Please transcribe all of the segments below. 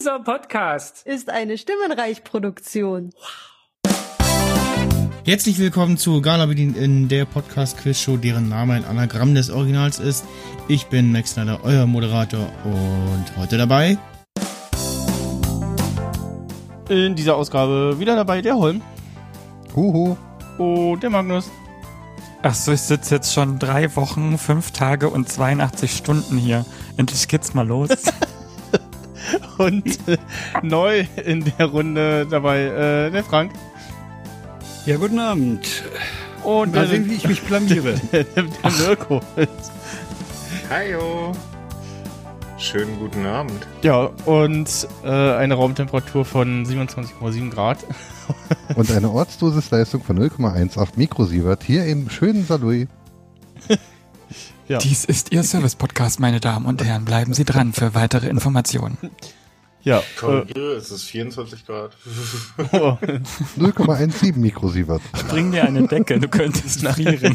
Dieser Podcast ist eine Stimmenreich-Produktion. Herzlich willkommen zu Gala Bedient in der Podcast-Quiz-Show, deren Name ein Anagramm des Originals ist. Ich bin Max Snyder, euer Moderator und heute dabei. In dieser Ausgabe wieder dabei der Holm. Huhu. Und der Magnus. Ach so, ich sitze jetzt schon drei Wochen, fünf Tage und 82 Stunden hier. Endlich geht's mal los. und äh, neu in der Runde dabei äh, der Frank. Ja, guten Abend. Und Mal der, sehen, wie ich mich blamiere. der, der Mirko. Hallo. Schönen guten Abend. Ja, und äh, eine Raumtemperatur von 27,7 Grad. Und eine Ortsdosisleistung von 0,18 Mikrosievert hier im schönen Salui. Ja. Dies ist Ihr Service-Podcast, meine Damen und Herren. Bleiben Sie dran für weitere Informationen. Ja, äh, Korrigiere, es ist 24 Grad. oh, 0,17 Mikrosievert. Bring dir eine Decke, du könntest frieren.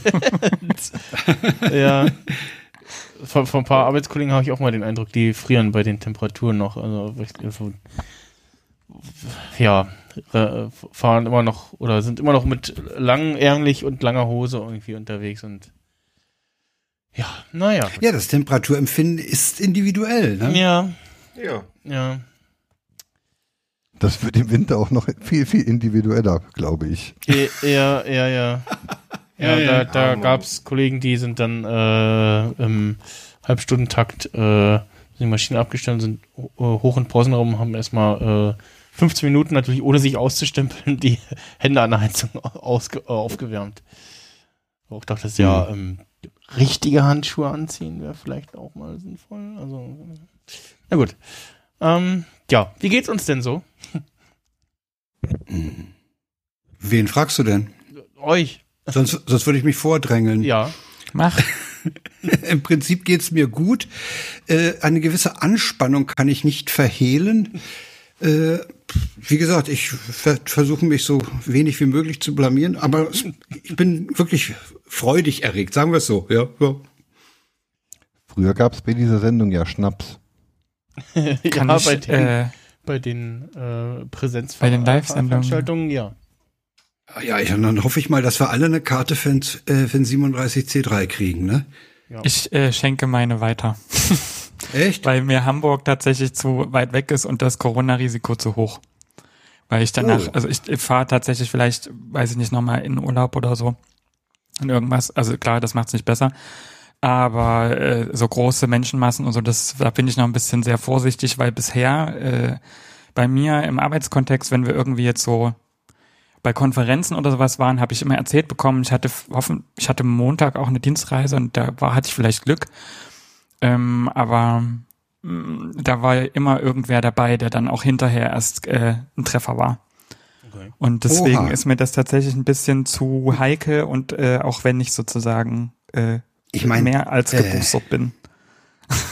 ja. Von, von ein paar Arbeitskollegen habe ich auch mal den Eindruck, die frieren bei den Temperaturen noch. Also, so, ja, äh, fahren immer noch oder sind immer noch mit langärmlich und langer Hose irgendwie unterwegs und ja, naja. Ja, das Temperaturempfinden ist individuell. Ne? Ja, Ja. ja. Das wird im Winter auch noch viel, viel individueller, glaube ich. E- Ja, ja, ja. Ja, da, da Aber- gab's Kollegen, die sind dann äh, im Halbstundentakt äh, die Maschine abgestellt, sind äh, hoch in den Pausenraum, haben erstmal äh, 15 Minuten natürlich ohne sich auszustempeln die Hände an der Heizung ausge äh, aufgewärmt. Auch dachte ich, ja, ähm, richtige Handschuhe anziehen wäre vielleicht auch mal sinnvoll. Also, na gut. Ähm, ja, wie geht's uns denn so? Wen fragst du denn? Euch? Sonst, sonst würde ich mich vordrängeln. Ja. Mach. Im Prinzip geht's mir gut. Äh, eine gewisse Anspannung kann ich nicht verhehlen. Äh, wie gesagt, ich ver versuche mich so wenig wie möglich zu blamieren, aber ich bin wirklich freudig erregt, sagen wir es so. Ja, ja. Früher gab es bei dieser Sendung ja Schnaps. Kann ja, ich, bei den, äh, bei den äh, Präsenz Bei den Live-Sendungen. Veranstaltungen, ja. Ja, ich, dann hoffe ich mal, dass wir alle eine Karte für, den- äh, für den 37C3 kriegen, ne? ich äh, schenke meine weiter. Echt? Weil mir Hamburg tatsächlich zu weit weg ist und das Corona-Risiko zu hoch. Weil ich danach, Oh. also ich, ich fahre tatsächlich vielleicht, weiß ich nicht, nochmal in Urlaub oder so. In irgendwas. Also klar, das macht's nicht besser. Aber äh, so große Menschenmassen und so, das, da bin ich noch ein bisschen sehr vorsichtig, weil bisher äh, bei mir im Arbeitskontext, wenn wir irgendwie jetzt so bei Konferenzen oder sowas waren, habe ich immer erzählt bekommen, ich hatte hoffen, ich hatte Montag auch eine Dienstreise und da war, hatte ich vielleicht Glück. Ähm, aber mh, da war ja immer irgendwer dabei, der dann auch hinterher erst äh, ein Treffer war. Okay. Und deswegen Oha. ist mir das tatsächlich ein bisschen zu heikel und äh, auch wenn ich sozusagen äh, Ich meine, mehr als äh, geboostert bin.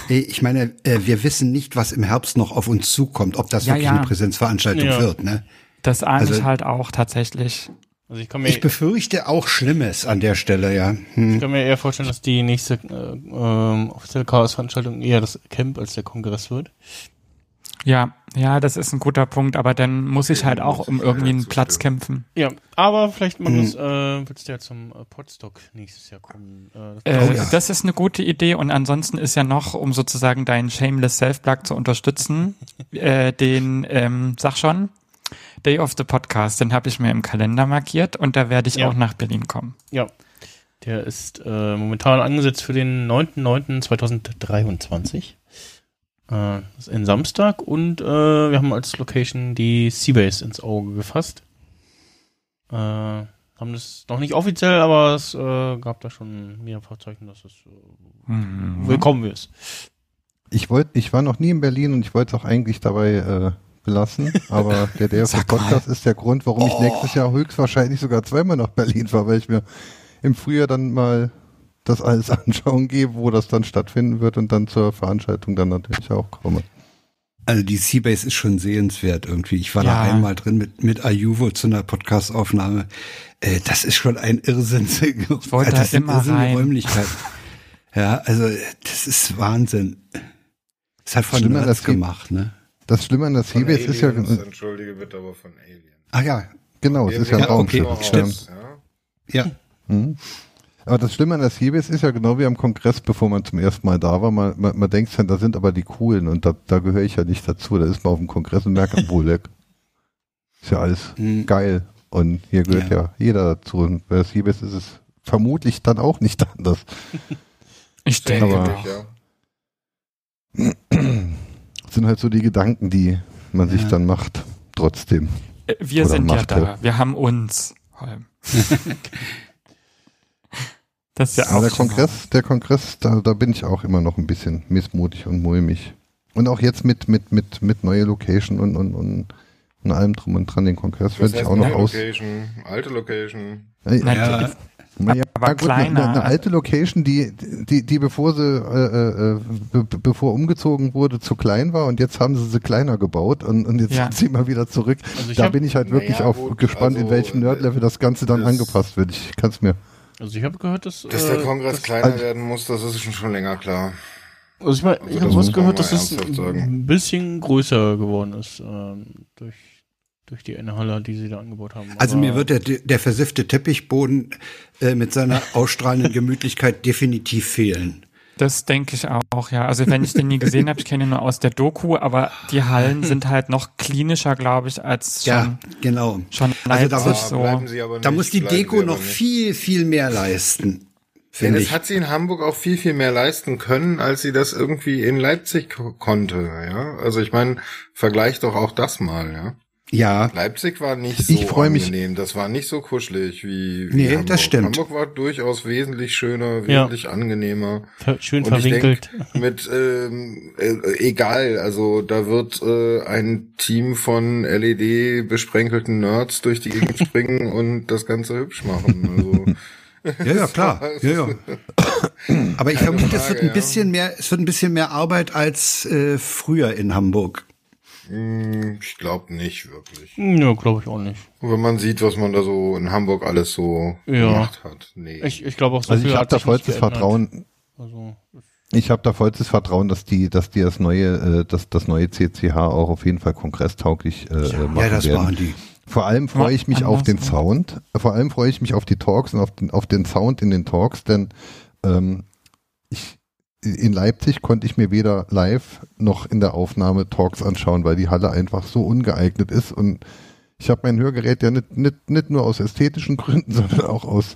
Ich meine, äh, wir wissen nicht, was im Herbst noch auf uns zukommt, ob das Ja, wirklich ja. eine Präsenzveranstaltung Ja. wird. Ne? Das ahne also- ich halt auch tatsächlich. Also ich kann mir, Ich befürchte auch Schlimmes an der Stelle, ja. Hm. ich kann mir eher vorstellen, dass die nächste äh, ähm, offizielle Chaos-Veranstaltung eher das Camp als der Kongress wird. Ja, ja, das ist ein guter Punkt, aber dann muss ich halt auch um irgendwie einen Platz kämpfen. Ja, aber vielleicht, Magnus, Mhm. äh, willst du ja zum äh, Podstock nächstes Jahr kommen. Äh, Äh, Oh ja. Das ist eine gute Idee und ansonsten ist ja noch, um sozusagen deinen Shameless Self-Plug zu unterstützen, äh, den, ähm, sag schon, Day of the Podcast, den habe ich mir im Kalender markiert und da werde ich Ja. auch nach Berlin kommen. ja, der ist äh, momentan angesetzt für den 9.9.2023. Äh, das ist ein Samstag und äh, wir haben als Location die Seabase ins Auge gefasst. Äh, haben das noch nicht offiziell, aber es äh, gab da schon mehr Vorzeichen, dass es äh, Mhm. willkommen ist. Ich wollte, ich war noch nie in Berlin und ich wollte es auch eigentlich dabei äh, belassen, aber der mal. Podcast ist der Grund, warum ich nächstes Jahr höchstwahrscheinlich sogar zweimal nach Berlin fahre, weil ich mir im Frühjahr dann mal das alles anschauen gehe, wo das dann stattfinden wird und dann zur Veranstaltung dann natürlich auch komme. Also die Seabase ist schon sehenswert irgendwie. Ich war da Ja. einmal drin mit, mit Ayuvo zu einer Podcast-Aufnahme. Äh, das ist schon ein Irrsinn. Ich wollte da das sind immer irrsinnige rein. Räumlichkeiten. Ja, also das ist Wahnsinn. Ist halt von Schlimmer, das gemacht, ne? Das Schlimme an der Von CeBIT ist ja, Aliens, Entschuldige bitte, aber von Alien. Ah ja, genau, es ist ja ein Ja, okay, Raumschiff. stimmt. Ja. ja. Mhm. Aber das Schlimme an der CeBIT ist ja genau wie am Kongress, bevor man zum ersten Mal da war. Man, man, man denkt ja, da sind aber die Coolen und da, da gehöre ich ja nicht dazu. Da ist man auf dem Kongress und merkt, wohl. Ist ja alles Hm. geil. Und hier gehört ja, Ja. jeder dazu. Und bei der CeBIT ist es vermutlich dann auch nicht anders. Ich denke, Aber- Ähnlich, ja. Sind halt so die Gedanken, die man sich Ja. dann macht. Trotzdem. äh, wir Oder sind ja da. Wir haben uns. Holm. das ist ja auch der Kongress, der Kongress, da, da bin ich auch immer noch ein bisschen missmutig und mulmig. Und auch jetzt mit, mit, mit, mit neue Location und, und, und, und allem drum und dran den Kongress werde ich auch noch aus. Location, alte Location. Äh. Ja. Ja, aber gut, eine, kleiner. eine alte Location, die, die, die bevor sie, äh, äh, be, be- bevor umgezogen wurde, zu klein war und jetzt haben sie sie kleiner gebaut und, und jetzt Ja. sind sie mal wieder zurück. Also da hab- bin ich halt wirklich Naja, auf gut, gespannt, in also, welchem Nerd-Level das Ganze dann das- angepasst wird. Ich kann es mir. Also ich habe gehört, dass Dass äh, der Kongress dass- kleiner also- werden muss, das ist schon, schon länger klar. Also ich meine, Also ich das habe was gehört, dass es sagen. ein bisschen größer geworden ist ähm, durch durch die Inhaler, die sie da angebaut haben. Also Aber- mir wird der, der versiffte Teppichboden äh, mit seiner ausstrahlenden Gemütlichkeit definitiv fehlen. Das denke ich auch, ja. Also wenn ich den nie gesehen habe, ich kenne ihn nur aus der Doku, aber die Hallen sind halt noch klinischer, glaube ich, als schon, Ja, genau. schon Also da Leipzig muss- so. bleiben sie aber nicht, Da muss die Deko noch nicht. viel, viel mehr leisten. Finde das ich. hat sie in Hamburg auch viel, viel mehr leisten können, als sie das irgendwie in Leipzig ko- konnte, ja. Also ich meine, vergleich doch auch das mal, ja. Ja, Leipzig war nicht so Ich freu mich- angenehm, das war nicht so kuschelig wie, wie Nee, Hamburg. das stimmt. Hamburg war durchaus wesentlich schöner, Ja. wesentlich angenehmer. Ver schön Und ich verwinkelt. denk, mit ähm, äh, egal, also da wird äh, ein Team von LED besprenkelten Nerds durch die Gegend springen und das Ganze hübsch machen. Also ja, ja, klar. Ja, ja. Aber ich vermute, es wird ein ja. bisschen mehr, es wird ein bisschen mehr Arbeit als äh, früher in Hamburg. Mh, ich glaube nicht wirklich. ja, glaube ich auch nicht. Wenn man sieht, was man da so in Hamburg alles so Ja. gemacht hat. Nee. Ich, ich glaube auch so Also ich habe hat da vollstes. Vertrauen. Also, Ich habe da vollstes Vertrauen, dass die, dass die das neue, äh, dass das neue CCH auch auf jeden Fall kongresstauglich äh, äh, machen Ja, das werden. waren die. Vor allem freue Ja, ich mich auf den Sound. Vor allem freue ich mich auf die Talks und auf den, auf den Sound in den Talks, denn ähm, ich, in Leipzig konnte ich mir weder live noch in der Aufnahme Talks anschauen, weil die Halle einfach so ungeeignet ist. Und ich habe mein Hörgerät ja nicht, nicht, nicht nur aus ästhetischen Gründen, sondern auch aus,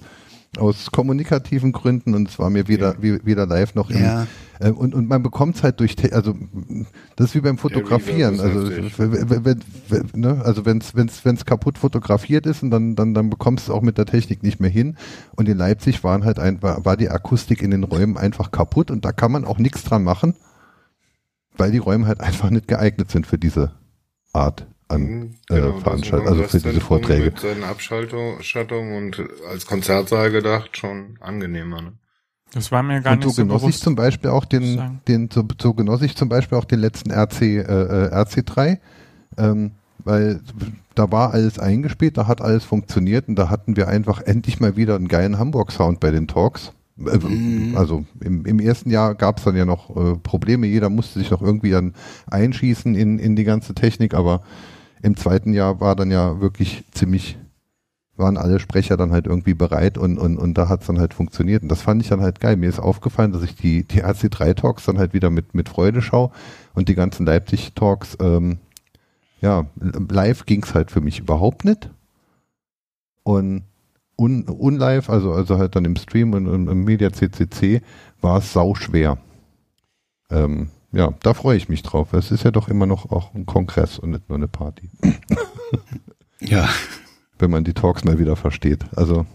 aus kommunikativen Gründen. Und es war mir weder, wie- weder live noch im, Ja. äh, und, und man bekommt es halt durch, also das ist wie beim Fotografieren. Also wenn, wenn, wenn, wenn, ne? also wenn's wenn's wenn's kaputt fotografiert ist und dann dann dann bekommst du es auch mit der Technik nicht mehr hin. Und in Leipzig waren halt ein, war, war die Akustik in den Räumen einfach kaputt und da kann man auch nichts dran machen, weil die Räume halt einfach nicht geeignet sind für diese Art an Mhm, äh, genau, das Veranstaltungen, also für diese Vorträge. Mit seinen Abschaltung und als Konzertsaal gedacht schon angenehmer. Ne? Das war mir gar Und so nicht so genoss ich zum Beispiel auch den, den so, so genoss ich zum Beispiel auch den letzten RC, äh, äh, RC3, ähm, weil da war alles eingespielt, da hat alles funktioniert und da hatten wir einfach endlich mal wieder einen geilen Hamburg-Sound bei den Talks. Äh, Mhm. Also im, im ersten Jahr gab es dann ja noch äh, Probleme, jeder musste sich noch irgendwie dann einschießen in, in die ganze Technik, aber im zweiten Jahr war dann ja wirklich ziemlich waren alle Sprecher dann halt irgendwie bereit und, und, und da hat's dann halt funktioniert. Und das fand ich dann halt geil. Mir ist aufgefallen, dass ich die, die RC3-Talks dann halt wieder mit, mit Freude schaue und die ganzen Leipzig-Talks, ähm, ja, live ging's halt für mich überhaupt nicht. Und un, unlive, also, also halt dann im Stream und, und im Media CCC, war es sau schwer. Ähm, ja, da freue ich mich drauf. Es ist ja doch immer noch auch ein Kongress und nicht nur eine Party Ja. wenn man die Talks mal wieder versteht. Also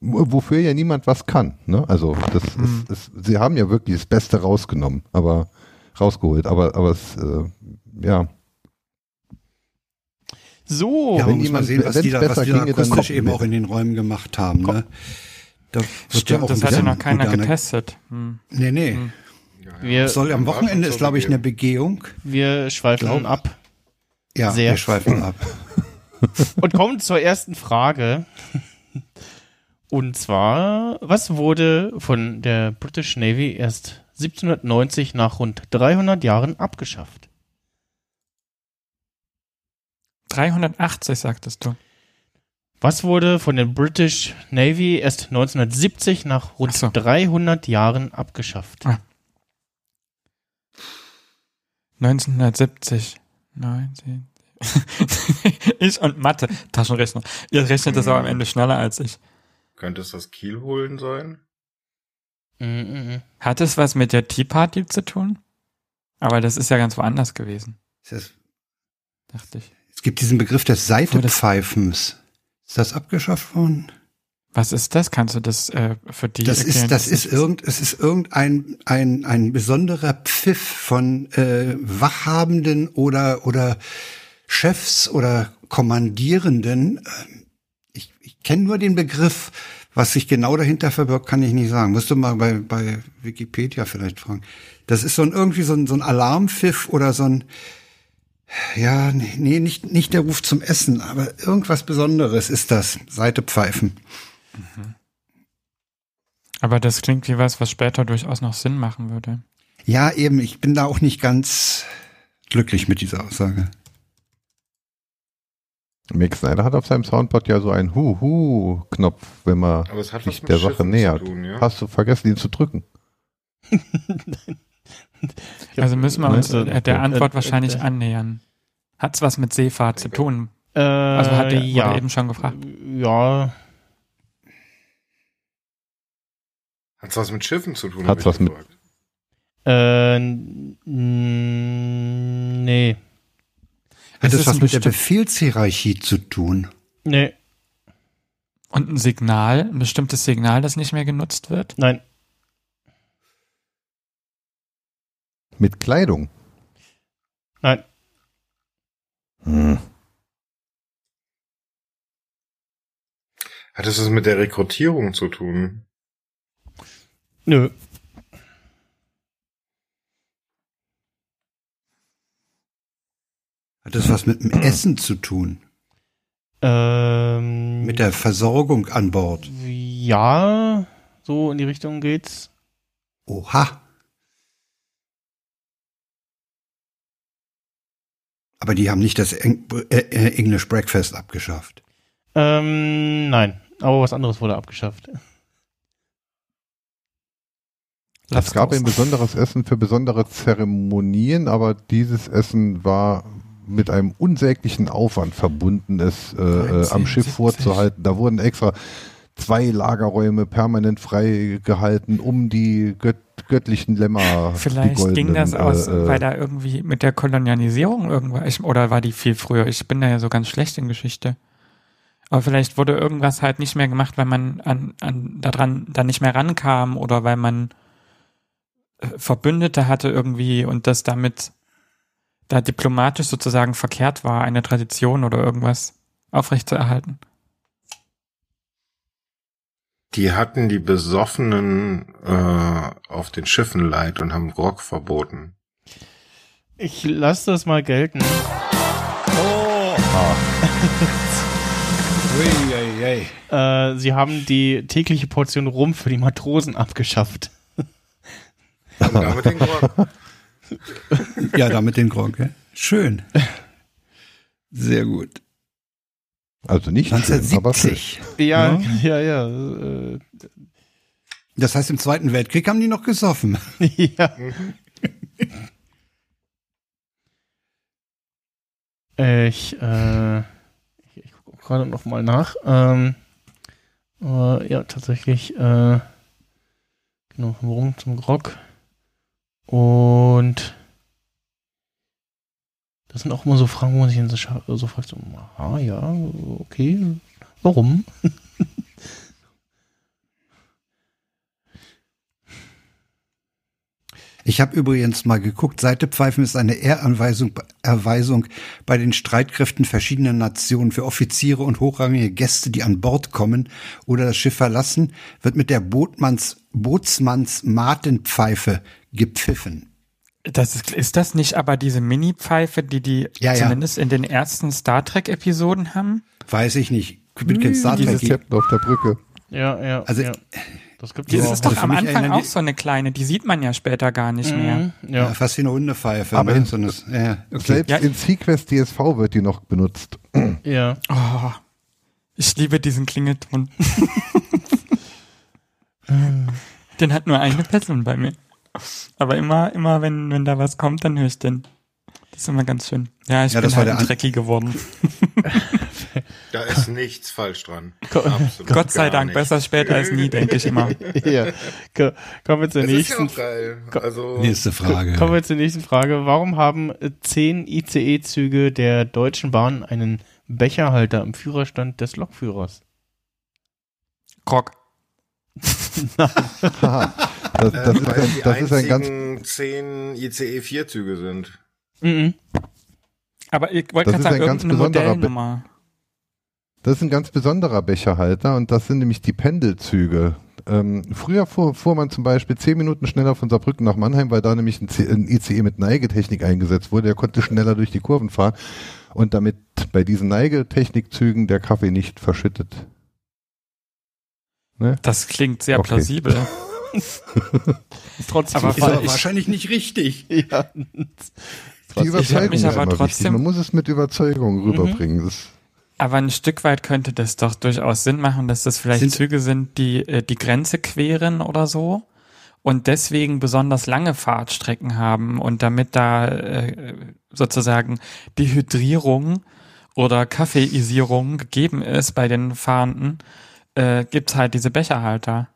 wo- wofür ja niemand was kann. Ne? Also das ist, ist, sie haben ja wirklich das Beste rausgenommen, aber rausgeholt. Aber aber es äh, ja so, Ja, wenn man muss mal jemand- sehen, was die da, was besser die da ginge, dann eben mit. auch in den Räumen gemacht haben. Ne? Da Stimmt, das hat ja noch keiner getestet. Hm. Nee, nee. Hm. Wir, Soll am Wochenende ist, glaube ich, eine Begehung. Begehung. wir schweifen Glaub- ab Ja, Sehr. wir schweifen ab. und kommen zur ersten Frage. Und zwar, was wurde von der British Navy erst 1790 nach rund 300 Jahren abgeschafft? 380, sagtest du. Was wurde von der British Navy erst 1970 nach rund so. 300 Jahren abgeschafft? Ah. 1970. 19. ich und Mathe, Taschenrechner. Ihr rechnet das aber am Ende schneller als ich. Könnte es das Kiel holen sein? Mm. Hat es was mit der Tea Party zu tun? Aber das ist ja ganz woanders gewesen, Es dachte ich. es gibt diesen Begriff des Seitepfeifens. Ist das abgeschafft worden? Was ist das? Kannst du das äh, für die Das erklären? ist, das ist irgend, es ist irgendein ein, ein besonderer Pfiff von äh, Wachhabenden oder oder Chefs oder Kommandierenden. Ähm, Ich, ich kenne nur den Begriff. Was sich genau dahinter verbirgt, kann ich nicht sagen. Musst du mal bei, bei Wikipedia vielleicht fragen. Das ist so ein irgendwie so ein, so ein Alarmpfiff oder so ein ja, nee, nicht, nicht der Ruf zum Essen, aber irgendwas Besonderes ist das. Seitepfeifen. Aber das klingt wie was, was später durchaus noch Sinn machen würde. Ja, eben, ich bin da auch nicht ganz glücklich mit dieser Aussage. Mick Snyder hat auf seinem Soundboard ja so einen Hu-Hu-Knopf, wenn man Aber es hat sich der Sache Schiffen nähert. tun, ja? Hast du vergessen, ihn zu drücken? Also müssen wir uns äh, der Antwort äh, wahrscheinlich äh, annähern. Hat's was mit Seefahrt zu tun? Äh, Also hat der ja. eben schon gefragt. Ja, Hat's was mit Schiffen zu tun? Hat's was mit- gefragt. äh, nee, Hat Es was mit der Befehlshierarchie zu tun? nee, Und ein Signal, ein bestimmtes Signal, das nicht mehr genutzt wird? nein, Mit Kleidung? nein, Hm. Hat es was mit der Rekrutierung zu tun? Nö, Hat das was mit dem Essen zu tun? ähm, Mit der Versorgung an Bord? ja, so in die Richtung geht's. Oha. Aber die haben nicht das Eng äh, äh, English Breakfast abgeschafft. Ähm, nein, aber was anderes wurde abgeschafft. Es gab ein besonderes Essen für besondere Zeremonien, aber dieses Essen war mit einem unsäglichen Aufwand verbunden, es äh, äh, am Schiff 1970. vorzuhalten. Da wurden extra zwei Lagerräume permanent freigehalten, um die gött göttlichen Lämmer. Vielleicht ging das aus, äh, äh, weil da irgendwie mit der Kolonialisierung irgendwas, oder war die viel früher? Ich bin da ja so ganz schlecht in Geschichte. Aber vielleicht wurde irgendwas halt nicht mehr gemacht, weil man an, an daran dann nicht mehr rankam oder weil man Verbündete hatte irgendwie und das damit da diplomatisch sozusagen verkehrt war, eine Tradition oder irgendwas aufrechtzuerhalten. Die hatten die Besoffenen äh, auf den Schiffen leid und haben Grog verboten. Ich lasse das mal gelten. Äh, sie haben die tägliche Portion Rum für die Matrosen abgeschafft. Und damit den Grog. Ja, damit den Grog. Ja. Schön. Sehr gut. Also nicht schön, aber schön. 1970. Ja, ja, ja. äh, Das heißt, im Zweiten Weltkrieg haben die noch gesoffen. ja. Ich, äh, ich, ich gucke gerade noch mal nach. Ähm, äh, ja, tatsächlich, äh, genau, vom Rum zum Grog. Und das sind auch immer so Fragen, wo man sich so, so fragt, so, aha, ja, okay, warum? Ich habe übrigens mal geguckt, Seitepfeifen ist eine Ehranweisung Erweisung bei den Streitkräften verschiedener Nationen für Offiziere und hochrangige Gäste, die an Bord kommen oder das Schiff verlassen, wird mit der Bootmanns, Bootsmanns Martenpfeife gepfiffen. Das ist, ist das nicht aber diese Mini-Pfeife, die die Ja, ja. zumindest in den ersten Star Trek-Episoden haben? Weiß ich nicht. Ich bin kein Star Dieses Trek. Captain auf der Brücke. Ja, ja. Also ja. Das gibt Das es ist auch. doch für am Anfang erinnern auch so eine kleine, die sieht man ja später gar nicht mehr. Mhm, Ja. ja. fast wie eine Hundepfeife. Aber ne? so eine, ja, okay. Selbst Ja. in Sequest DSV wird die noch benutzt. ja. Oh, ich liebe diesen Klingelton. den hat nur eine Person bei mir. Aber immer, immer wenn, wenn da was kommt, dann höre ich den. Das ist immer ganz schön. Ja, ich Ja, bin das war halt der ein Trekkie geworden. Da ist nichts falsch dran. Absolut Gott sei Dank, nicht. besser später als nie, denke ich immer. ja. Ko- Kommen wir zur Das ja nächsten geil. Also, Nächste Frage. Kommen wir zur nächsten Frage. Warum haben zehn ICE-Züge der Deutschen Bahn einen Becherhalter im Führerstand des Lokführers? Krog. Das, das, ähm, ist, ein, die das ist ein ganz einzigen zehn ICE-4-Züge sind. Mhm. Aber ich wollte gerade sagen, ein ganz besonderer Modellnummer. Das ist ein ganz besonderer Becherhalter und das sind nämlich die Pendelzüge. Ähm, früher fuhr, fuhr man zum Beispiel zehn Minuten schneller von Saarbrücken nach Mannheim, weil da nämlich ein, C ein ICE mit Neigetechnik eingesetzt wurde. Der konnte schneller durch die Kurven fahren und damit bei diesen Neigetechnikzügen der Kaffee nicht verschüttet. Ne? Das klingt sehr Okay. plausibel. Trotzdem Aber Ist aber ich- wahrscheinlich nicht richtig. ja. Die Überzeugung mich ist aber immer wichtig. trotzdem- Man muss es mit Überzeugung rüberbringen. Das, Aber ein Stück weit könnte das doch durchaus Sinn machen, dass das vielleicht Sind- Züge sind, die äh, die Grenze queren oder so und deswegen besonders lange Fahrtstrecken haben und damit da äh, sozusagen die Hydrierung oder Kaffeeisierung gegeben ist bei den Fahrenden, äh, gibt's halt diese Becherhalter.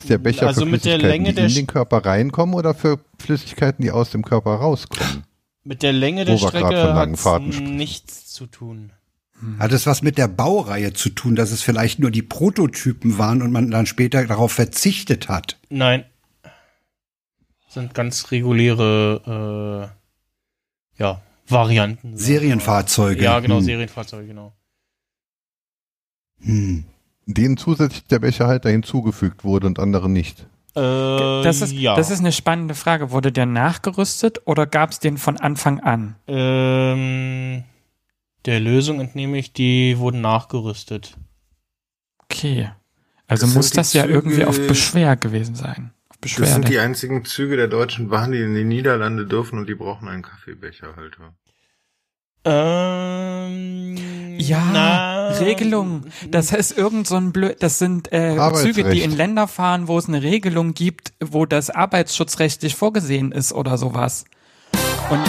ist der Becher Also für mit der Flüssigkeiten, Länge die der in den Körper reinkommen oder für Flüssigkeiten, die aus dem Körper rauskommen? Mit der Länge der Strecke von langen hat nichts zu tun. Hat es was mit der Baureihe zu tun, dass es vielleicht nur die Prototypen waren und man dann später darauf verzichtet hat? Nein. Sind ganz reguläre äh, ja, Varianten. Serienfahrzeuge. Ja, genau, Hm. Serienfahrzeuge, genau. Hm. Denen zusätzlich der Becherhalter hinzugefügt wurde und andere nicht. Äh, Das ist, ja. das ist eine spannende Frage. Wurde der nachgerüstet oder gab's den von Anfang an? ähm, der Lösung entnehme ich, die wurden nachgerüstet. Okay. Also Das muss das ja Züge- irgendwie auf Beschwer gewesen sein. Auf Das sind Beschwerde. die einzigen Züge der Deutschen Bahn, die in die Niederlande dürfen und die brauchen einen Kaffeebecherhalter. Ähm, Ja, na, Regelung. Das ist irgend so ein blöd, das sind äh. Züge, die in Länder fahren, wo es eine Regelung gibt, wo das arbeitsschutzrechtlich vorgesehen ist oder sowas. Und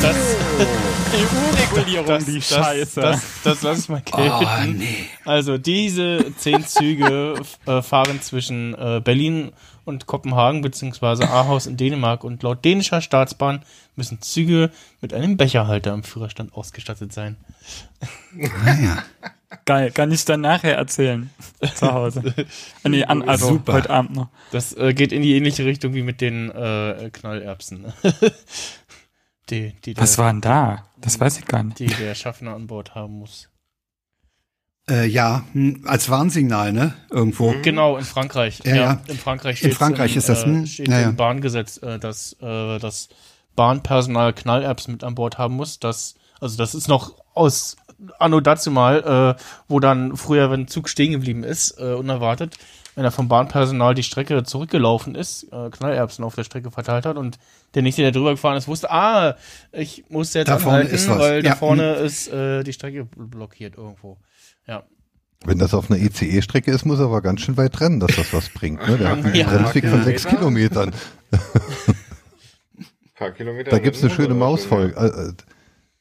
Das, EU-Regulierung, das, die das, Scheiße. Das, das lasse ich mal gelten. nee. Also diese zehn Züge äh, fahren zwischen äh, Berlin und Kopenhagen beziehungsweise Aarhus in Dänemark und laut dänischer Staatsbahn müssen Züge mit einem Becherhalter im Führerstand ausgestattet sein. Naja. Geil, kann ich dann nachher erzählen. Zu Hause. Ah, nee, an, also Super. heute Abend noch. Das äh, geht in die ähnliche Richtung wie mit den äh, Knallerbsen. die, die, der, Was war denn da? Das weiß ich gar nicht. die der Schaffner an Bord haben muss. Äh, ja, hm, als Warnsignal, ne? Irgendwo. Genau, in Frankreich. Ja, ja. In Frankreich, In Frankreich im, ist das, äh, hm? steht Ja, ja. im Bahngesetz, äh, dass äh, das Bahnpersonal Knall-Apps mit an Bord haben muss. Das, also das ist noch aus Anno dazu mal, äh, wo dann früher, wenn ein Zug stehen geblieben ist, äh, unerwartet, wenn er vom Bahnpersonal die Strecke zurückgelaufen ist, äh, Knallerbsen auf der Strecke verteilt hat und der nächste, der drüber gefahren ist, wusste, ah, ich muss jetzt Da vorne anhalten, ist was. weil Ja, da vorne ist äh, die Strecke bl- blockiert irgendwo. Ja. Wenn das auf einer ECE-Strecke ist, muss er aber ganz schön weit rennen, dass das was bringt. Ne? Der hat einen Ja. Bremsweg von sechs Kilometern. paar Kilometer. Da gibt's eine Ringe schöne oder was? Mausfolge.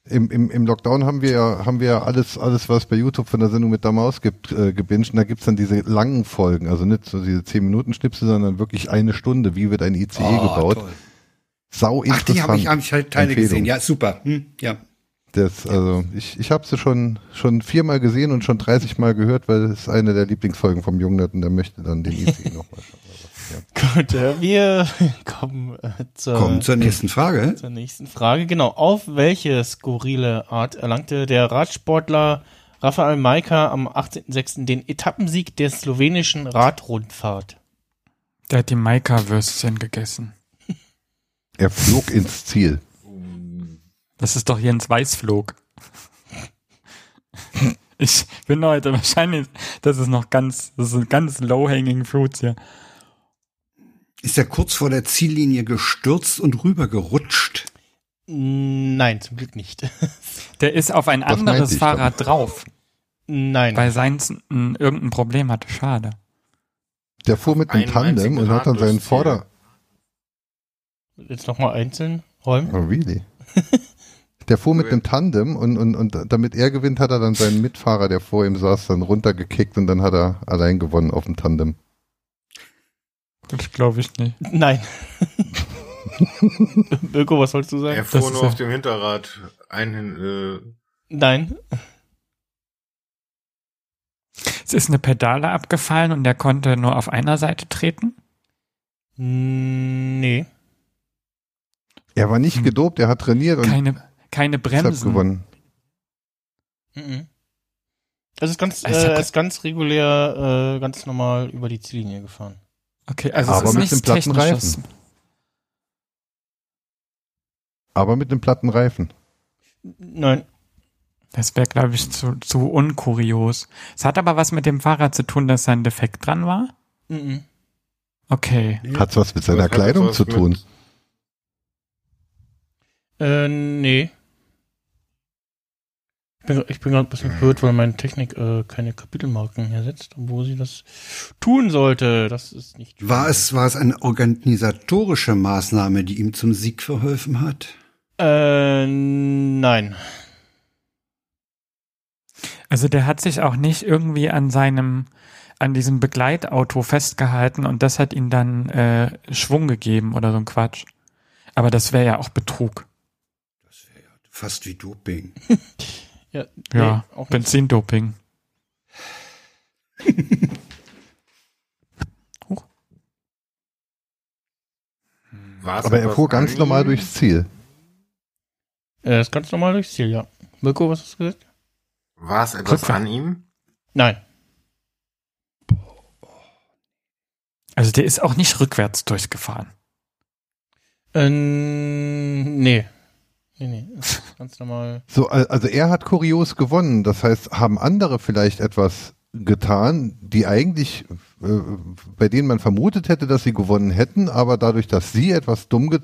Im, im, Im Lockdown haben wir ja haben wir ja alles, alles, was bei YouTube von der Sendung mit der Maus gibt, äh, gebinged. Und da gibt's dann diese langen Folgen, also nicht so diese 10 Minuten Schnipsel, sondern wirklich eine Stunde, wie wird ein ICE Oh, gebaut. toll. Sau Ach, die habe ich, hab ich halt Teile Empfehlung. gesehen. Ja, super. Hm, ja. Das, also ich, ich habe sie schon schon viermal gesehen und schon 30 Mal gehört, weil es ist eine der Lieblingsfolgen vom Jungnet und der möchte dann den ICE nochmal schauen. Gut, äh, wir kommen äh, zur, Kommen zur nächsten Frage. zur nächsten Frage. Genau, auf welche skurrile Art erlangte der Radsportler Rafael Majka am 18.06. den Etappensieg der slowenischen Radrundfahrt? Der hat die Maika-Würstchen gegessen. Er flog ins Ziel. Das ist doch Jens Weißflog. Ich bin heute wahrscheinlich, das ist noch ganz, das sind ganz low-hanging fruits hier. Ist er kurz vor der Ziellinie gestürzt und rübergerutscht? Nein, zum Glück nicht. Der ist auf ein Das anderes ich Fahrrad drauf, Nein. weil seins ein, irgendein Problem hatte. Schade. Der fuhr mit einem Tandem und hat dann seinen. Vorder... Jetzt nochmal einzeln räumen. Oh, really? Der fuhr mit einem Tandem und, und, und damit er gewinnt, hat er dann seinen Mitfahrer, der vor ihm saß, dann runtergekickt und dann hat er allein gewonnen auf dem Tandem. Das glaube ich nicht. Nein. Birko, was sollst du sagen? Er fuhr nur auf dem Hinterrad ein, äh, Nein. Es ist eine Pedale abgefallen und der konnte nur auf einer Seite treten. Nee. Er war nicht Hm. gedopt, er hat trainiert und Keine, keine Bremsen. gewonnen. Mhm. Es ist ganz, Also, äh, es ist ganz regulär, äh, ganz normal über die Ziellinie gefahren. Okay, also Aber es ist mit nichts dem platten Technisches. Aber mit einem platten Reifen. Nein. Das wäre, glaube ich, zu, zu unkurios. Es hat aber was mit dem Fahrrad zu tun, dass sein Defekt dran war. Mhm. Okay. Hat's was mit seiner hat Kleidung was zu mit- tun? Äh, nee. Ich bin, ich bin gerade ein bisschen verwirrt, weil meine Technik äh, keine Kapitelmarken ersetzt, wo sie das tun sollte. Das ist nicht. War es, war es eine organisatorische Maßnahme, die ihm zum Sieg verholfen hat? Äh, nein. Also der hat sich auch nicht irgendwie an seinem, an diesem Begleitauto festgehalten und das hat ihm dann äh, Schwung gegeben oder so ein Quatsch. Aber das wäre ja auch Betrug. Fast wie Doping. Ja, Ja, nee, auch nicht. Benzindoping. Huch. war es Aber er fuhr ganz an normal durchs Ziel. Äh, ist ganz normal durchs Ziel, ja. Mirko, was hast du gesagt? War es etwas Rückwärts. an ihm? Nein. Also der ist auch nicht rückwärts durchgefahren. Äh, nee. Nee, nee. Ganz normal. So, al- also er hat kurios gewonnen. Das heißt, haben andere vielleicht etwas getan, die eigentlich, äh, bei denen man vermutet hätte, dass sie gewonnen hätten, aber dadurch, dass sie etwas dumm ge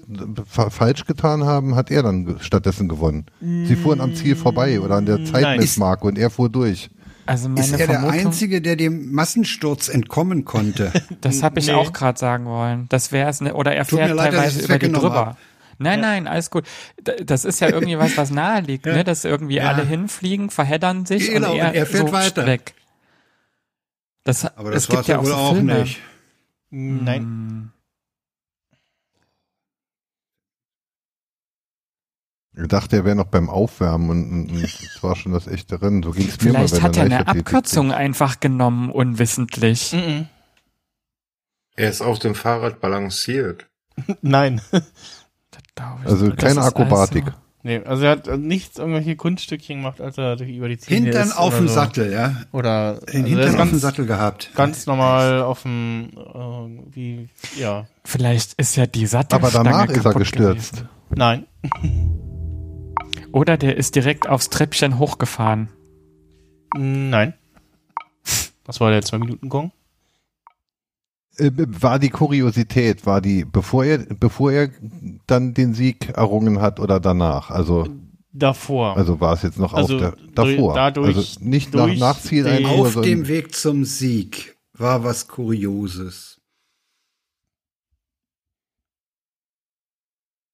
fa falsch getan haben, hat er dann stattdessen gewonnen. Sie fuhren am Ziel vorbei oder an der. Zeitmessmarke und er fuhr durch. Also meine Ist er der Vermutung, Einzige, der dem Massensturz entkommen konnte? das habe ich Nee. auch gerade sagen wollen. Das wäre es, ne, oder er Tut mir fährt leid, teilweise über die drüber. hab. Nein, Ja. nein, alles gut. Das ist ja irgendwie was, was nahe liegt, ne? dass irgendwie Ja. alle hinfliegen, verheddern sich Genau, und er, und er fährt so weiter. weg. Das, Aber das es war gibt es ja ja auch wohl so auch nicht. Nein. Hm. Ich dachte, er wäre noch beim Aufwärmen und, das war schon das echte Rennen. So ging es mir mal Vielleicht bei hat er eine. Abkürzung einfach genommen, unwissentlich. Mhm. Er ist auf dem Fahrrad balanciert. Nein. Also nicht. Das keine Akrobatik. also- Nee, also er hat nichts irgendwelche Kunststückchen gemacht, als er durch über die Ziele Hintern ist auf dem so. Sattel, ja. Oder Den also er Hintern ist auf dem ganz, Sattel gehabt. ganz normal auf dem äh, wie ja. Vielleicht ist ja die Sattelstange Aber danach ist er gestürzt. gewesen. Nein. Oder der ist direkt aufs Treppchen hochgefahren. Nein. Was war der zwei Minuten Gong? Äh, War die Kuriosität, war die, bevor er, bevor er dann den Sieg errungen hat oder danach? Also, Davor. also war es jetzt noch Also auf der, davor. dadurch- also nicht nach, nach Zieleinfuhr, Auf dem Weg zum Sieg war was Kurioses.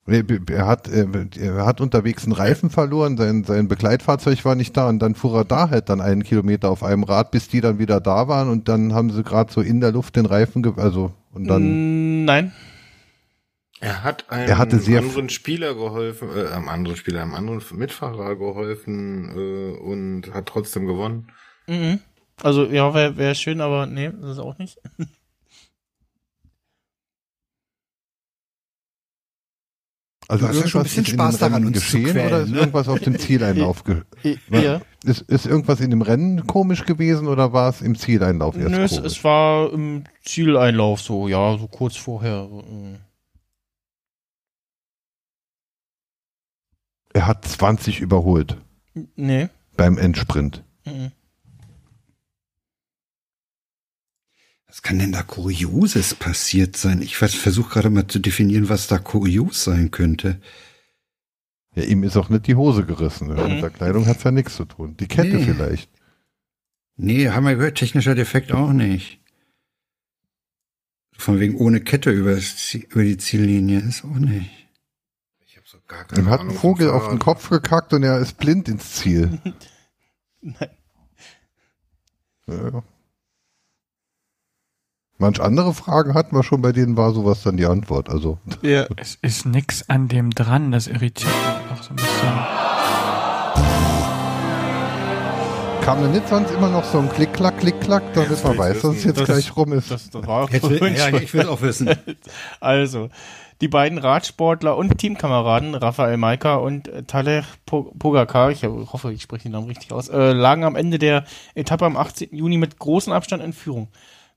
Er hat, äh, er hat unterwegs einen Reifen verloren, sein, sein Begleitfahrzeug war nicht da und dann fuhr er da halt dann einen Kilometer auf einem Rad, bis die dann wieder da waren und dann haben sie gerade so in der Luft den Reifen, ge also und dann Mm, Nein. Er hat einem Er hatte sehr anderen Spieler geholfen, äh, einem anderen Spieler, einem anderen Mitfahrer geholfen äh, und hat trotzdem gewonnen. Mhm. Also ja, wäre wär schön, aber nee, das ist auch nicht. also Du hast ja schon ein irgendwas bisschen ist in Spaß dem daran, Rennen uns zu geschehen quälen, oder ist ne? irgendwas auf dem Zieleinlauf ge Ja. ist, ist irgendwas in dem Rennen komisch gewesen oder war es im Zieleinlauf erst Nö, es, komisch? es war im Zieleinlauf so, ja, so kurz vorher. äh. er hat 20 überholt Nee. beim Endsprint. Mhm. Was kann denn da Kurioses passiert sein? Ich versuche gerade mal zu definieren, was da kurios sein könnte. Ja, ihm ist auch nicht die Hose gerissen. Mhm. Mit der Kleidung hat's ja nichts zu tun. Die Kette Nee. vielleicht. Nee, haben wir gehört, technischer Defekt auch nicht. Von wegen ohne Kette über, über die Ziellinie ist auch nicht. Ich habe so gar keine Ihm hat Ahnung ein Vogel auf den. Kopf gekackt und er ist blind ins Ziel. Nein. Ja. Manch andere Fragen hatten wir schon, bei denen war sowas dann die Antwort. Also Ja. Es ist nix an dem dran, das irritiert mich auch so ein bisschen. kam da nicht sonst immer noch so ein Klick-Klack, Klick-Klack, damit Jetzt man weiß, dass es jetzt Das gleich rum ist. Das, das war auch Jetzt will, ja, ich will auch wissen. Also, die beiden Radsportler und Teamkameraden, Rafael Maika und äh, Taleh Po- Pogacar, ich hoffe, ich spreche den Namen richtig aus, äh, lagen am Ende der Etappe am 18. Juni mit großem Abstand in Führung.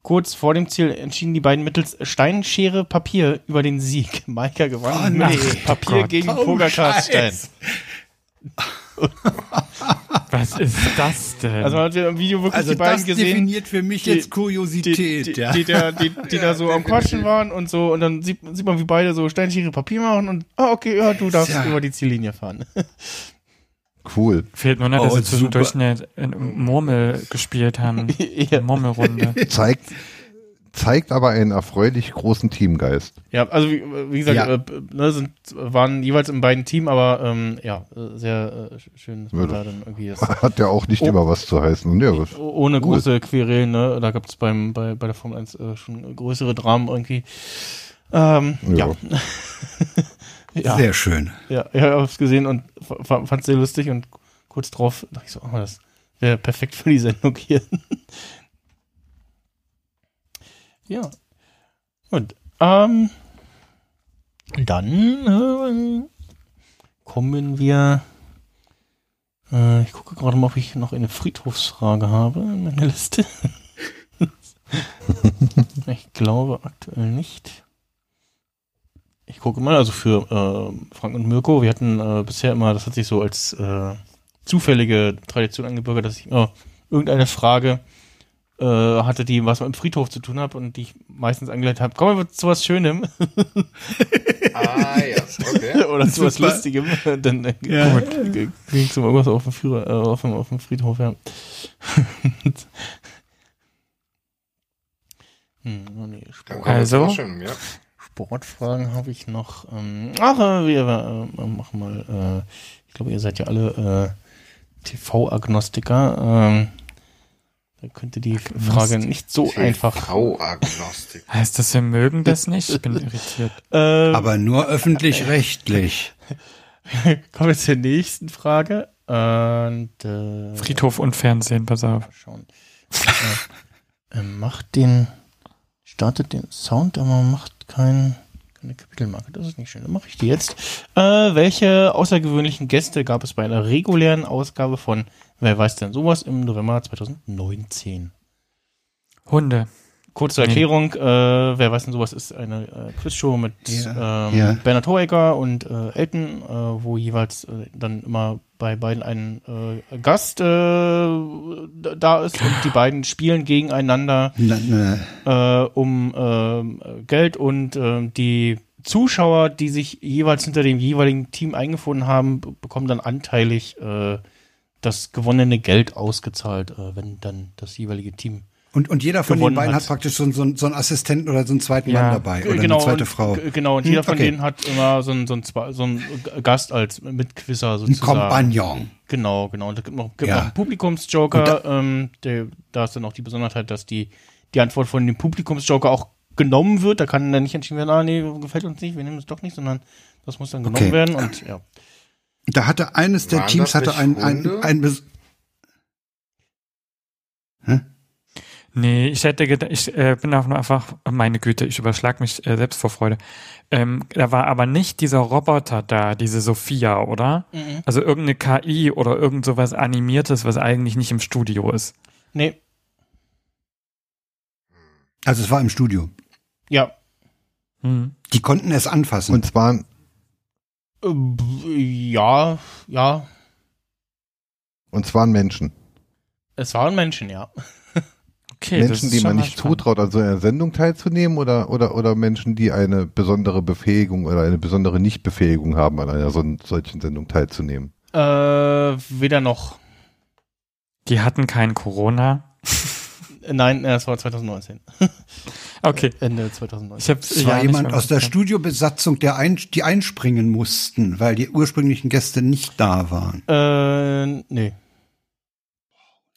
Kurz vor dem Ziel entschieden die beiden mittels Stein, Schere, Papier über den Sieg. Maika gewann Oh, mit nein. Papier Gott. gegen Oh, Pogacars Stein. Scheiß. Was ist das denn? Also man hat ja im Video wirklich Also die beiden das gesehen. definiert für mich die- jetzt die, Kuriosität. die, ja. die, da, die, die da so am Quatschen waren und so und dann sieht, sieht man, wie beide so Steinschere Papier machen und ah, okay, ja, du darfst Ja. über die Ziellinie fahren. Cool. Fehlt nur noch, dass Oh, sie zwischendurch super. eine, Murmel gespielt haben. ja. Eine Murmelrunde. Zeigt, zeigt aber einen erfreulich großen Teamgeist. ja, also wie, wie gesagt, Ja. äh, ne, sind, waren jeweils im beiden Team, aber ähm, ja, äh, sehr äh, schön, dass man Ja, da dann irgendwie das, Hat ja auch nicht Oh. immer was zu heißen. Ja, was, oh- ohne Cool. große Querelen, ne, da gab es beim bei, bei der Formel 1 äh, schon größere Dramen irgendwie. Ähm, ja. Ja. Sehr schön. Ja, ich habe es gesehen und fand es sehr lustig und kurz drauf dachte ich so, oh, das wäre perfekt für die Sendung hier. ja. Gut. Ähm, dann äh, kommen wir. Äh, ich gucke gerade mal, ob ich noch eine Friedhofsfrage habe in meiner Liste. ich glaube aktuell nicht. Ich gucke mal, also für äh, Frank und Mirko, wir hatten äh, bisher immer, das hat sich so als äh, zufällige Tradition angebürgert, dass ich immer irgendeine Frage äh, hatte, die was mit dem Friedhof zu tun hat und die ich meistens angeleitet habe. Kommen wir zu was Schönem Ah ja, okay. oder zu was. Lustigem. Dann äh, Ja. ging es um irgendwas auf dem, Führer, äh, auf dem, auf dem Friedhof, ja. hm, oh nee, Also? schön, ja. Sportfragen habe ich noch. Ähm, ach, äh, wir äh, machen mal. Äh, ich glaube, ihr seid ja alle äh, TV-Agnostiker. Ähm, da könnte die Frage nicht so einfach. TV-Agnostik. Heißt das, wir mögen das nicht? Ich bin irritiert. Ähm, Aber nur öffentlich-rechtlich. kommen wir zur nächsten Frage. Und, äh, Friedhof und Fernsehen, pass auf. Schauen. äh, äh, macht den, startet den Sound, aber macht kein, keine Kapitelmarke. Das ist nicht schön. Dann mache ich die jetzt. Äh, welche außergewöhnlichen Gäste gab es bei einer regulären Ausgabe von Wer weiß denn sowas im November 2019? Hunde. Kurze Nee. Erklärung, äh, wer weiß denn sowas ist eine äh, Quizshow mit Ja, ähm, ja. Bernhard Hoeker und äh, Elton, äh, wo jeweils äh, dann immer bei beiden ein äh, Gast äh, da- ist und die beiden spielen gegeneinander Na, na, um Geld und die Zuschauer, die sich jeweils hinter dem jeweiligen Team eingefunden haben, be- bekommen dann anteilig das gewonnene Geld ausgezahlt, wenn dann das jeweilige Team Und, und jeder von den beiden hat. hat praktisch so, so, so einen Assistenten oder so einen zweiten Ja. Mann dabei oder genau, eine zweite und, Frau. Genau, und Hm, jeder von okay. denen hat immer so einen, so einen, so einen Gast als Mitquisser Ein sozusagen. Kompagnon. Genau, genau. Und es gibt noch, gibt Ja. noch einen Publikumsjoker. ähm, der, da ist dann auch die Besonderheit, dass die, die Antwort von dem Publikumsjoker auch genommen wird. Da kann dann nicht entschieden werden, ah, nee, gefällt uns nicht, wir nehmen es doch nicht, sondern das muss dann genommen Okay. werden. Und ja. Da hatte eines der Waren Teams hatte ein, ein, Hunde? ein, Nee, ich hätte gedacht, ich äh, bin auch nur einfach, meine Güte, ich überschlag mich äh, selbst vor Freude. Ähm, da war aber nicht dieser Roboter da, diese Sophia, oder? Also irgendeine KI oder irgend sowas Animiertes, was eigentlich nicht im Studio ist. Nee, also es war im Studio. ja. Hm. Die konnten es anfassen. und zwar, Äh, b- Ja, ja. und zwar Menschen. Es waren Menschen, ja. Okay, Menschen, die man nicht spannend. zutraut, an so einer Sendung teilzunehmen oder, oder, oder Menschen, die eine besondere Befähigung oder eine besondere Nichtbefähigung haben, an einer so, solchen Sendung teilzunehmen? Äh, weder noch. Die hatten kein Corona. Äh, Nein, äh, das war 2019. Okay. Ende 2019. Ich hab's Es ja war nicht jemand aus der. Studiobesatzung, der ein, die einspringen mussten, weil die ursprünglichen Gäste nicht da waren. Äh, nee.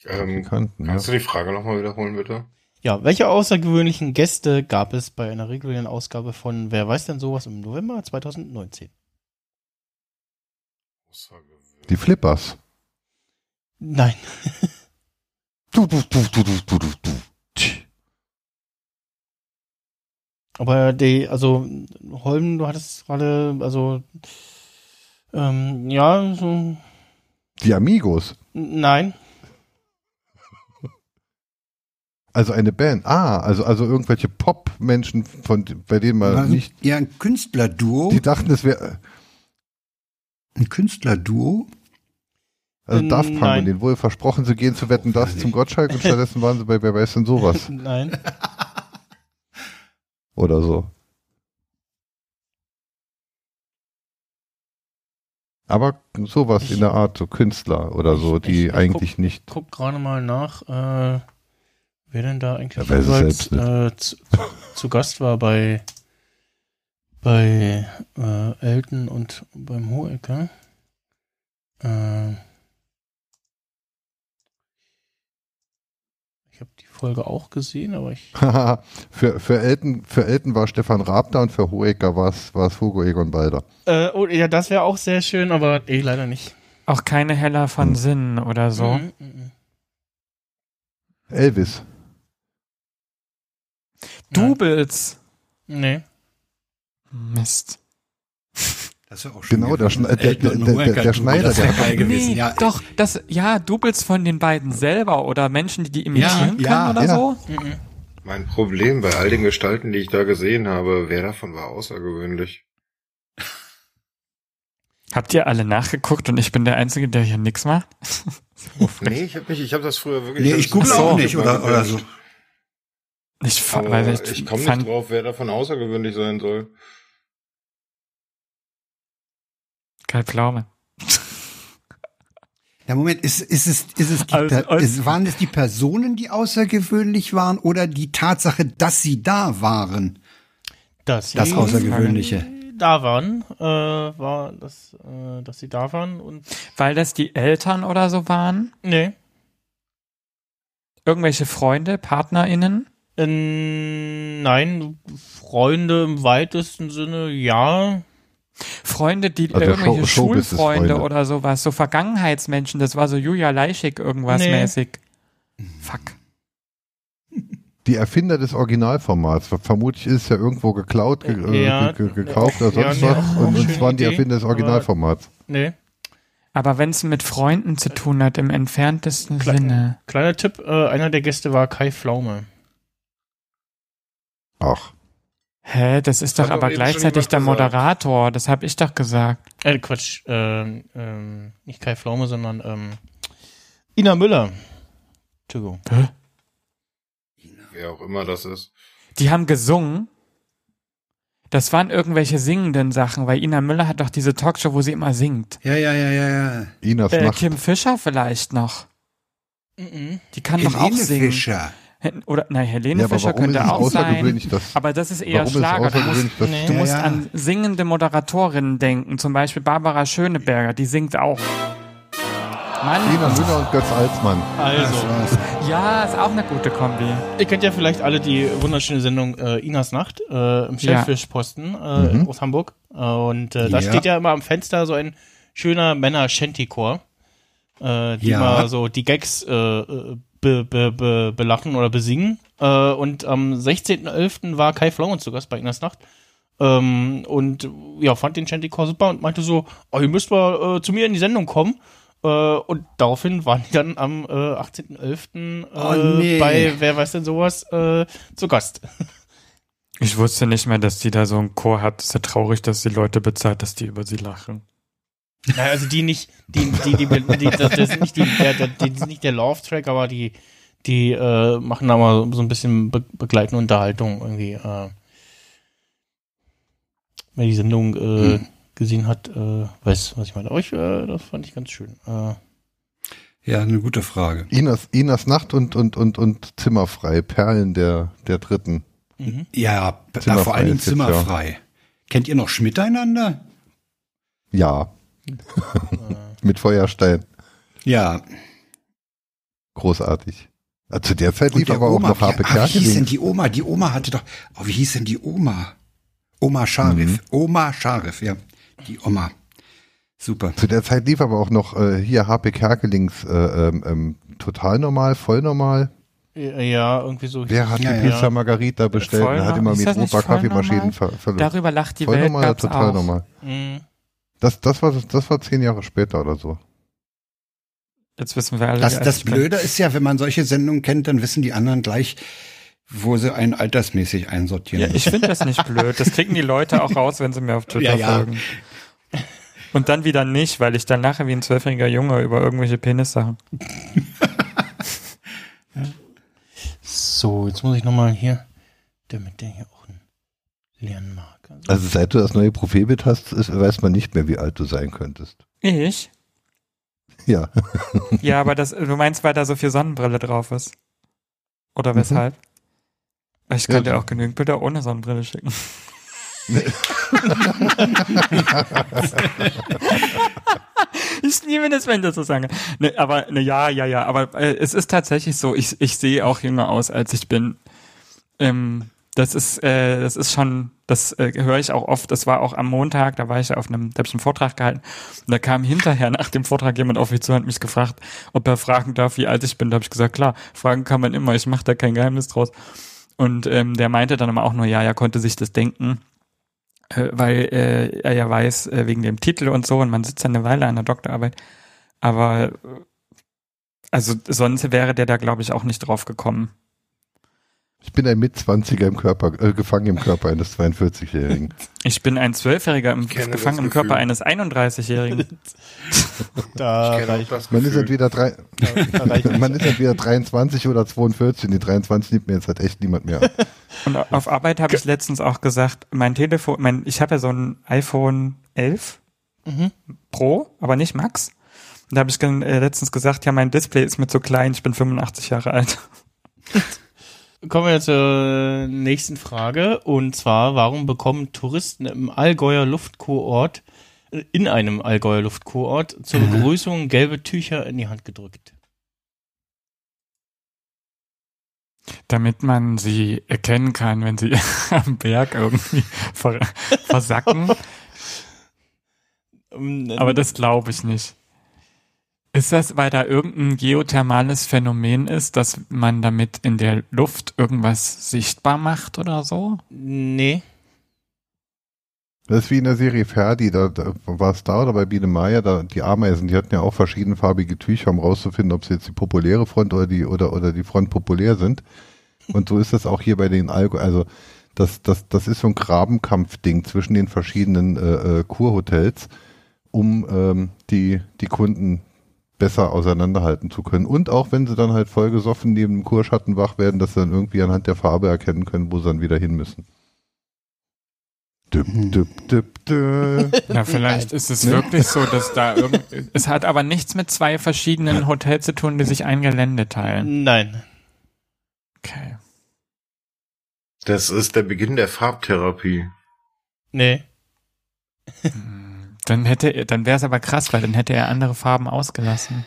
Ähm, Bekannten, ja. kannst du die Frage nochmal wiederholen, bitte? Ja, welche außergewöhnlichen Gäste gab es bei einer regulären Ausgabe von Wer weiß denn sowas im November 2019? Die Flippers. Nein. Du, du, du, du, du, du, du. Aber die, also Holm, du hattest gerade, also ähm, ja, so, Die Amigos. nein. Also eine Band. Ah, also, also irgendwelche Pop-Menschen, von, bei denen man War nicht, ja, ein Künstlerduo. die dachten, es wäre, Ein Künstlerduo. also Äh, Daft Punk nein. und denen wohl versprochen, sie gehen zu Wetten, das zum Gottschalk und stattdessen waren sie bei Wer weiß denn sowas Nein. oder so. Aber sowas in der Art, so Künstler oder so, Ich- die ich- ich eigentlich nicht. Guck gerade mal nach, äh, wer denn da eigentlich Ja, jeweils, äh, zu, zu Gast war bei bei äh, Elton und beim Hohecker. Äh, ich habe die Folge auch gesehen, aber ich für, für, Elton, für Elton war Stefan Raab da und für Hohecker war es Hugo Egon Balder. äh, oh, ja, das wäre auch sehr schön, aber eh leider nicht. Auch keine Heller von Sinn oder so. Mhm, mhm. Elvis. Doubles. Nee. Mist. Das ist ja auch schon Genau, der. Schne der, der, der, Schneider, das der wäre geil gewesen. nee, Ja, doch, das, ja, Doubles von den beiden selber oder Menschen, die die imitieren Ja, können oder ja. so. Mein Problem bei all den Gestalten, die ich da gesehen habe, wer davon war außergewöhnlich? Habt ihr alle nachgeguckt und ich bin der Einzige, der hier nichts macht? Nee, ich habe ich habe das früher wirklich. Nee, ich google auch nicht, oder- oder so. Ich, fa- Aber weil ich, ich, komme nicht drauf, wer davon außergewöhnlich sein soll. Kai Pflaume. Ja, Moment, ist, ist es, ist es, die, Also, Per- als- ist, waren es die Personen, die außergewöhnlich waren oder die Tatsache, dass sie da waren? Das, Das Außergewöhnliche. da waren, äh, war das, äh, dass sie da waren und Weil das die Eltern oder so waren? nee. Irgendwelche Freunde, PartnerInnen? Ähm, nein, Freunde im weitesten Sinne, ja. Freunde, die Also irgendwelche Show-. Schulfreunde oder sowas, so Vergangenheitsmenschen, das war so Julia Leischig irgendwas Nee. mäßig. Fuck. die Erfinder des Originalformats. Vermutlich ist es ja irgendwo geklaut, ge äh, Ja, ge ge gekauft oder ja, sonst nee, was. Und, es waren die Idee, Erfinder des Originalformats. Nee. Aber wenn es mit Freunden zu tun hat, im entferntesten Kle- Sinne. Kleiner Tipp, äh, einer der Gäste war Kai Pflaume. Ach. Hä, das ist doch aber gleichzeitig der gesagt. Moderator, das habe ich doch gesagt. Äh, Quatsch, ähm, ähm, nicht Kai Pflaume, sondern ähm, Ina Müller. Entschuldigung. Wer auch immer das ist. Die haben gesungen. Das waren irgendwelche singenden Sachen, weil Ina Müller hat doch diese Talkshow, wo sie immer singt. Ja, ja, ja, ja, ja. Inas Äh, Nacht. Kim Fischer vielleicht noch. Mhm. Die kann doch auch Helene singen. Fischer. Oder, nein, Helene Ja, Fischer könnte auch sein. außergewöhnlich, dass, Aber das ist eher warum ist Schlager. Du musst, Nee. du Ja, musst ja. an singende Moderatorinnen denken. Zum Beispiel Barbara Schöneberger, die singt auch. Mann, Ina Müller und Götz Alsmann. Also, ja, ist auch eine gute Kombi. ihr kennt ja vielleicht alle die wunderschöne Sendung äh, Inas Nacht äh, im Schellfischposten äh, Mhm. aus Hamburg. Äh, und äh, da Ja. steht ja immer am Fenster so ein schöner Männer-Shanty-Chor, äh, die Ja. mal so die Gags be, be, be, belachen oder besingen. Äh, und am 16.11. war Kai Pflaumen zu Gast bei Inas Nacht. Ähm, und ja, fand den Shanty-Chor super und meinte so, oh, ihr müsst mal äh, zu mir in die Sendung kommen. Äh, und daraufhin waren die dann am äh, 18.11. Äh, Oh, nee. bei Wer weiß denn sowas äh, zu Gast. Ich wusste nicht mehr, dass die da so einen Chor hat. Ist ja traurig, dass die Leute bezahlt, dass die über sie lachen. Naja, also die nicht, die, die, die, die, die das ist nicht die, der, der, die ist nicht der Love-Track, aber die, Die äh, machen da mal so ein bisschen be begleitende Unterhaltung irgendwie. Äh, wer die Sendung äh, gesehen hat, äh, weiß, was ich meine. Aber ich, äh, das fand ich ganz schön. Äh, Ja, eine gute Frage. Inas, Inas Nacht und, und, und, und Zimmerfrei, Perlen der, der Dritten. mhm. Ja, Zimmerfrei vor allem jetzt, zimmerfrei. Kennt ihr noch Schmiteinander? Ja. Mit Feuerstein. Ja. Großartig. Zu der Zeit lief aber auch noch Harpe wie, ah, wie hieß denn Kerkeling. die Oma? Die Oma hatte doch, oh, wie hieß denn die Oma? Oma Scharif. Mhm. Oma Scharif, ja. Die Oma. Super. Zu der Zeit lief aber auch noch äh, hier Harpe Kerkelings äh, ähm, ähm, total normal, voll normal. Ja, irgendwie so. Wer hat Ja, die ja. Pizza Margarita bestellt Voll und hat immer mit Opa Kaffeemaschinen ver verloren. Darüber lacht die Voll Welt normal, gab's total auch. normal. Mhm. Das, das, war, das war zehn Jahre später oder so. Jetzt wissen wir alle. Das, das. Blöde ist ja, wenn man solche Sendungen kennt, dann wissen die anderen gleich, wo sie einen altersmäßig einsortieren. Ja, ich finde das nicht blöd. Das kriegen die Leute auch raus, wenn sie mir auf Twitter Ja, ja. folgen. Und dann wieder nicht, weil ich dann lache wie ein zwölfjähriger Junge über irgendwelche Penissachen. So, jetzt muss ich nochmal hier, damit der hier auch einen lernen mag. Also, Also seit du das neue Profilbild hast, weiß man nicht mehr, wie alt du sein könntest. Ich? Ja. Ja, aber das, du meinst, weil da so viel Sonnenbrille drauf ist? Oder Mhm. weshalb? Ich Ja, kann dir so. auch genügend Bilder ohne Sonnenbrille schicken. ich liebe das, wenn das so sagen. Ne, aber ne, ja, ja, ja. Aber äh, es ist tatsächlich so. Ich, ich sehe auch jünger aus, als ich bin. Ähm, das ist, äh, das ist schon, das äh, höre ich auch oft. Das war auch am Montag, da war ich auf einem, da habe ich einen Vortrag gehalten. Und da kam hinterher nach dem Vortrag jemand auf mich zu und hat mich gefragt, ob er fragen darf, wie alt ich bin. Da habe ich gesagt, klar, fragen kann man immer. Ich mache da kein Geheimnis draus. Und ähm, der meinte dann aber auch nur, ja, er konnte sich das denken, äh, weil äh, er ja weiß, äh, wegen dem Titel und so, und man sitzt ja eine Weile an der Doktorarbeit. Aber äh, also sonst wäre der da, glaube ich, auch nicht drauf gekommen. Ich bin ein Mitzwanziger im Körper, äh, gefangen im Körper eines 42-Jährigen. Ich bin ein Zwölfjähriger im, gefangen im Körper eines 31-Jährigen. da reicht, das Man ist entweder drei, da man ist entweder 23 oder 42 und die 23 nimmt mir jetzt halt echt niemand mehr. Und auf Arbeit habe ich letztens auch gesagt, mein Telefon, mein, ich habe ja so ein iPhone 11 Mhm. Pro, aber nicht Max. Und da habe ich äh, letztens gesagt, ja, mein Display ist mir zu klein, ich bin 85 Jahre alt. Kommen wir zur nächsten Frage. Und zwar, warum bekommen Touristen im Allgäuer Luftkurort, äh, in einem Allgäuer Luftkurort, zur Begrüßung gelbe Tücher in die Hand gedrückt? Damit man sie erkennen kann, wenn sie am Berg irgendwie ver versacken. Ähm, Aber das glaube ich nicht. Ist das, weil da irgendein geothermales Phänomen ist, dass man damit in der Luft irgendwas sichtbar macht oder so? Nee. Das ist wie in der Serie Ferdi, da, da war es da oder bei Biene Maya, da die Ameisen, die hatten ja auch verschiedenfarbige Tücher, um rauszufinden, ob sie jetzt die populäre Front oder die oder oder die Front populär sind. Und so ist das auch hier bei den Algo, also das das das ist so ein Grabenkampfding zwischen den verschiedenen äh, äh, Kurhotels, um ähm, die die Kunden besser auseinanderhalten zu können. Und auch wenn sie dann halt vollgesoffen neben dem Kurschatten wach werden, dass sie dann irgendwie anhand der Farbe erkennen können, wo sie dann wieder hin müssen. Düpp, düpp, düpp, düpp. Ja, vielleicht ist es wirklich so, dass da irgend, es hat aber nichts mit zwei verschiedenen Hotels zu tun, die sich ein Gelände teilen. Nein. Okay. Das ist der Beginn der Farbtherapie. Nee. Dann hätte dann wäre es aber krass, weil dann hätte er andere Farben ausgelassen.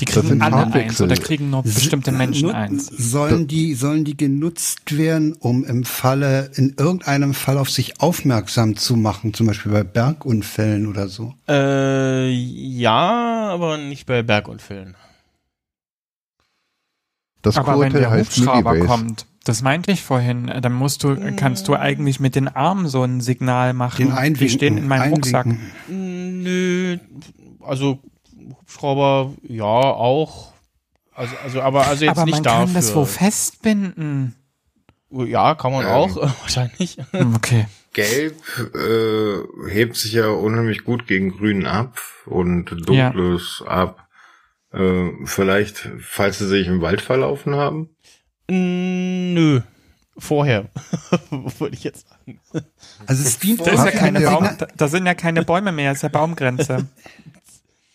Die kriegen alle eins Farbwechsel. oder kriegen nur bestimmte Menschen eins. Sollen die, sollen die genutzt werden, um im Falle, in irgendeinem Fall auf sich aufmerksam zu machen, zum Beispiel bei Bergunfällen oder so? Äh, ja, aber nicht bei Bergunfällen. Das Aber wenn der Hubschrauber kommt, das meinte ich vorhin, dann musst du, kannst du eigentlich mit den Armen so ein Signal machen. Den Einwinken. Die stehen in meinem Rucksack. Einwinken. Nö, also Hubschrauber, ja, auch. Also, also aber also jetzt Aber nicht man dafür. kann das wo festbinden. Ja, kann man Ähm. auch, äh, wahrscheinlich. Hm, Okay. Gelb äh, hebt sich ja unheimlich gut gegen Grün ab und Dunkles ab. Äh, vielleicht, falls sie sich im Wald verlaufen haben? Nö. Vorher. Würde ich jetzt sagen. Also es dient, Da, ist ja keine Baum, da, sind ja keine Bäume mehr, ist ja Baumgrenze.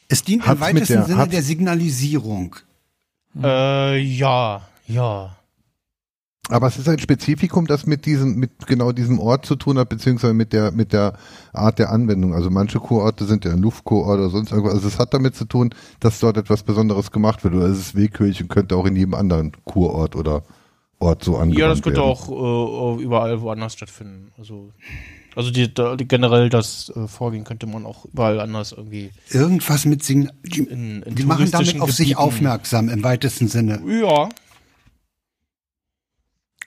es dient im Hat's mit weitesten der- Sinne der Signalisierung. Äh, ja. Ja. Aber es ist ein Spezifikum, das mit diesem, mit genau diesem Ort zu tun hat, beziehungsweise mit der, mit der Art der Anwendung. Also manche Kurorte sind ja ein Luftkurort oder sonst irgendwas. Also es hat damit zu tun, dass dort etwas Besonderes gemacht wird. Oder es ist willkürlich und könnte auch in jedem anderen Kurort oder Ort so angewandt Ja, das könnte werden. auch äh, überall woanders stattfinden. Also, also die, da, die generell das äh, Vorgehen könnte man auch überall anders irgendwie Irgendwas mit Signal. Die, in, in die machen damit auf sich Gebieten- aufmerksam im weitesten Sinne. Ja.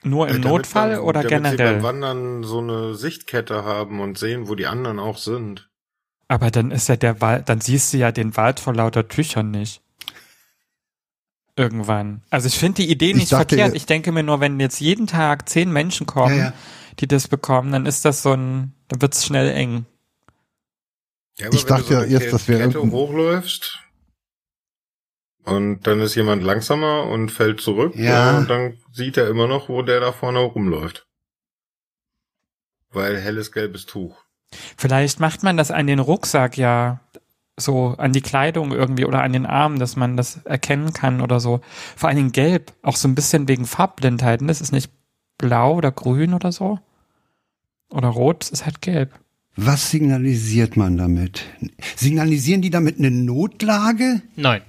Nur im Damit Notfall man- oder damit Sie beim generell? Wandern so eine Sichtkette haben und sehen, wo die anderen auch sind. Aber dann ist ja der Wald, dann siehst du ja den Wald vor lauter Tüchern nicht. Irgendwann. Also ich finde die Idee Ich nicht dachte, verkehrt. Ich denke mir nur, wenn jetzt jeden Tag zehn Menschen kommen, Ja, ja. die das bekommen, dann ist das so ein, dann wird's schnell eng. Ja, Ich wenn dachte du ja eine erst, Ke- das wäre Kette hochläufst und dann ist jemand langsamer und fällt zurück Ja. und dann sieht er immer noch, wo der da vorne rumläuft. Weil helles gelbes Tuch. Vielleicht macht man das an den Rucksack ja so an die Kleidung irgendwie oder an den Armen, dass man das erkennen kann oder so. Vor allen Dingen gelb, auch so ein bisschen wegen Farbblindheiten. Das ist nicht blau oder grün oder so. Oder rot, es ist halt gelb. Was signalisiert man damit? Signalisieren die damit eine Notlage? Nein.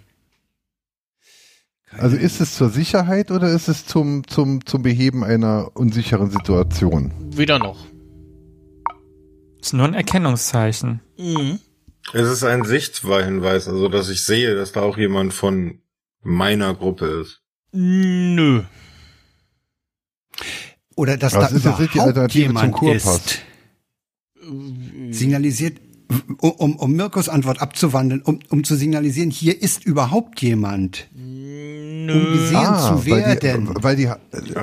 Also ist es zur Sicherheit oder ist es zum, zum, zum Beheben einer unsicheren Situation? Weder noch. Ist nur ein Erkennungszeichen. Mhm. Es ist ein Sichthinweis, also dass ich sehe, dass da auch jemand von meiner Gruppe ist. Nö. Oder dass Was da ist die überhaupt Alternative zum jemand Kurpass? ist? Signalisiert, um, um, um Mirkos Antwort abzuwandeln, um, um zu signalisieren, hier ist überhaupt jemand. Um Nö. gesehen zu weil die, werden. weil die,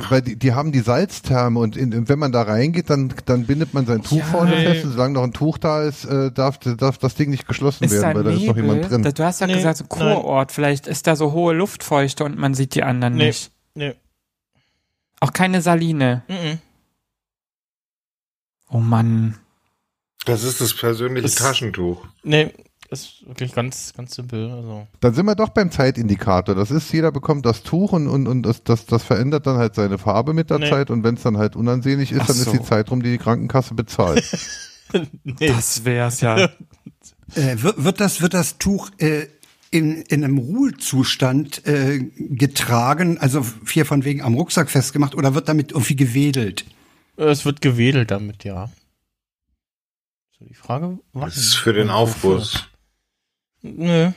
weil die, die haben die Salztherme und in, wenn man da reingeht, dann, dann bindet man sein Tuch Ja. vorne Nee. fest und solange noch ein Tuch da ist, äh, darf, darf das Ding nicht geschlossen Ist da werden, weil da ist noch jemand drin. Du hast ja Nee, gesagt, so nein. Kurort. Vielleicht ist da so hohe Luftfeuchte und man sieht die anderen Nee. nicht. Nö. Auch keine Saline. Mhm. Oh Mann. Das ist das persönliche Es- Taschentuch. Nee, ist wirklich ganz, ganz simpel. Also. Dann sind wir doch beim Zeitindikator. Das ist, jeder bekommt das Tuch und, und, und das, das, das verändert dann halt seine Farbe mit der Nee. Zeit und wenn es dann halt unansehnlich ist, Ach dann so. ist die Zeit rum, die die Krankenkasse bezahlt. nee. Das wär's ja. Äh, wird, wird, das, wird das Tuch äh, in, in einem Ruhezustand äh, getragen, also hier von wegen am Rucksack festgemacht, oder wird damit irgendwie gewedelt? Es wird gewedelt damit, ja. So, die Frage, was? Das ist für den Aufguss. Nö.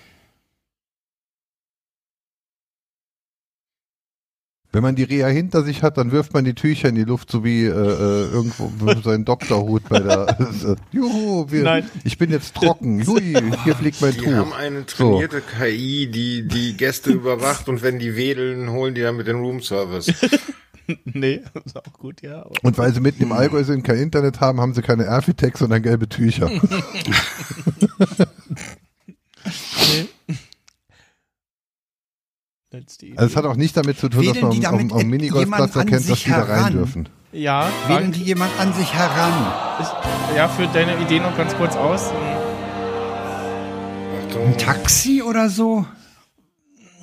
Wenn man die Reha hinter sich hat, dann wirft man die Tücher in die Luft, so wie äh, äh, irgendwo sein Doktorhut bei der. Äh, Juhu, wir, Nein. ich bin jetzt trocken. Hui, hier fliegt mein Die haben Tuch. eine trainierte KI, die die Gäste überwacht und wenn die wedeln, holen die dann mit den Roomservice. nee, ist auch gut, ja. aber- Und weil sie mitten im Allgäu sind, kein Internet haben, haben sie keine Airfitex, sondern gelbe Tücher. Ist die Also es Idee. hat auch nicht damit zu tun, dass Wedeln man am, Minigolfplatz erkennt, dass die da rein heran? dürfen. Ja, Wählen die jemand an sich heran? ich, ja, für deine Idee noch ganz kurz aus. Achtung. Ein Taxi oder so?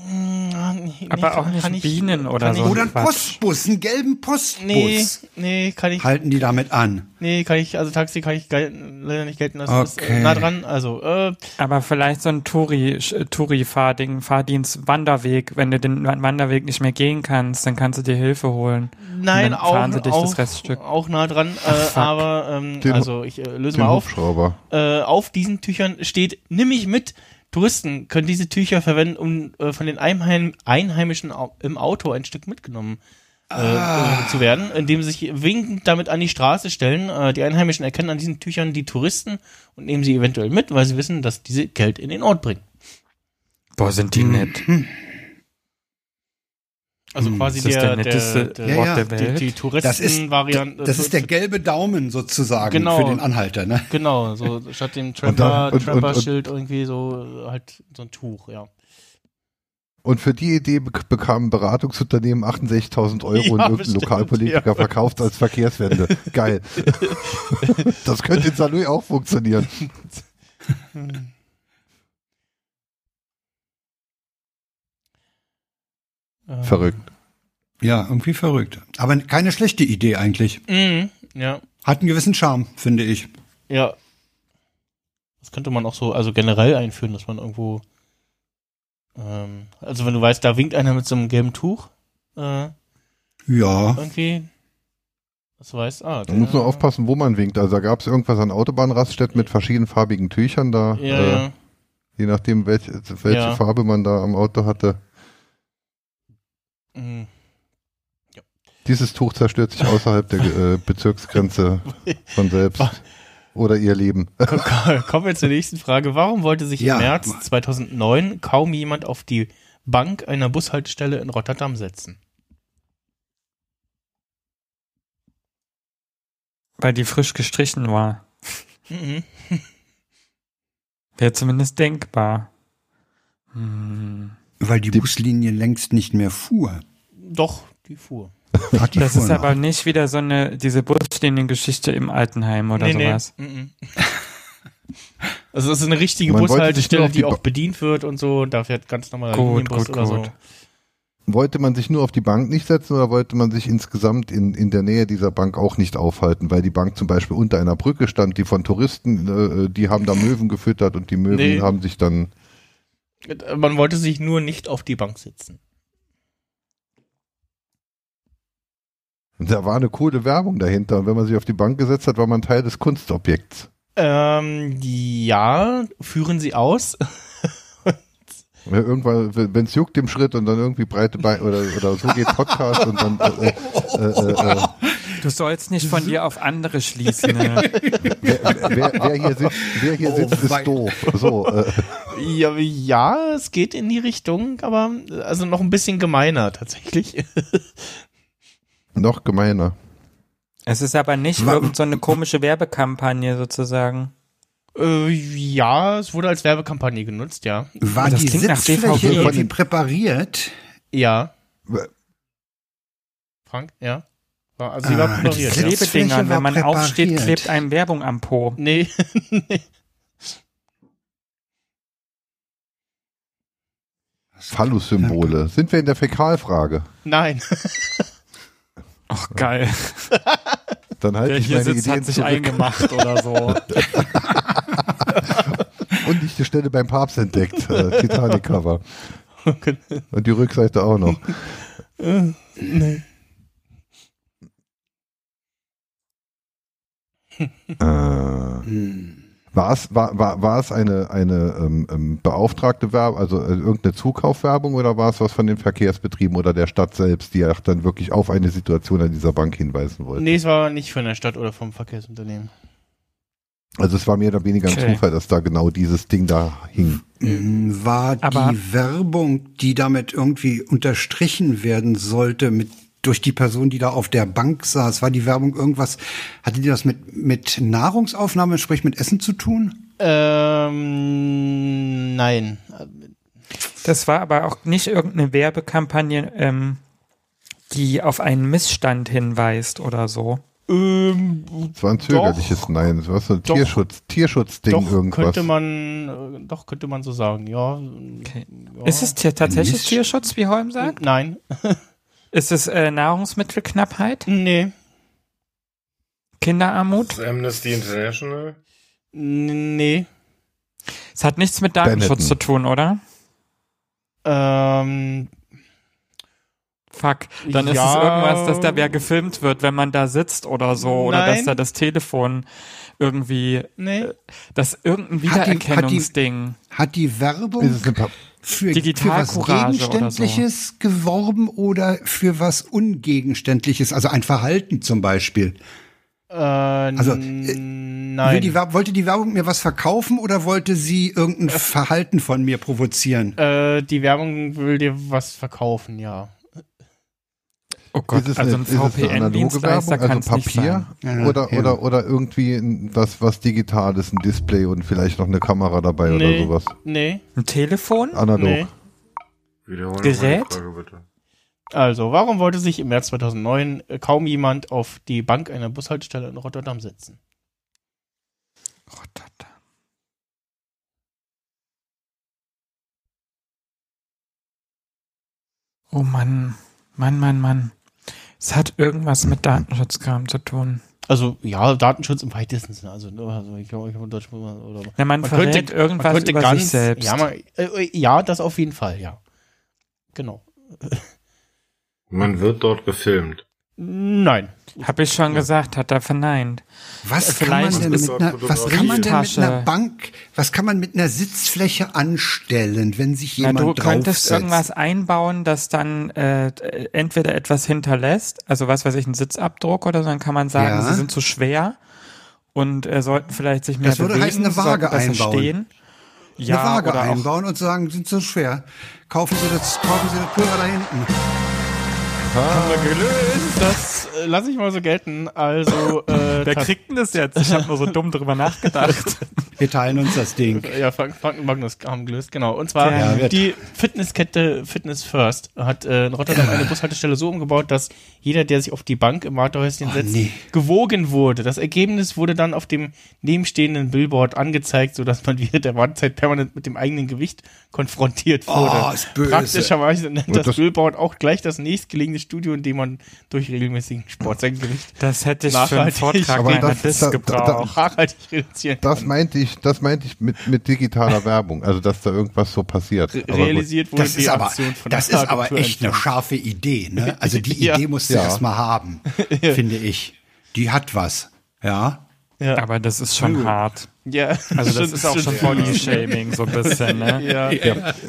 Nee, Aber auch nicht kann ich- Bienen oder so. Oder ein. Postbus, einen gelben Postbus. Nee, nee, kann ich, Halten die damit an? nee, kann ich, also Taxi kann ich leider nicht gelten lassen. Ist, Okay. äh, nah dran, also, äh, Aber vielleicht so ein Touri, Touri-Fahrding, Fahrdienst, Wanderweg. Wenn du den Wa- Wanderweg nicht mehr gehen kannst, dann kannst du dir Hilfe holen. nein, dann auch, fahren sie dich auch, das Reststück. auch nah dran, äh, aber, ähm, Den- also, ich äh, löse Den mal auf. Hubschrauber. äh, auf diesen Tüchern steht, nimm mich mit. Touristen können diese Tücher verwenden, um äh, von den Einheim Einheimischen im Auto ein Stück mitgenommen äh, äh, zu werden, indem sie sich winkend damit an die Straße stellen. Äh, die Einheimischen erkennen an diesen Tüchern die Touristen und nehmen sie eventuell mit, weil sie wissen, dass diese Geld in den Ort bringen. Boah, sind die nett. Also Hm, quasi Das ist der, der der, netteste der, Ja, Ort ja, der die, Welt. die Das ist, Touristenvariante. das ist der gelbe Daumen sozusagen Genau. für den Anhalter, ne? Genau, so statt dem Tramper-Schild irgendwie so halt so ein Tuch, ja. Und für die Idee bek bekam ein Beratungsunternehmen 68.000 Euro Ja, und irgendein bestimmt, Lokalpolitiker ja. verkauft als Verkehrswende. Geil. das könnte in Saarlouis auch funktionieren. Verrückt. Ja, irgendwie verrückt. Aber keine schlechte Idee eigentlich. Mhm, ja, Hat einen gewissen Charme, finde ich. ja. Das könnte man auch so, also generell einführen, dass man irgendwo, ähm, also wenn du weißt, da winkt einer mit so einem gelben Tuch, äh, Ja. irgendwie, dass du weißt, ah, Man muss nur aufpassen, wo man winkt. Also da gab es irgendwas an Autobahnraststätten mit verschiedenfarbigen Tüchern da. Ja, äh, ja. Je nachdem, welche, welche Ja. Farbe man da am Auto hatte. Mhm. Dieses Tuch zerstört sich außerhalb der äh, Bezirksgrenze von selbst. Oder ihr Leben. Komm- komm- Kommen wir zur nächsten Frage. Warum wollte sich Ja. im März 2009 kaum jemand auf die Bank einer Bushaltestelle in Rotterdam setzen? Weil die frisch gestrichen war. Mhm. Wäre zumindest denkbar. Hm. Weil die, Buslinie längst nicht mehr fuhr. Doch, die fuhr. Ach, die Das fuhr ist noch. aber nicht wieder so eine, diese Busliniengeschichte im Altenheim oder sowas. Nee. mhm. Also das ist eine richtige Man Bushaltestelle, die die auch bedient wird und so. Und da fährt ganz normaler Gut, Linienbus gut, oder so. gut. Wollte man sich nur auf die Bank nicht setzen oder wollte man sich insgesamt in, in der Nähe dieser Bank auch nicht aufhalten, weil die Bank zum Beispiel unter einer Brücke stand, die von Touristen, äh, die haben da Möwen gefüttert und die Möwen Nee. haben sich dann. Man wollte sich nur nicht auf die Bank setzen. Da war eine coole Werbung dahinter und wenn man sich auf die Bank gesetzt hat, war man Teil des Kunstobjekts. Ähm, ja, führen sie aus. Ja, Irgendwann, wenn es juckt im Schritt und dann irgendwie breite Beine oder, oder so geht Podcast und dann äh, äh, äh, äh, Du sollst nicht von dir auf andere schließen. Ne? wer, wer, wer hier sitzt, wer hier Oh, sitzt, ist doof. So, äh, Ja, ja, es geht in die Richtung, aber also noch ein bisschen gemeiner tatsächlich. noch gemeiner. Es ist aber nicht Wa- irgend so eine komische Werbekampagne sozusagen. äh, ja, es wurde als Werbekampagne genutzt, ja. War Das die klingt nach Sitzfläche irgendwie präpariert? Ja. Frank, ja. War, also sie war Ah, präpariert, die ja. Sitz- Klebedingern, war wenn man aufsteht, präpariert. klebt einem Werbung am Po. Nee. nee. Phallus-Symbole. Sind wir in der Fäkalfrage? Nein. Ach, geil. Dann halte Der ich hier meine sitzt, Ideen hat sich zurück eingemacht oder so. und ich die Stelle beim Papst entdeckt. Äh, Titanic-Cover. Und die Rückseite auch noch. nee. Äh, war, es, war, war, war es eine, eine ähm, ähm, beauftragte Werbung, also äh, irgendeine Zukaufwerbung oder war es was von den Verkehrsbetrieben oder der Stadt selbst, die auch dann wirklich auf eine Situation an dieser Bank hinweisen wollte? Nee, es war nicht von der Stadt oder vom Verkehrsunternehmen. Also es war mehr oder weniger ein Okay. Zufall, dass da genau dieses Ding da hing. Mm, War Aber- die Werbung, die damit irgendwie unterstrichen werden sollte, mit durch die Person, die da auf der Bank saß, war die Werbung irgendwas, hatte die das mit, mit Nahrungsaufnahme, sprich mit Essen zu tun? Ähm, nein. Das war aber auch nicht irgendeine Werbekampagne, ähm, die auf einen Missstand hinweist oder so. Ähm, Es war ein zögerliches Nein, es war so ein Doch. Tierschutz, Tierschutzding doch, irgendwas. könnte man, äh, doch, könnte man so sagen, ja. Okay. ja. Ist es tatsächlich Tierschutz, wie Holm sagt? Nein. Ist es äh, Nahrungsmittelknappheit? Nee. Kinderarmut? Ist Amnesty International. Nee. Es hat nichts mit Datenschutz Benetton. zu tun, oder? Ähm, Fuck. Dann ist es Ja. irgendwas, dass da wer gefilmt wird, wenn man da sitzt oder so. Oder dass Nein. da das Telefon irgendwie, nee. das irgendein Hat die- hat die-. Hat die Werbung Für, für was Digitalcourage oder so. Gegenständliches geworben oder für was Ungegenständliches, also ein Verhalten zum Beispiel? Äh, Also, äh, nein. die, wollte die Werbung mir was verkaufen oder wollte sie irgendein Verhalten von mir provozieren? äh, die Werbung will dir was verkaufen, ja. Oh Gott, ist es also ein VPN-Dienstleister also Papier sein. Ja, oder, ja. oder, oder irgendwie was, was Digitales, ein Display und vielleicht noch eine Kamera dabei Nee. oder sowas. Nee. Ein Telefon? Analog. Nee. Wiederholen Gerät? Frage bitte. Also, warum wollte sich im März 2009 kaum jemand auf die Bank einer Bushaltestelle in Rotterdam setzen? Rotterdam. Oh Mann, Mann, Mann, Mann. Es hat irgendwas mit Datenschutzkram zu tun. Also, ja, Datenschutz im weitesten Sinne. Also, ne, also ich glaube, ich habe Deutsch oder Ja, man, Man könnte- irgendwas man könnte über ganz, sich selbst. Ja, man, äh, ja, das auf jeden Fall, ja. Genau. Man wird dort gefilmt. Nein. Hab ich schon gesagt, hat er verneint. Was Äh, kann man vielleicht denn ist mit einer, was kann man denn mit einer Bank, was kann man mit einer Sitzfläche anstellen, wenn sich Na, jemand du könntest draufsetzt? irgendwas einbauen, das dann äh, entweder etwas hinterlässt, also was weiß ich, ein Sitzabdruck oder so, dann kann man sagen, Ja. sie sind zu schwer und äh, sollten vielleicht sich mehr Das würde bewegen, heißen, eine sie sollten Waage einbauen. Stehen. Ja, eine Waage einbauen und sagen, sind so schwer. Kaufen Sie das, kaufen Sie das Pulver da hinten. Haben wir gelöst. Das äh, lasse ich mal so gelten. Also, äh, Wer kriegt denn das jetzt? Ich habe nur so dumm drüber nachgedacht. Wir teilen uns das Ding. Ja, Frank, Frank und Magnus haben gelöst, genau. Und zwar Ja, die Fitnesskette Fitness First hat äh, in Rotterdam eine Bushaltestelle so umgebaut, dass jeder, der sich auf die Bank im Wartehäuschen setzt, nee. gewogen wurde. Das Ergebnis wurde dann auf dem nebenstehenden Billboard angezeigt, sodass man während der Wartezeit permanent mit dem eigenen Gewicht konfrontiert wurde. Oh, ist böse. Praktischerweise nennt das, das- Billboard auch gleich das nächstgelegene Studio, in dem man durch regelmäßigen Sport sein Gewicht Das hätte ich für einen. Vortrag Aber das- Disk da- da- gebraucht. nachhaltig reduzieren Das meinte ich, das meinte ich mit, mit digitaler Werbung, also dass da irgendwas so passiert. Re- realisiert wurde Das die ist aber, Aktion von das ist aber echt eine scharfe Idee, ne? Also die Ja. Idee musst du Ja. erst mal haben, finde ich. Die hat was, ja. Ja. Aber das ist schon hart. Ja, Also das ist auch schon Body-Shaming so ein bisschen, ne? Ja.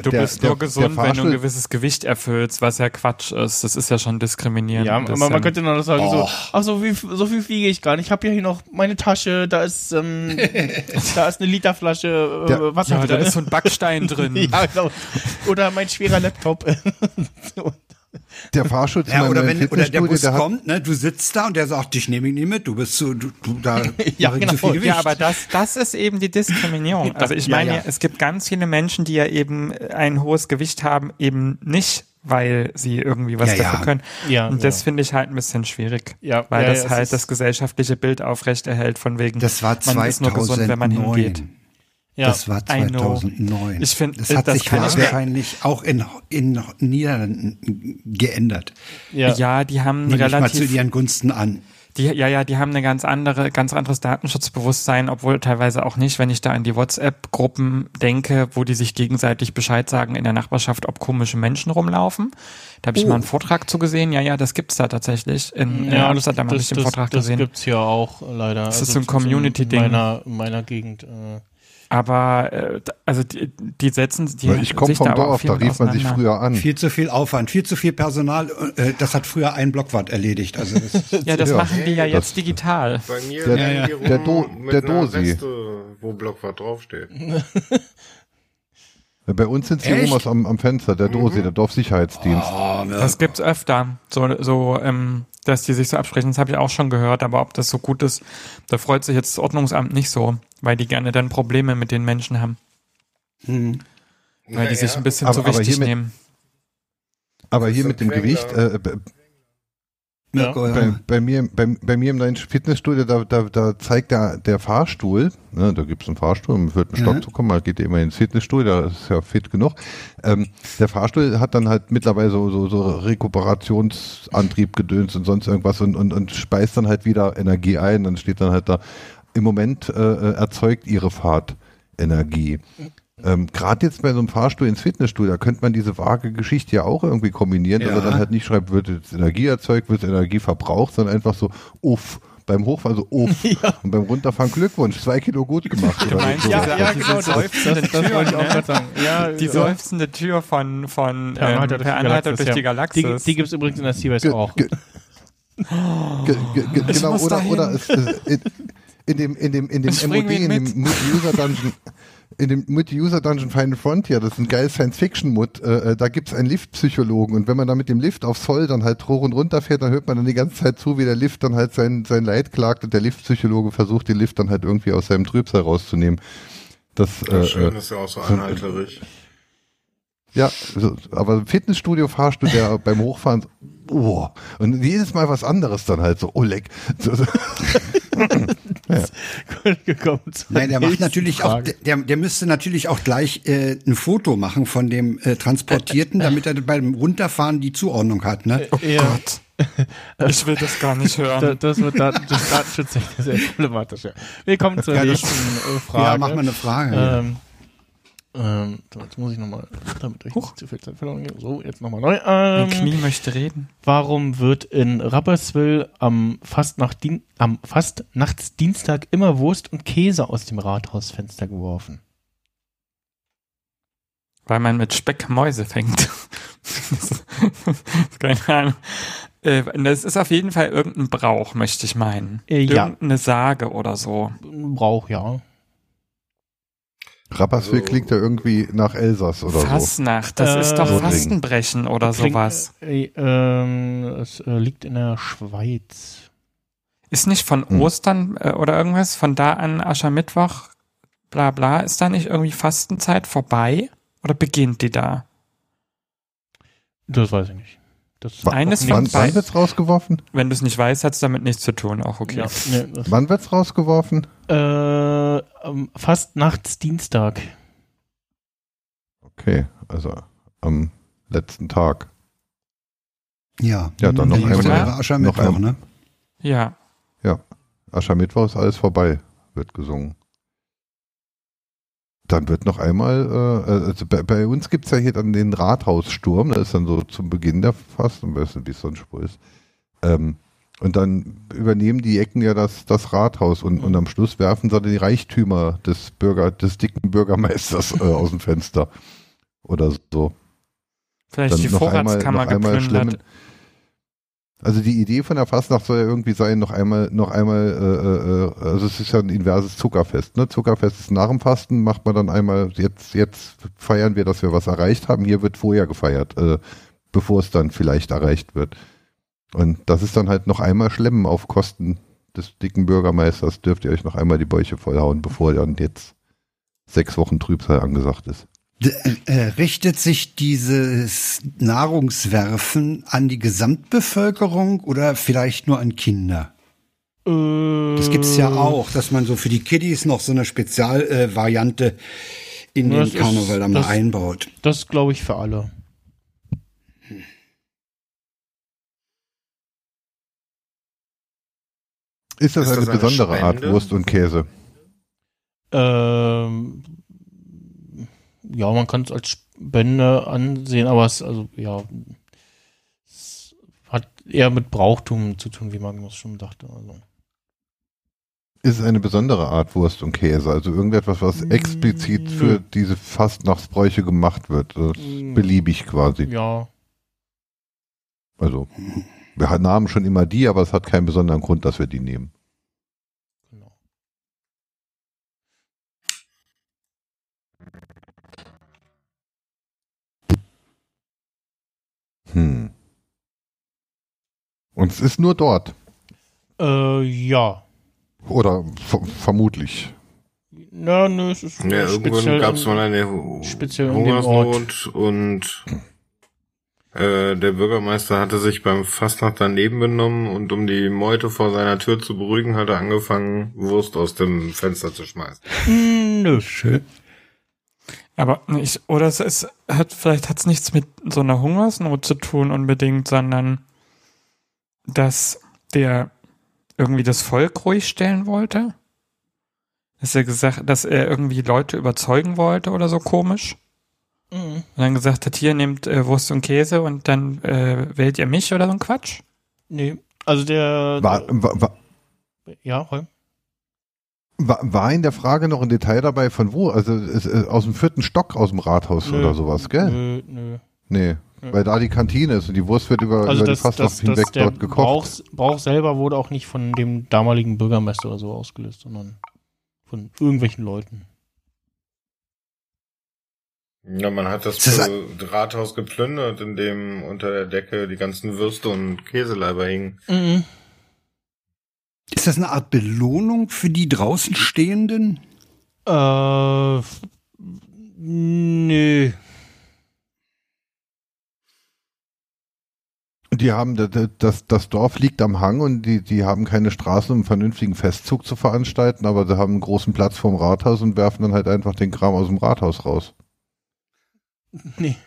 Du Der- bist der- nur gesund, der wenn du ein gewisses Gewicht erfüllst, was ja Quatsch ist. Das ist ja schon diskriminierend. Ja, aber man könnte noch sagen Oh. so, ach so, wie, so viel wiege ich gar nicht. Ich habe ja hier noch meine Tasche, da ist, ähm, da ist eine Literflasche äh, Der- Wasser ja, da drin. ist so ein Backstein drin. ja, genau. Oder mein schwerer Laptop. Der Fahrstuhl zu Ja, oder wenn oder der Bus der kommt, ne, du sitzt da und der sagt, dich nehme ich nicht mit, du bist so, du, du da Ja, genau. zu viel Gewicht. Ja, aber das, das ist eben die Diskriminierung. Also ich Ja, meine, ja. es gibt ganz viele Menschen, die ja eben ein hohes Gewicht haben, eben nicht, weil sie irgendwie was Ja, dafür ja. können. Ja, Und das ja. finde ich halt ein bisschen schwierig. Ja, weil ja, das halt das gesellschaftliche Bild aufrechterhält von wegen, das war man ist nur gesund, wenn man 2009. hingeht. Ja. Das war I know. 2009. Ich find, das hat das sich wahrscheinlich auch in, in Niederlanden geändert. ja. Ja, die haben Nehme ich mal zu relativ ihren Gunsten an. Die, ja, ja, die haben eine ganz andere, ganz anderes Datenschutzbewusstsein, obwohl teilweise auch nicht, wenn ich da an die WhatsApp-Gruppen denke, wo die sich gegenseitig Bescheid sagen in der Nachbarschaft, ob komische Menschen rumlaufen. Da habe ich Oh. mal einen Vortrag zu gesehen. Ja, ja, das gibt's da tatsächlich. In äh, Amsterdam habe ich den Vortrag das gesehen. gibt's ja auch leider. Das ist Also so ein Community-Ding. In meiner, in meiner Gegend. Äh, Aber äh, also die, die setzen die ich komme sich vom da Dorf, viel da rief man sich früher an. Viel zu viel Aufwand, viel zu viel Personal. äh, Das hat früher ein Blockwart erledigt. Also das, Ja, das Ja. machen die ja Das- jetzt digital. Bei mir Der- ja. rum Der Do- der Dosi. Weste, wo Blockwart draufsteht. Bei uns sind? Omas am, am Fenster, der Dosi, der Dorfsicherheitsdienst. Das gibt's öfter, so, so ähm, dass die sich so absprechen. Das habe ich auch schon gehört, aber ob das so gut ist, da freut sich jetzt das Ordnungsamt nicht so, weil die gerne dann Probleme mit den Menschen haben, hm. weil die sich ein bisschen Aber- zu aber wichtig hiermit- nehmen. Aber hier mit dem Gewicht, äh, Mirko, bei, ja. bei, mir, bei, bei mir im neuen Fitnessstudio, da, da, da zeigt der, der Fahrstuhl, ne, da gibt's einen Fahrstuhl, um für einen Stock Mhm. zu kommen, man geht ja immer ins Fitnessstudio, da ist ja fit genug. Ähm, der Fahrstuhl hat dann halt mittlerweile so, so, so Rekuperationsantrieb gedöns und sonst irgendwas und, und, und speist dann halt wieder Energie ein. Dann steht dann halt da, im Moment äh, äh, erzeugt ihre Fahrt Energie. Ähm, Gerade jetzt bei so einem Fahrstuhl ins Fitnessstudio, da könnte man diese vage Geschichte ja auch irgendwie kombinieren, dass Ja. er dann halt nicht schreibt, wird jetzt Energie erzeugt, wird Energie verbraucht, sondern einfach so, uff. Beim Hochfahren so, uff. Und beim Runterfahren Glückwunsch, zwei Kilo gut gemacht. Du meinst so. ja, ja, ja, ja, genau, das, seufzende das Tür, wollte ich auch ne? gerade sagen. Ja, Die ja. seufzende Tür von, von Per ähm, Anhalter per Anhalter durch die ja. Galaxis. Die, die gibt's übrigens in der Seabase Ge- auch. ge- ge- ge- ge- Ich genau, muss oder, dahin. oder es, es, in, in dem, in dem, in dem MOD, in dem Multi-User-Dungeon, in dem Multi-User-Dungeon Final Frontier, das ist ein geiles Science-Fiction-Mod, äh, äh, da gibt's einen Liftpsychologen und wenn man da mit dem Lift aufs Voll dann halt hoch und runter fährt, dann hört man dann die ganze Zeit zu, wie der Lift dann halt sein, sein Leid klagt und der Liftpsychologe versucht, den Lift dann halt irgendwie aus seinem Trübsal rauszunehmen. Das, äh, Das schön äh, ist ja auch so anhalterig. Ja, so, aber im Fitnessstudio fahrst du der beim Hochfahren, so, oh, und jedes Mal was anderes dann halt so, oh leck. So. Gut gekommen Nein, der macht natürlich auch, Frage. der, der müsste natürlich auch gleich äh, ein Foto machen von dem äh, Transportierten, damit er beim Runterfahren die Zuordnung hat. Ne? Oh Ja. Gott. Ich will das gar nicht hören. das wird das datenschutztechnisch sehr problematisch. Ja. Wir kommen zur Ja, nächsten äh, Frage. Ja, mach mal eine Frage. ja. Ähm, ähm, so, jetzt muss ich nochmal, damit euch nicht zu viel Zeit verloren geht. So, jetzt nochmal neu. Ähm, Mein Knie möchte reden. Warum wird in Rapperswil am Fastnachtdien am Fastnachtsdienstag immer Wurst und Käse aus dem Rathausfenster geworfen? Weil man mit Speck Mäuse fängt. Keine Ahnung. Äh, Das ist auf jeden Fall irgendein Brauch, möchte ich meinen. Äh, ja. Irgendeine Sage oder so. Brauch, ja. Rapperswil Also- klingt ja irgendwie nach Elsass oder so. Fastnacht, das ist doch Äh, Fastenbrechen oder Klingt, sowas. Äh, ähm, es äh, liegt in der Schweiz. Ist nicht von Hm. Ostern äh, oder irgendwas, von da an Aschermittwoch, bla bla, ist da nicht irgendwie Fastenzeit vorbei? Oder beginnt die da? Das weiß ich nicht. Das Wa- Eines Wann, wann wird's rausgeworfen? Wenn du es nicht weißt, hat es damit nichts zu tun, auch okay. Ja, nee, Wann wird's rausgeworfen? äh, am Fastnachtsdienstag. Okay, also am letzten Tag. Ja, Ja, dann noch einmal- Aschermittwoch, noch ein- ne? Ja. Aschermittwoch ist alles vorbei, wird gesungen. Dann wird noch einmal, äh, also bei, bei uns gibt's ja hier dann den Rathaussturm, das ist dann so zum Beginn der Fast, am besten wie es sonst wo ist. Ähm, und dann übernehmen die Ecken ja das, das Rathaus und, und am Schluss werfen sie dann die Reichtümer des Bürger, des dicken Bürgermeisters äh, aus dem Fenster. Oder so. Vielleicht Dann die noch einmal- Vorratskammer noch einmal geplündert. schlemmen. Also die Idee von der Fastnacht soll ja irgendwie sein, noch einmal, noch einmal, äh, äh, also es ist ja ein inverses Zuckerfest. Ne? Zuckerfest ist nach dem Fasten, macht man dann einmal, jetzt, jetzt feiern wir, dass wir was erreicht haben. Hier wird vorher gefeiert, äh, bevor es dann vielleicht erreicht wird. Und das ist dann halt noch einmal schlemmen auf Kosten des dicken Bürgermeisters. Dürft ihr euch noch einmal die Bäuche vollhauen, bevor dann jetzt sechs Wochen Trübsal angesagt ist. D äh, richtet sich dieses Nahrungswerfen an die Gesamtbevölkerung oder vielleicht nur an Kinder? Das gibt's ja auch, dass man so für die Kiddies noch so eine Spezialvariante äh, in den Karneval dann mal das- einbaut. Das glaube ich für alle. Ist das Ist eine das eine besondere Art Spende? Wurst und Käse? Ähm, ja, man kann es als Spende ansehen, aber es, also, ja, es hat eher mit Brauchtum zu tun, wie Magnus schon sagte. Also. Ist es eine besondere Art Wurst und Käse? Also irgendetwas, was Mm, explizit für diese Fastnachtsbräuche gemacht wird? Das ist Mm. beliebig quasi. Ja, Also wir haben schon immer die, aber es hat keinen besonderen Grund, dass wir die nehmen. Hm. Und es ist nur dort. Äh, ja. Oder ver vermutlich. Na, nö, es ist Ja, irgendwann gab es mal eine Hu- speziell in dem Hungersnot und äh, der Bürgermeister hatte sich beim Fastnacht daneben benommen und um die Meute vor seiner Tür zu beruhigen, hat er angefangen, Wurst aus dem Fenster zu schmeißen. Mm, Nö. Aber ich, oder es ist, hat, vielleicht hat es nichts mit so einer Hungersnot zu tun unbedingt, sondern dass der irgendwie das Volk ruhig stellen wollte. Dass er gesagt, dass er irgendwie Leute überzeugen wollte oder so komisch. Mhm. Und dann gesagt hat, hier nehmt äh, Wurst und Käse und dann äh, wählt ihr mich oder so ein Quatsch. Nee. Also der. War, war, war, ja, Holm? War war in der Frage noch ein Detail dabei, von wo? Also es, äh, aus dem vierten Stock aus dem Rathaus Nö. oder sowas, gell? Nö, nö. Nee. Nö. Weil da die Kantine ist und die Wurst wird über, Also über das, die Fastnacht das, hinweg das, der dort gekocht. Brauch, Brauch selber wurde auch nicht von dem damaligen Bürgermeister oder so ausgelöst, sondern von irgendwelchen Leuten. Ja, man hat das, Das ist Rathaus geplündert, in dem unter der Decke die ganzen Würste und Käseleiber hingen. Mhm. Ist das eine Art Belohnung für die draußen Stehenden? Äh, nö. Die haben, das, das Dorf liegt am Hang und die, die haben keine Straßen, um einen vernünftigen Festzug zu veranstalten, aber sie haben einen großen Platz vorm Rathaus und werfen dann halt einfach den Kram aus dem Rathaus raus. Nee.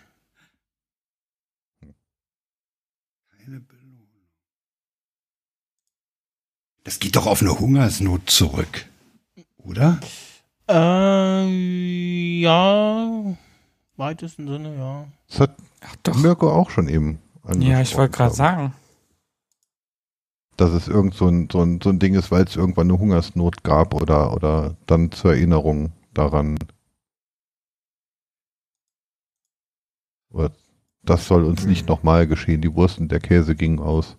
Das geht doch auf eine Hungersnot zurück. Oder? Äh, ja. Weitesten Sinne, ja. Das hat Ach doch. Mirko auch schon eben Ja, ich wollte gerade angesprochen, sagen. Dass es irgend so ein, so ein, so ein Ding ist, weil es irgendwann eine Hungersnot gab oder, oder dann zur Erinnerung daran. Aber das soll uns nicht nochmal geschehen. Die Wurst und der Käse gingen aus.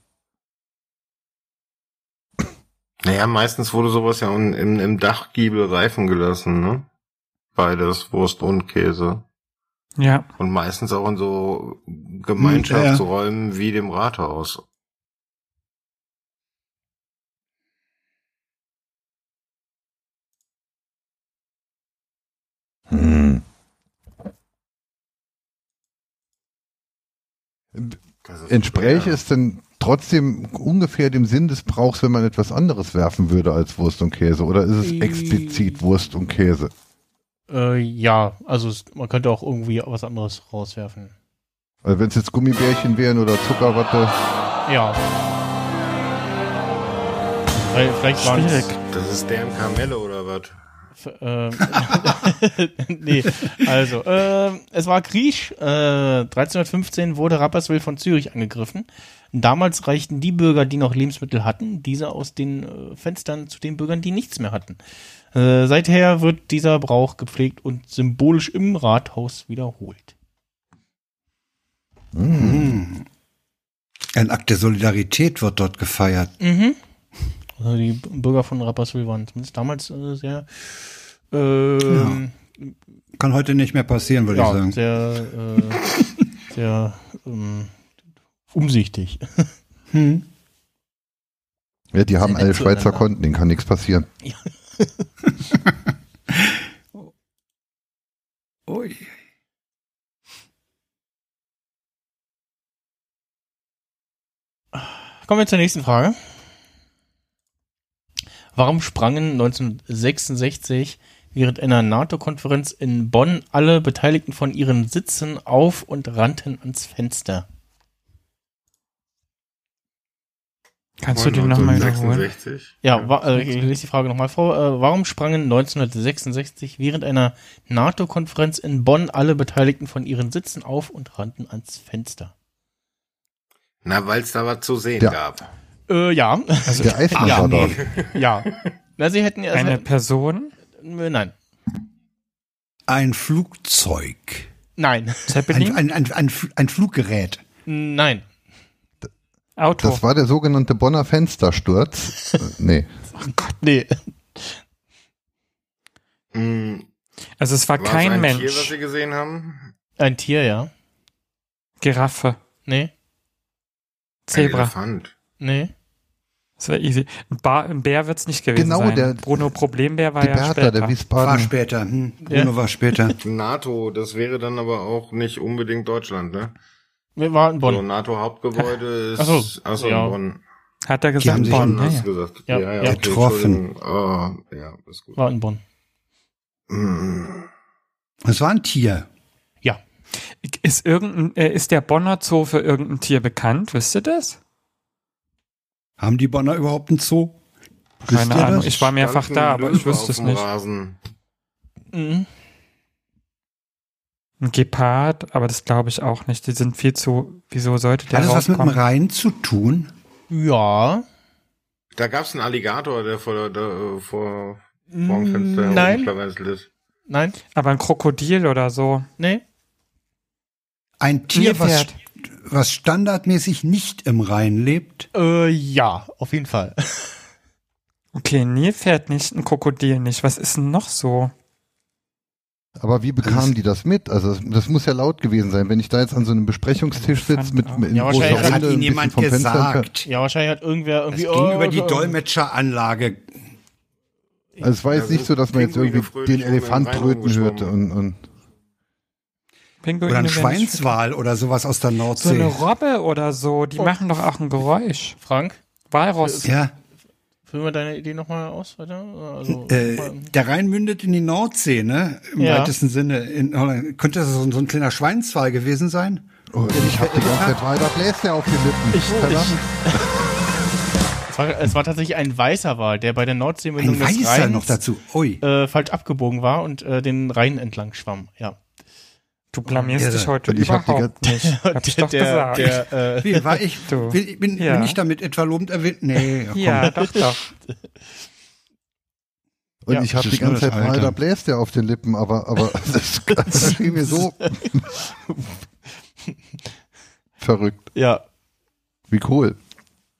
Naja, meistens wurde sowas ja im, im, im Dachgiebel reifen gelassen, ne? Beides, Wurst und Käse. Ja. Und meistens auch in so Gemeinschaftsräumen wie dem Rathaus. Hm. Entspräche es denn trotzdem ungefähr dem Sinn des Brauchs, wenn man etwas anderes werfen würde als Wurst und Käse? Oder ist es Äh. explizit Wurst und Käse? Äh, ja, also es, man könnte auch irgendwie was anderes rauswerfen. Also wenn es jetzt Gummibärchen wären oder Zuckerwatte. Ja. Vielleicht waren Schwierig. Das ist deren Kamelle oder was? ähm, nee, also, ähm, es war Krieg. Äh, 1315 wurde Rapperswil von Zürich angegriffen. Damals reichten die Bürger, die noch Lebensmittel hatten, diese aus den äh, Fenstern zu den Bürgern, die nichts mehr hatten. Äh, seither wird dieser Brauch gepflegt und symbolisch im Rathaus wiederholt. Hm. Ein Akt der Solidarität wird dort gefeiert. Mhm. Also die Bürger von Rapperswil waren zumindest damals äh, sehr, ähm, Kann heute nicht mehr passieren, würde ich ja, sagen. sehr, äh, sehr ähm, umsichtig. Hm. Ja, die haben alle Schweizer. Konten, denen kann nichts passieren. Ui. Kommen wir zur nächsten Frage. Warum sprangen 1966 während einer NATO-Konferenz in Bonn alle Beteiligten von ihren Sitzen auf und rannten ans Fenster? Kannst du den nochmal wiederholen? 1966? Ja, wa äh, ich lese die Frage nochmal vor. Äh, warum sprangen 1966 während einer NATO-Konferenz in Bonn alle Beteiligten von ihren Sitzen auf und rannten ans Fenster? Na, weil es da was zu sehen Ja. gab. Äh, ja. Also Der Eismann ja, war dort. ja. Na, sie hätten ja. eine Person, äh, nein. Ein Flugzeug. Nein. Ein, ein, ein, ein, ein Fluggerät. Nein. Auto. Das war der sogenannte Bonner Fenstersturz. Nee. Nee. Hm, also es war war es kein ein Mensch. Tier, was Sie gesehen haben? Ein Tier, ja. Giraffe, Nee. Ein Zebra. Elefant. Nee. Das wäre easy. Ein, Bar, ein Bär wird's nicht gewesen Genau, sein. der- Bruno Problembär war Die ja Bertha, später. der War Wiesbaden. später. Hm. Bruno Ja. war später. NATO, das wäre dann aber auch nicht unbedingt Deutschland, ne? Wir waren in So, Bonn. NATO-Hauptgebäude ist. Ach so, Achso, ja. Bonn. Hat er haben gesagt, sich Bonn. Ja, hast ja. gesagt. Ja, Ja, ja, ja. okay, Getroffen. Oh, ja, ist gut. War in Bonn. Hm. Es war ein Tier. Ja. Ist, irgendein, äh, ist der Bonner Zoo für irgendein Tier bekannt? Wisst ihr das? Haben die Bonner überhaupt einen Zoo? Wisst Keine Ahnung. das? Ich war mehrfach da, aber ich wüsste es nicht. Rasen. Mhm. Ein Gepard, aber das glaube ich auch nicht. Die sind viel zu. Wieso sollte der Hat das was mit dem rauskommen? Rhein zu tun? Ja. Da gab's einen Alligator, der vor, der, der, vor, vor dem Fenster Nein. ist. Nein. Aber ein Krokodil oder so. Nee. Ein Tier, was, was standardmäßig nicht im Rhein lebt? Äh, ja, auf jeden Fall. Okay, ein Nilpferd nicht, ein Krokodil nicht. Was ist denn noch so? Aber wie bekamen die das mit? Also das, das muss ja laut gewesen sein, wenn ich da jetzt an so einem Besprechungstisch sitze mit, mit Ja, großer wahrscheinlich Das hat Runde, ein ihnen bisschen jemand vom Fenster entfernt. gesagt. Ja, wahrscheinlich hat irgendwer Das irgendwie. ging oh, über die oh, Dolmetscheranlage. Also es war Ja, jetzt nicht so, dass man jetzt irgendwie den Elefant brüten hörte und, und Pinguine Oder ein Schweinswal oder sowas aus der So Nordsee. eine Robbe oder so, die machen doch auch ein Geräusch. Frank, Walross. ja, führen wir deine Idee nochmal aus? Weiter? Also, äh, der Rhein mündet in die Nordsee, ne? Im Ja. weitesten Sinne. In Holland. Könnte das so, so ein kleiner Schweinswal gewesen sein? Oh, ich hab die ganze Zeit weiter bläst der auf die Lippen. Verdammt. es, war, es war tatsächlich ein weißer Wal, der bei der Nordseemündung Ein des Weißer Rheins noch dazu. Ui. äh, falsch abgebogen war und äh, den Rhein entlang schwamm. Ja. Du blamierst Irre. dich heute Und ich überhaupt nicht. Hab ich doch der, gesagt. der, äh, Wie, war ich, Du. bin, bin, Ja. bin ich damit etwa lobend erwähnt? Nee, ja, komm. ja, doch, doch. Und Ja. ich habe die ganze Zeit Alter. weiter bläst der auf den Lippen, aber, aber das, das schien mir so verrückt. ja. Wie cool.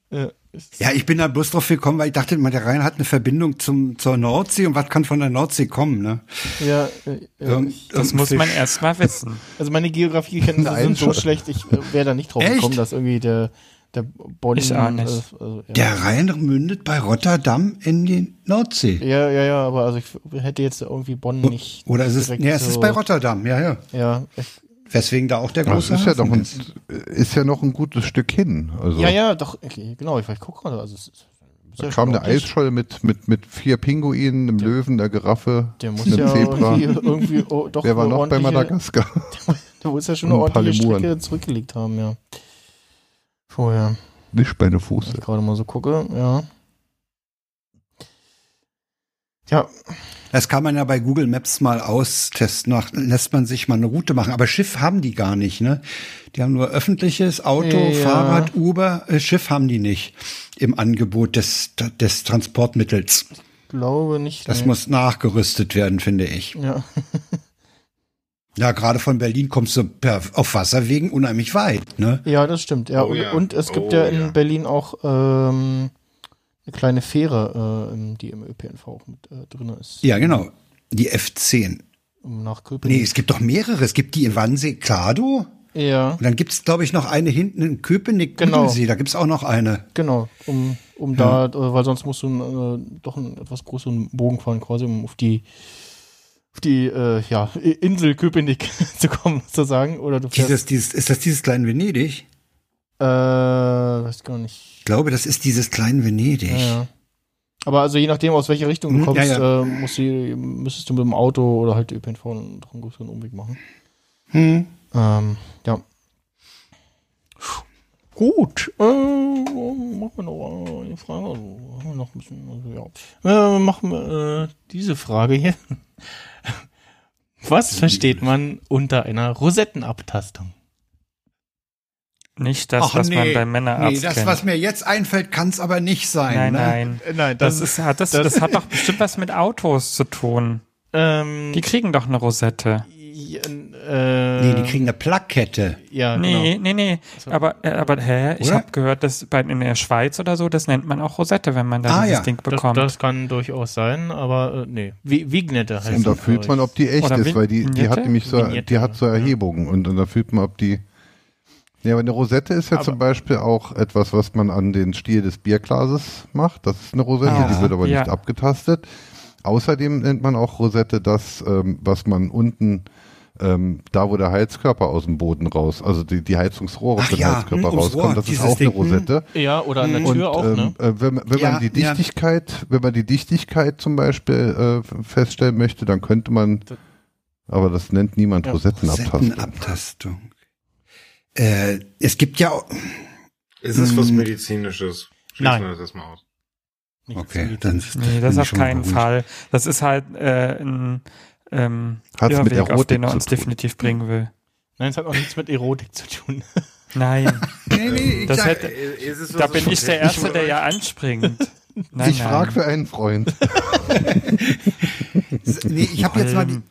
Ist- Ja, ich bin da bloß drauf gekommen, weil ich dachte, man, der Rhein hat eine Verbindung zum, zur Nordsee und was kann von der Nordsee kommen, ne? ja, äh, ja. Irgend- Das irgendein muss man Fisch. erst mal wissen. Also meine Geografiekenntnisse sind so schlecht, ich äh, wäre da nicht drauf Echt? gekommen, dass irgendwie der, der Bonn... Ich auch nicht. äh, also, ja. Der Rhein mündet bei Rotterdam in die Nordsee. ja, ja, ja, aber also ich hätte jetzt irgendwie Bonn nicht... Oder ist es, direkt nee, es ist so- bei Rotterdam, ja, ja. Ja, ich, Weswegen da auch der Das große ist ja, doch ein, ist. ist ja noch ein gutes Stück hin. Also, ja, ja, doch, okay, genau, ich, ich gucke gerade, also es ist... ist Da ja kam schon der ordentlich. Eisscholl mit, mit, mit vier Pinguinen, einem Löwen, der Giraffe, Der muss einem ja Zebra. irgendwie, irgendwie oh, doch Wer war eine noch bei Madagaskar? Der muss ja schon eine ordentliche. Strecke zurückgelegt haben, ja. Vorher, Nicht meine wenn Fuße. ich gerade mal so gucke, ja. Ja, Das kann man ja bei Google Maps mal austesten. Nach, lässt man sich mal eine Route machen. Aber Schiff haben die gar nicht, ne? Die haben nur öffentliches Auto, Ja. Fahrrad, Uber. Äh, Schiff haben die nicht im Angebot des, des Transportmittels. glaube nicht. Das nee. muss nachgerüstet werden, finde ich. Ja, Ja, gerade von Berlin kommst du per, auf Wasserwegen unheimlich weit, ne? ja, das stimmt. Ja, Oh und, ja. und es gibt Oh ja in ja. Berlin auch ähm, eine kleine Fähre, äh, die im ÖPNV auch mit äh, drin ist. Ja, genau. Die F10. Um nach Köpenick. Nee, es gibt doch mehrere. Es gibt die in Wannsee, Klado. ja, Und dann gibt's, glaube ich, noch eine hinten in Köpenick, Genau. Gudelsee. Da gibt's auch noch eine. genau. Um, um da, äh, weil sonst musst du äh, doch einen etwas größeren Bogen fahren, quasi, um auf die auf die äh, ja, Insel Köpenick zu kommen, sozusagen. Oder du fährst, Dieses, dieses, ist das dieses kleine Venedig? Äh, weiß gar nicht. Ich glaube, das ist dieses kleine Venedig. Ja. Aber also je nachdem, aus welcher Richtung du Mhm, kommst, ja, ja. Äh, musst du, müsstest du mit dem Auto oder halt ÖPNV einen, größeren Umweg machen. Hm. Ähm, ja. Gut, äh, machen wir noch eine Frage. Also, haben wir noch ein bisschen, also, ja. Äh, machen wir äh, diese Frage hier. Was versteht man unter einer Rosettenabtastung? Nicht das, Ach, was man nee. beim Männerarzt Nee, das, kennt. was mir jetzt einfällt, kann's aber nicht sein. nein, ne? nein. Nein, Das, ist, hat, das, das, hat doch bestimmt was mit Autos zu tun. ähm, Die kriegen doch eine Rosette. ja, äh, Nee, die kriegen eine Plakette. ja, Nee, genau. nee, nee. Aber, äh, aber hä? Ich habe gehört, dass bei, in der Schweiz oder so, das nennt man auch Rosette, wenn man da Ah, dieses ja. Ding Das, bekommt. das kann durchaus sein, aber äh, nee. Wie, Vignette heißt Und da das, fühlt man, ob die echt Oder ist, weil die, die hat nämlich so, Vignette, die hat so ja. Erhebungen und, und da fühlt man, ob die. Ja, aber eine Rosette ist ja Aber- zum Beispiel auch etwas, was man an den Stiel des Bierglases macht. Das ist eine Rosette, Ah, die wird aber ja. nicht abgetastet. Außerdem nennt man auch Rosette das, ähm, was man unten, ähm, da wo der Heizkörper aus dem Boden raus, also die, die Heizungsrohre für den ja, Heizkörper hm, rauskommen, das ist auch eine Ding, hm. Rosette. Ja, oder an der Und Tür auch, ähm, ne? äh, wenn, wenn Ja, man die ja. Dichtigkeit, wenn man die Dichtigkeit zum Beispiel äh, feststellen möchte, dann könnte man, aber das nennt niemand Ja, Rosettenabtastung. Rosettenabtastung. Äh, es gibt ja auch, Ist es was Hm. Medizinisches? Schließen Nein. wir das erstmal aus. Okay, dann nee, das ich auf keinen. Fall. Das ist halt äh, ein ähm, Hat's mit Irrweg, auf Erotik den er uns definitiv bringen will. Nein, es hat auch nichts mit Erotik zu tun. Nein, Nee, nee, ich Das sag, hätte- Ist es da bin ich der Erste, der ja anspringt. Nein, ich frage für einen Freund. nee, ich habe jetzt mal die,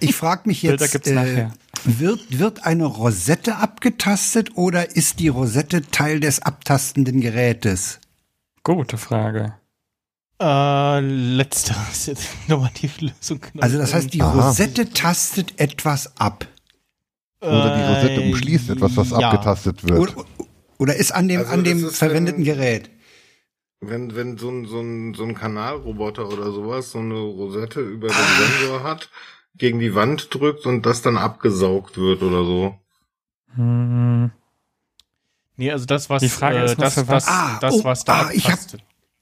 ich frage mich Bilder jetzt, gibt's äh, nachher. Wird, wird eine Rosette abgetastet oder ist die Rosette Teil des abtastenden Gerätes? Gute Frage. Äh, letzter ist jetzt nochmal die Lösung. Also das heißt, die Aha. Rosette tastet etwas ab. Oder die Rosette Äh, umschließt etwas, was ja. abgetastet wird. Oder, oder ist an dem, Also an dem verwendeten wenn- Gerät. Wenn, wenn so ein, so ein, so ein Kanalroboter oder sowas so eine Rosette über den Sensor hat, gegen die Wand drückt und das dann abgesaugt wird oder so. Hm, Nee, also das, was, Die Frage äh, ist das, was, was. Ah, das, oh, was da ah, ich hab-.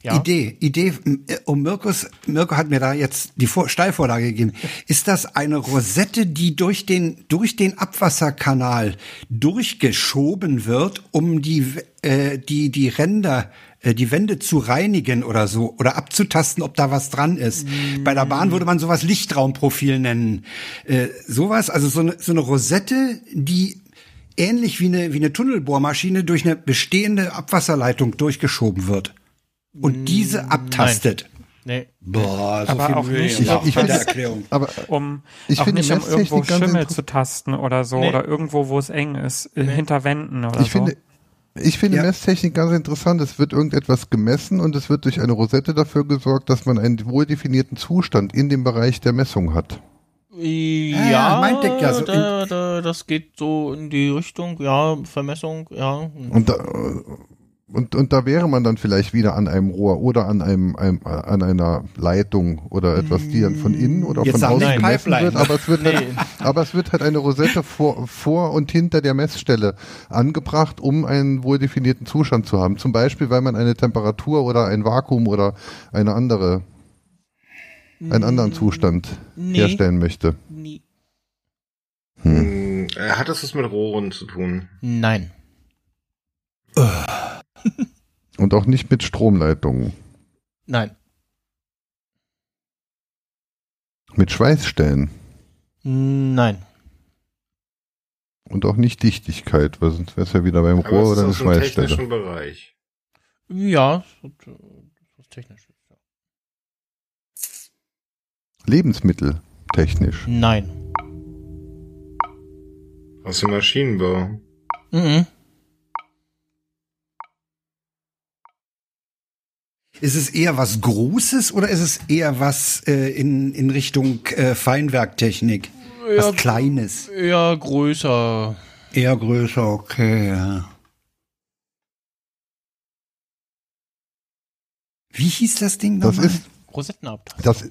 Ja? Idee, Idee. Und Mirkus, Mirko hat mir da jetzt die Vor Steilvorlage gegeben. Ist das eine Rosette, die durch den, durch den Abwasserkanal durchgeschoben wird, um die, äh, die, die Ränder, äh, die Wände zu reinigen oder so, oder abzutasten, ob da was dran ist? Bei der Bahn würde man sowas Lichtraumprofil nennen. Äh, sowas, also so eine, so eine Rosette, die ähnlich wie eine, wie eine Tunnelbohrmaschine durch eine bestehende Abwasserleitung durchgeschoben wird. Und diese abtastet. Nee. Boah, so Aber viel auch Mühe nicht- ich bei finde- der Erklärung. Aber um Ich auch finde nicht um irgendwo Schimmel zu tasten oder so Nee. oder irgendwo, wo es eng ist, äh, hinter Wänden oder ich so. finde, ich finde Ja. Messtechnik ganz interessant. Es wird irgendetwas gemessen und es wird durch eine Rosette dafür gesorgt, dass man einen wohl definierten Zustand in dem Bereich der Messung hat. Ja, meinte ich ja so da, da, das geht so in die Richtung, ja, Vermessung, ja. Und da, und, und da wäre man dann vielleicht wieder an einem Rohr oder an einem, einem an einer Leitung oder etwas, die dann von innen oder Jetzt von außen nicht gemessen Pipeline. wird, aber es wird halt, aber es wird halt eine Rosette vor, vor und hinter der Messstelle angebracht, um einen wohl definierten Zustand zu haben. Zum Beispiel, weil man eine Temperatur oder ein Vakuum oder eine andere, einen anderen Zustand Nee. herstellen möchte. Nie. Hm, äh, Hat das was mit Rohren zu tun? Nein. Und auch nicht mit Stromleitungen. Nein. Mit Schweißstellen. Nein. Und auch nicht Dichtigkeit, weil sonst wäre es ja wieder beim Aber Rohr oder eine Schweißstelle. technischen Bereich. Ja, das ist, äh, das ist technisch. Ja. Lebensmittel technisch. Nein. Aus dem Maschinenbau. Mhm. Ist es eher was Großes oder ist es eher was äh, in, in Richtung äh, Feinwerktechnik? Was Ja, Kleines? eher größer. Eher größer, okay, ja. Wie hieß das Ding Das nochmal? ist, Rosettenabtast. das,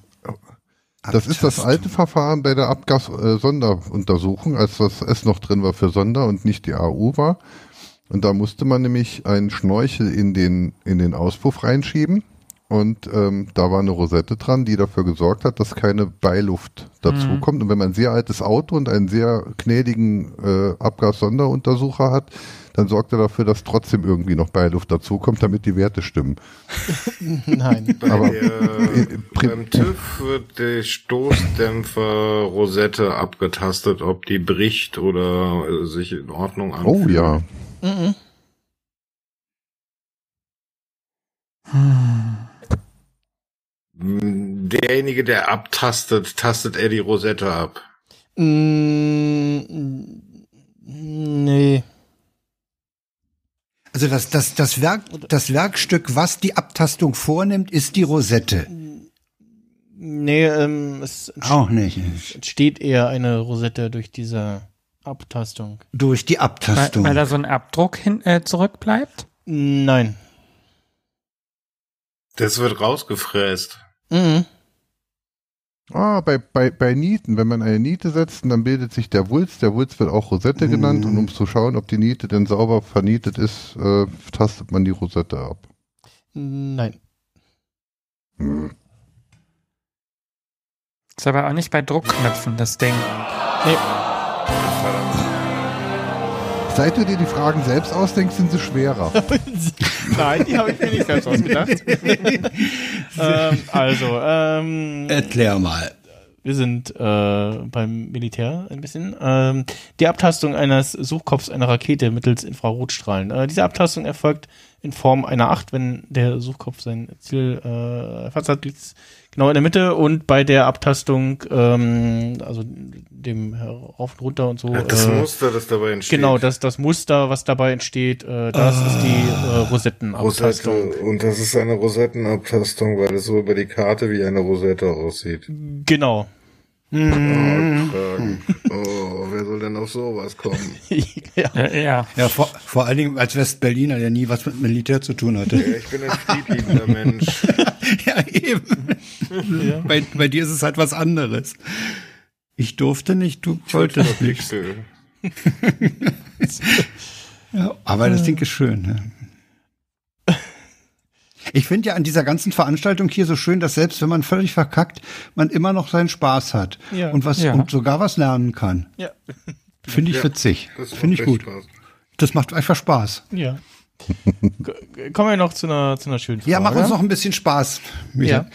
das ist das alte Verfahren bei der Abgas-Sonderuntersuchung, als das S noch drin war für Sonder und nicht die AU war. Und da musste man nämlich einen Schnorchel in den, in den Auspuff reinschieben. Und ähm, da war eine Rosette dran, die dafür gesorgt hat, dass keine Beiluft dazu kommt. Und wenn man ein sehr altes Auto und einen sehr gnädigen äh, Abgas-Sonderuntersucher hat, dann sorgt er dafür, dass trotzdem irgendwie noch Beiluft dazukommt, damit die Werte stimmen. Nein. Bei Aber- der, äh, beim TÜV wird die Stoßdämpfer-Rosette abgetastet, ob die bricht oder äh, sich in Ordnung anfühlt. Oh ja. Mhm. Mm, Derjenige, der abtastet, tastet er die Rosette ab. Mm, Nee. Also das, das, das, Werk, das Werkstück, was die Abtastung vornimmt, ist die Rosette. Nee, ähm, es Auch nicht. entsteht eher eine Rosette durch diese Abtastung. Durch die Weil, Abtastung. weil da so ein Abdruck hin, äh, zurückbleibt? Nein. Das wird rausgefräst. Mhm. Ah, bei, bei, bei Nieten, wenn man eine Niete setzt, dann bildet sich der Wulst. Der Wulst wird auch Rosette genannt. Und um zu schauen, ob die Niete denn sauber vernietet ist, äh, tastet man die Rosette ab. Nein. Hm. Ist aber auch nicht bei Druckknöpfen, das Ding. Nee. Seit du dir die Fragen selbst ausdenkst, sind sie schwerer. Nein, die habe ich mir nicht selbst ausgedacht. ähm, also, ähm, Erklär mal. wir sind äh, beim Militär ein bisschen. Ähm, die Abtastung eines Suchkopfs einer Rakete mittels Infrarotstrahlen. Äh, diese Abtastung erfolgt in Form einer Acht, wenn der Suchkopf sein Ziel äh, erfasst hat, liegt es genau in der Mitte und bei der Abtastung, ähm, also dem rauf und runter und so. Das äh, Muster, das dabei entsteht. Genau, das, das Muster, was dabei entsteht, äh, das ist die äh, Rosettenabtastung. Rosette. Und das ist eine Rosettenabtastung, weil es so über die Karte wie eine Rosette aussieht. Genau. Oh, Kragen. oh, wer soll denn auf sowas kommen? ja. Ja, ja. Ja, vor, vor allen Dingen als Westberliner, der nie was mit Militär zu tun hatte. Ja, ich bin ein friedliebender Mensch. ja, eben. Bei, bei dir ist es halt was anderes. Ich durfte nicht, du wolltest nicht. Ja, aber das Ding ist schön. Ne? Ich finde ja an dieser ganzen Veranstaltung hier so schön, dass selbst wenn man völlig verkackt, man immer noch seinen Spaß hat Ja. und was Ja. und sogar was lernen kann. Ja. Finde ich Ja, witzig. Finde ich gut. Spaß. Das macht einfach Spaß. Ja. Kommen wir noch zu einer, zu einer schönen Frage. Ja, mach uns noch ein bisschen Spaß. Micha. Ja.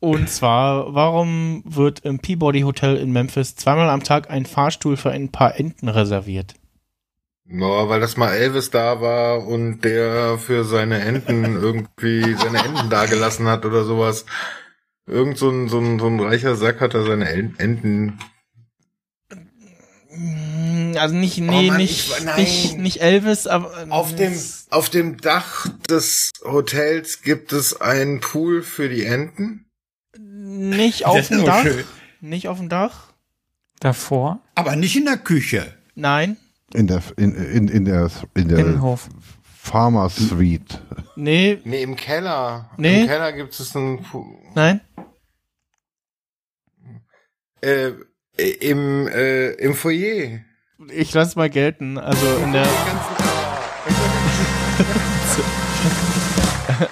Und zwar, warum wird im Peabody Hotel in Memphis zweimal am Tag ein Fahrstuhl für ein paar Enten reserviert? No, weil das mal Elvis da war und der für seine Enten irgendwie seine Enten dagelassen hat oder sowas. Irgend so ein, so ein, so ein reicher Sack hat da seine En- Enten. Mm, Also nicht, nee, Oh Mann, nicht, ich- nicht, nicht Elvis, aber Auf dem, auf dem Dach des Hotels gibt es einen Pool für die Enten. nicht auf dem Dach. schön. Nicht auf dem Dach. Davor, Aber nicht in der Küche. Nein. In der, in, in, in der, in der Innenhof. Pharma Suite. Nee, Nee, im Keller. Nee. Im Keller gibt es einen Pool. nein. Äh, im, äh, im Foyer. Ich lasse mal gelten. Also in der,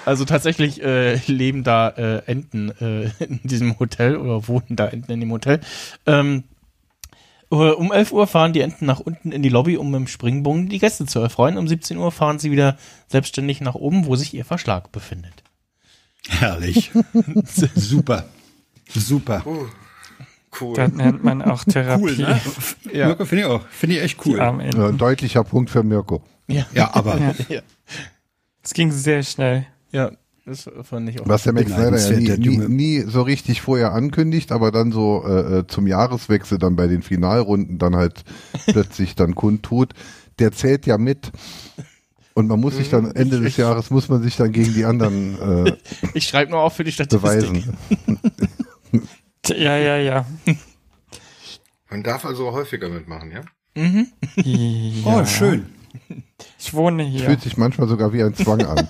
also tatsächlich äh, leben da äh, Enten äh, in diesem Hotel oder wohnen da Enten in dem Hotel. Ähm, äh, um 11 Uhr fahren die Enten nach unten in die Lobby, um im Springbogen die Gäste zu erfreuen. Um 17 Uhr fahren sie wieder selbstständig nach oben, wo sich ihr Verschlag befindet. Herrlich. Super. Super. Uh, cool. Das nennt man auch Therapie. Cool, ne? Ja. Mirko, finde ich auch. Finde ich echt cool. Ja, ein deutlicher Punkt für Mirko. Ja, Ja, aber ja, Es ging sehr schnell. ja das fand ich auch. Was der Max Snyder ja nie, nie, nie so richtig vorher ankündigt, aber dann so äh, äh, zum Jahreswechsel dann bei den Finalrunden dann halt plötzlich dann kundtut. Der zählt ja mit. Und man muss sich dann Ende des Jahres muss man sich dann gegen die anderen äh, Ich schreibe nur auf für die Statistik. beweisen. Ja, ja, ja. Man darf also häufiger mitmachen, ja? ja. oh, schön. Ich wohne hier. Fühlt sich manchmal sogar wie ein Zwang an.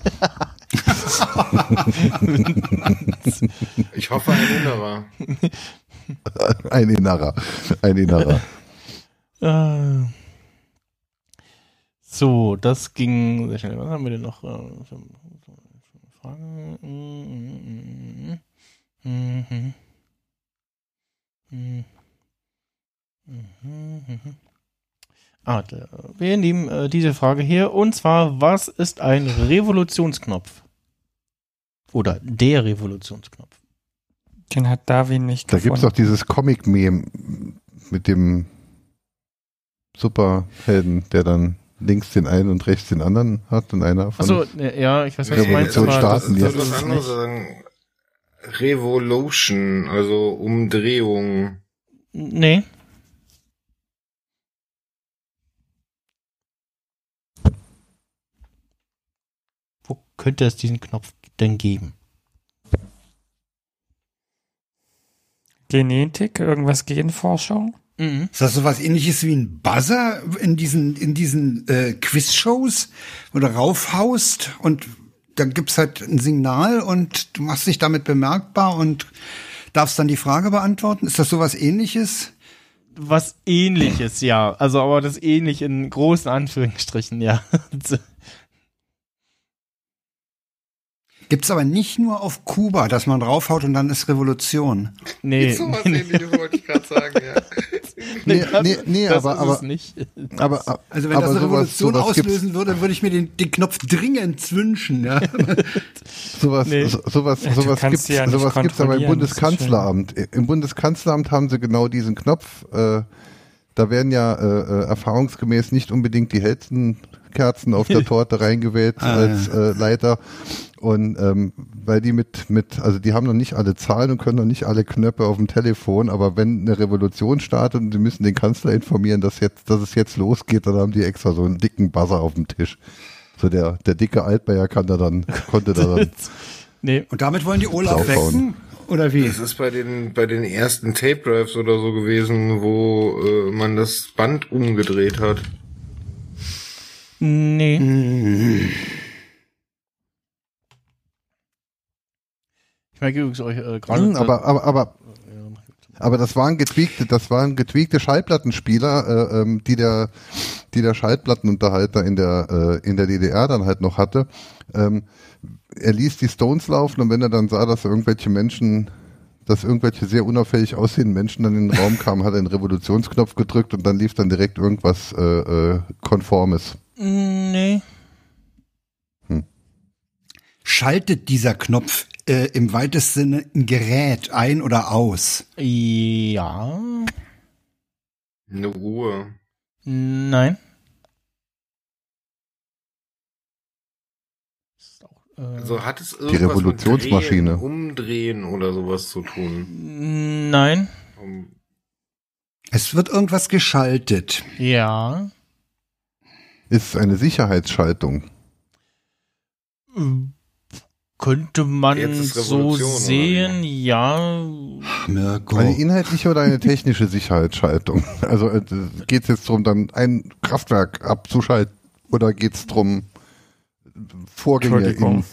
Ich hoffe, ein Innerer. Ein Innerer. Ein Innerer. Äh, so, das ging sehr schnell. Was haben wir denn noch? äh, Fragen? Mhm. Mhm. Mhm. Mhm. Ah, wir nehmen äh, diese Frage hier. Und zwar, was ist ein Revolutionsknopf? Oder der Revolutionsknopf? Den hat Darwin nicht Da gibt's gefunden. doch dieses Comic-Meme mit dem Superhelden, der dann links den einen und rechts den anderen hat und einer von Achso, ja, ich weiß, was du meinst. Revolution aber starten das, Das das es nicht. sagen. Revolution, also Umdrehung. Nee. Wo könnte es diesen Knopf denn geben? Genetik, irgendwas Genforschung? Mhm. Ist das so was ähnliches wie ein Buzzer in diesen, in diesen äh, Quiz-Shows, wo du raufhaust und dann gibt's halt ein Signal und du machst dich damit bemerkbar und darfst dann die Frage beantworten? Ist das so was ähnliches? Was ähnliches, ja. Also, aber das ähnlich in großen Anführungsstrichen, ja. Gibt's aber nicht nur auf Kuba, dass man draufhaut und dann ist Revolution. nee. So was ähnliches wollte ich gerade sagen, ja. Nee, nee, nee, das aber, ist aber, es nicht. aber, Also wenn aber das eine sowas, Revolution sowas gibt's- auslösen würde, würde ich mir den, den Knopf dringend wünschen. Ja? Sowas, Nee. so- sowas, Ja, sowas gibt's, ja sowas gibt's aber im Bundeskanzleramt. Im Bundeskanzleramt haben sie genau diesen Knopf. Äh, da werden ja äh, äh, erfahrungsgemäß nicht unbedingt die hellsten Kerzen auf der Torte reingewählt Ah, als äh, Leiter. Und ähm, weil die mit, mit, also die haben noch nicht alle Zahlen und können noch nicht alle Knöpfe auf dem Telefon, aber wenn eine Revolution startet und sie müssen den Kanzler informieren, dass jetzt, dass es jetzt losgeht, dann haben die extra so einen dicken Buzzer auf dem Tisch. So der, der dicke Altbayer kann da dann, konnte da dann nee. Und damit wollen die Olaf wecken? Oder wie? Das ist bei den, bei den ersten Tape Drives oder so gewesen, wo äh, man das Band umgedreht hat. Nee. Ich merke übrigens euch äh, gerade. Hm, aber, aber, aber, Aber das waren getweakte, das waren getweakte Schallplattenspieler, äh, ähm, die der, die der Schallplattenunterhalter in der äh, in der DDR dann halt noch hatte. Ähm, er ließ die Stones laufen und wenn er dann sah, dass irgendwelche Menschen, dass irgendwelche sehr unauffällig aussehenden Menschen dann in den Raum kamen, hat er den Revolutionsknopf gedrückt und dann lief dann direkt irgendwas äh, äh, Konformes. Nee. Schaltet dieser Knopf äh, im weitesten Sinne ein Gerät ein oder aus? Ja. Eine Ruhe. Nein. Äh, Also hat es irgendwas Revolutionsmaschine. mit Drehen, Umdrehen oder sowas zu tun? Nein. Um, Es wird irgendwas geschaltet. Ja. Ist eine Sicherheitsschaltung. Könnte man so sehen, ja. Mirko. Eine inhaltliche oder eine technische Sicherheitsschaltung? Also äh, geht es jetzt darum, dann ein Kraftwerk abzuschalten oder geht es darum, Vorgänge in,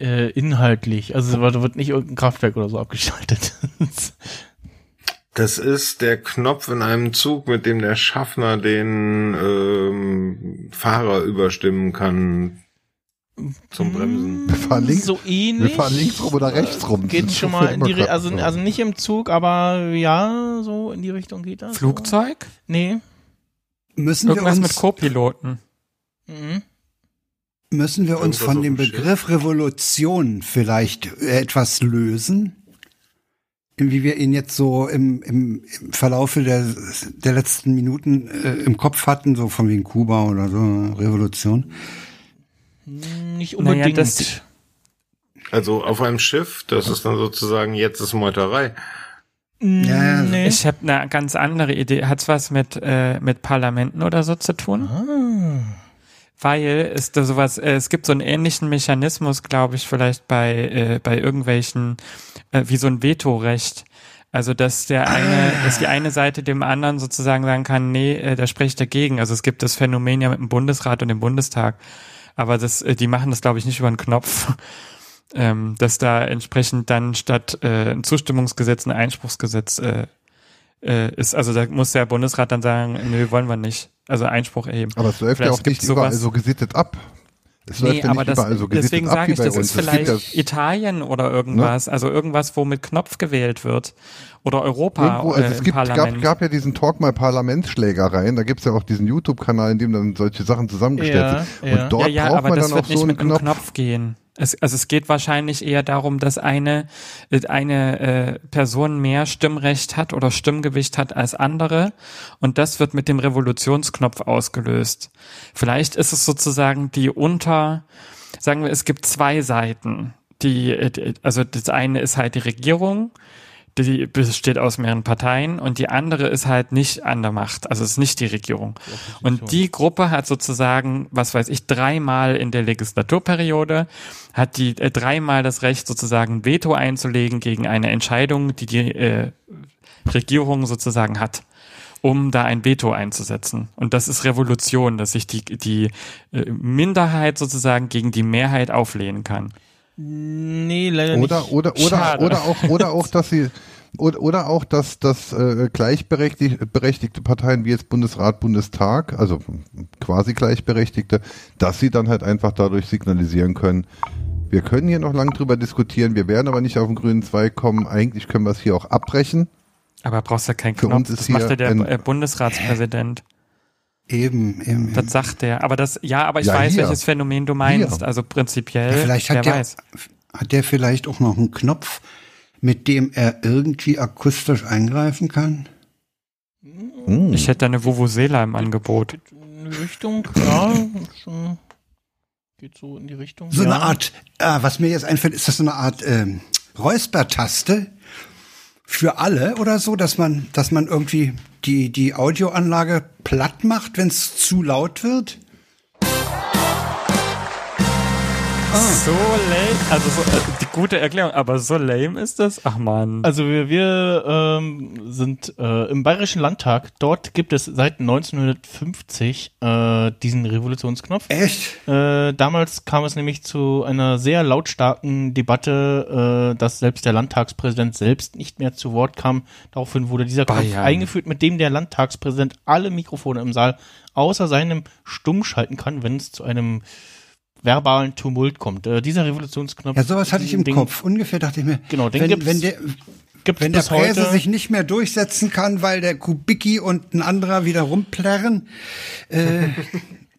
Äh, inhaltlich. Also da wird nicht irgendein Kraftwerk oder so abgeschaltet. das ist der Knopf in einem Zug, mit dem der Schaffner den ähm, Fahrer überstimmen kann zum Bremsen. Wir fahren links, so ähnlich. wir fahren links rum oder rechts rum. Geht schon mal in die Richtung, also, so. also nicht im Zug, aber ja, so in die Richtung geht das. Flugzeug? Nee. Müssen wir Irgendwas mit uns, Co-Piloten. Mhm. müssen wir uns von dem. Begriff Revolution vielleicht äh, etwas lösen? Wie wir ihn jetzt so im, im, im Verlaufe der, der letzten Minuten äh, im Kopf hatten, so von wegen Kuba oder so, Revolution. Nicht Naja, unbedingt. das, Also auf einem Schiff, das ist dann sozusagen jetzt ist Meuterei. Ja, nee. ich habe eine ganz andere Idee. Hat's was mit, äh, mit Parlamenten oder so zu tun? ah. Weil es da sowas, äh, es gibt so einen ähnlichen Mechanismus, glaube ich, vielleicht bei, äh, bei irgendwelchen, äh, wie so ein Vetorecht. Also, dass der eine, dass die eine Seite dem anderen sozusagen sagen kann, nee, äh, da spreche ich dagegen. Also es gibt das Phänomen ja mit dem Bundesrat und dem Bundestag. Aber das, äh, die machen das, glaube ich, nicht über einen Knopf. Ähm, dass da entsprechend dann statt äh, ein Zustimmungsgesetz ein Einspruchsgesetz äh, äh, ist. Also da muss der Bundesrat dann sagen, nö, wollen wir nicht. Also Einspruch erheben. Aber es läuft Vielleicht ja auch nicht überall sowas- so gesittet ab. Es läuft Nee, ja aber nicht das, überall so deswegen sage ich, das ist vielleicht ja, Italien oder irgendwas, also irgendwas, wo mit Knopf gewählt wird. Oder Europa Irgendwo, also äh, es gibt, gab, gab ja diesen Talk mal Parlamentsschlägereien, da gibt's ja auch diesen YouTube-Kanal, in dem dann solche Sachen zusammengestellt Ja, sind. ja. Und dort ja, ja, braucht aber man das dann wird auch nicht so einen Knopf. Knopf, gehen. Es, also es geht wahrscheinlich eher darum, dass eine, äh, eine äh, Person mehr Stimmrecht hat oder Stimmgewicht hat als andere und das wird mit dem Revolutionsknopf ausgelöst. Vielleicht ist es sozusagen die unter, sagen wir, es gibt zwei Seiten. Die, äh, also das eine ist halt die Regierung, die besteht aus mehreren Parteien und die andere ist halt nicht an der Macht, also es ist nicht die Regierung. Und die Gruppe hat sozusagen, was weiß ich, dreimal in der Legislaturperiode, hat die äh, dreimal das Recht sozusagen Veto einzulegen gegen eine Entscheidung, die die äh, Regierung sozusagen hat um da ein Veto einzusetzen. Und das ist Revolution, dass sich die, die äh, Minderheit sozusagen gegen die Mehrheit auflehnen kann. Nee, leider Oder, nicht. oder, oder, Schade. oder auch, oder auch, dass sie, oder, oder auch, dass, dass äh, gleichberechtigte berechtigte Parteien wie jetzt Bundesrat, Bundestag, also quasi gleichberechtigte, dass sie dann halt einfach dadurch signalisieren können, wir können hier noch lang drüber diskutieren, wir werden aber nicht auf den grünen Zweig kommen, eigentlich können wir es hier auch abbrechen. Aber brauchst ja keinen Für Knopf. uns ist Das macht ja der ein- äh, Bundesratspräsident. Eben, eben. Das sagt der. Aber das, ja, aber ich Ja, weiß, hier. welches Phänomen du meinst. Hier. Also prinzipiell, Vielleicht wer hat der, weiß. hat der vielleicht auch noch einen Knopf, mit dem er irgendwie akustisch eingreifen kann? Hm. Ich hätte da eine Vuvuzela im Angebot. In die Richtung, ja, schon. Geht so in die Richtung. So ja. eine Art, ah, was mir jetzt einfällt, ist das so eine Art ähm, Räuspertaste für alle oder so, dass man, dass man irgendwie die, die Audioanlage platt macht, wenn es zu laut wird? So lame, also so, äh, die gute Erklärung, aber so lame ist das? Ach man. Also wir, wir ähm, sind äh, im Bayerischen Landtag. Dort gibt es seit 1950 äh, diesen Revolutionsknopf. Echt? Äh, damals kam es nämlich zu einer sehr lautstarken Debatte, äh, dass selbst der Landtagspräsident selbst nicht mehr zu Wort kam. Daraufhin wurde dieser Knopf Bayern. eingeführt, mit dem der Landtagspräsident alle Mikrofone im Saal außer seinem stumm schalten kann, wenn es zu einem verbalen Tumult kommt. Äh, dieser Revolutionsknopf. Ja, sowas hatte ich im den Kopf. Ungefähr dachte ich mir, Genau, den wenn, gibt's- wenn der, Gibt's wenn der Präse heute. sich nicht mehr durchsetzen kann, weil der Kubicki und ein anderer wieder rumplärren, äh,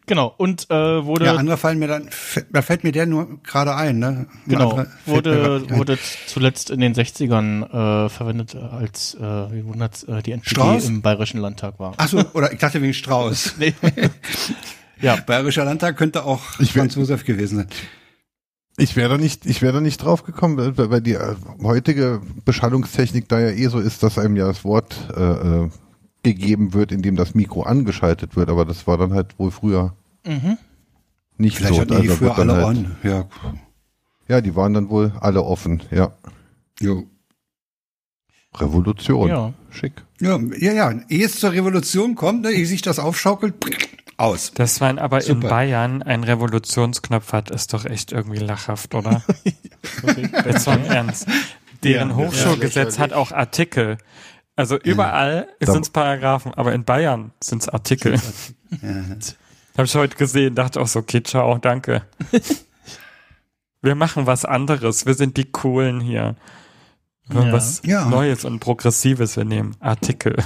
Genau, und äh, wurde ja, andere fallen mir dann, da fällt mir der nur gerade ein, ne? Ein Genau, wurde, wurde zuletzt in den 60ern äh, verwendet, als äh, wie wundert's, äh, die NPD Strauß? im Bayerischen Landtag war. Ach so, oder ich dachte wegen Strauß. Nee. ja, Bayerischer Landtag könnte auch Franz Josef gewesen sein. Ich wäre da nicht, ich wäre da nicht drauf gekommen, weil, weil die äh, heutige Beschallungstechnik da ja eh so ist, dass einem ja das Wort äh, äh, gegeben wird, indem das Mikro angeschaltet wird, aber das war dann halt wohl früher mhm. nicht Vielleicht so. hatten die Also früher wird dann alle halt. Ja. Ja, die waren dann wohl alle offen, ja. Jo. Revolution. ja. Schick. Ja, ja, ja. Ehe es zur Revolution kommt, ne, ehe sich das aufschaukelt, aus. Dass man aber in Super. Bayern einen Revolutionsknopf hat, ist doch echt irgendwie lachhaft, oder? Jetzt mal im Ernst. Deren Ja, Hochschulgesetz ja, hat auch Artikel. Also überall Da- sind es Paragraphen, aber in Bayern sind es Artikel. Habe ich heute gesehen, dachte auch so, okay, ciao, danke. Wir machen was anderes. Wir sind die Coolen hier. Wir Ja. Was Ja. Neues und Progressives wir nehmen. Artikel.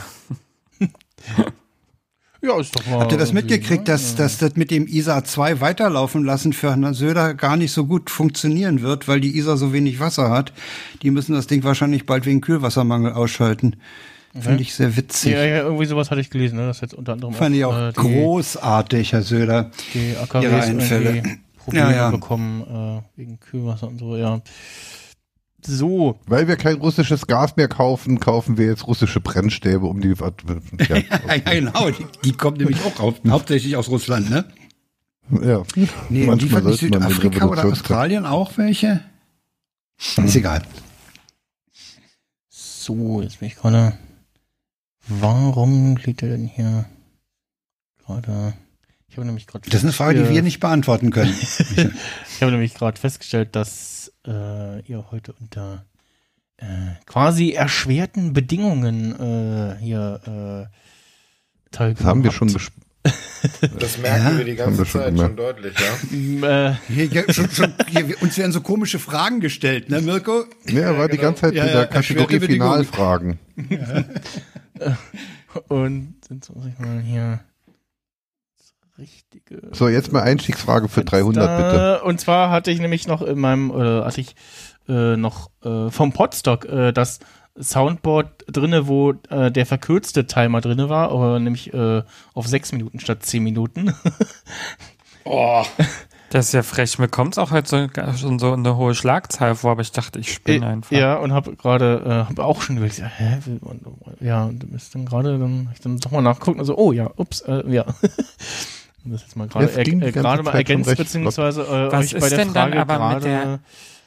Ja, ist doch mal. Habt ihr das mitgekriegt, ne? dass, dass das mit dem ISA 2 weiterlaufen lassen für Herrn Söder gar nicht so gut funktionieren wird, weil die ISA so wenig Wasser hat? Die müssen das Ding wahrscheinlich bald wegen Kühlwassermangel ausschalten. Finde ich sehr witzig. Ja, ja, irgendwie sowas hatte ich gelesen, ne? Das jetzt unter anderem Fand ich auch äh, großartig, Herr Söder. die ihre AKWs Einfälle. irgendwie Probleme Ja, ja. bekommen äh, wegen Kühlwasser und so, ja. So, Weil wir kein russisches Gas mehr kaufen, kaufen wir jetzt russische Brennstäbe, um die. Ja, Ja, genau, die, die kommt nämlich auch auf, hauptsächlich aus Russland, ne? ja. Nee, Manchmal liefert nicht Südafrika oder Australien auch welche? Ist egal. so, jetzt bin ich gerade. Warum liegt er denn hier gerade? Ich habe nämlich gerade. Das ist eine Frage, die wir nicht beantworten können. Ich habe nämlich gerade festgestellt, dass äh, ihr heute unter äh, quasi erschwerten Bedingungen äh, hier äh, teilgenommen Das haben wir habt. schon besprochen. Das merken Ja, wir die ganze wir schon Zeit gemerkt. schon deutlich, ja. Äh, Hier, hier, schon, schon, hier, uns werden so komische Fragen gestellt, ne, Mirko? Ja, er war die ganze Zeit Ja, in ja, der Kategorie erschwerte Bedingungen. Finalfragen. und jetzt muss ich mal hier richtige. So, jetzt mal Einstiegsfrage für 300 bitte. Da, Und zwar hatte ich nämlich noch in meinem, oder hatte ich äh, noch äh, vom Podstock äh, das Soundboard drinne, wo äh, der verkürzte Timer drinne war, aber nämlich äh, auf sechs Minuten statt zehn Minuten. Oh, Das ist ja frech. Mir kommt es auch heute so, schon so eine hohe Schlagzahl vor, aber ich dachte, ich spinne einfach. Ja, und habe gerade, äh, habe auch schon überlegt, hä, und, ja, und du bist dann gerade, dann hab ich dann doch mal nachgucken, also, oh ja, ups, äh, ja. Und das jetzt mal gerade Das die äh, gerade mal ergänzt, beziehungsweise äh, Was euch bei ist der denn dann Frage aber mit gerade,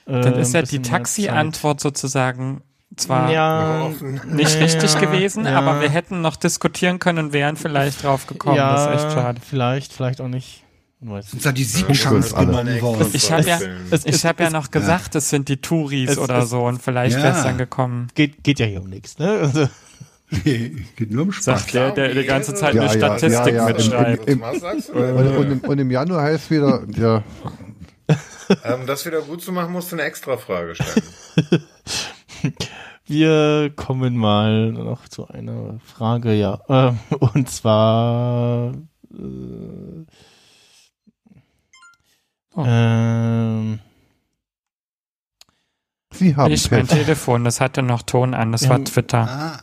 äh, Dann ist ja die Taxi-Antwort sozusagen zwar ja, nicht ja, richtig gewesen, ja. aber wir hätten noch diskutieren können und wären vielleicht drauf gekommen. ja, das ist echt schade. Vielleicht, vielleicht auch nicht. Weiß Uns nicht. da die Siegchance alle. genommen worden. Ich habe ja, ich hab ja noch gesagt, es sind die Touris Es- oder es- so und vielleicht Ja. wäre es dann gekommen. Geht, geht ja hier um nichts, ne? Also, Nee, geht nur um Spaß. Sagt der, der die ganze Zeit Ja, eine ja, Statistik ja, ja, mitschreibt. im- sagst du Und, und, im, und im Januar heißt wieder, ja, Ähm, das wieder gut zu machen, musst du eine extra Frage stellen. wir kommen mal noch zu einer Frage, ja. Ähm, und zwar äh, Oh. ähm, Sie haben Ich mein. Telefon, das hatte noch Ton an, das Ja. war Twitter. Ah,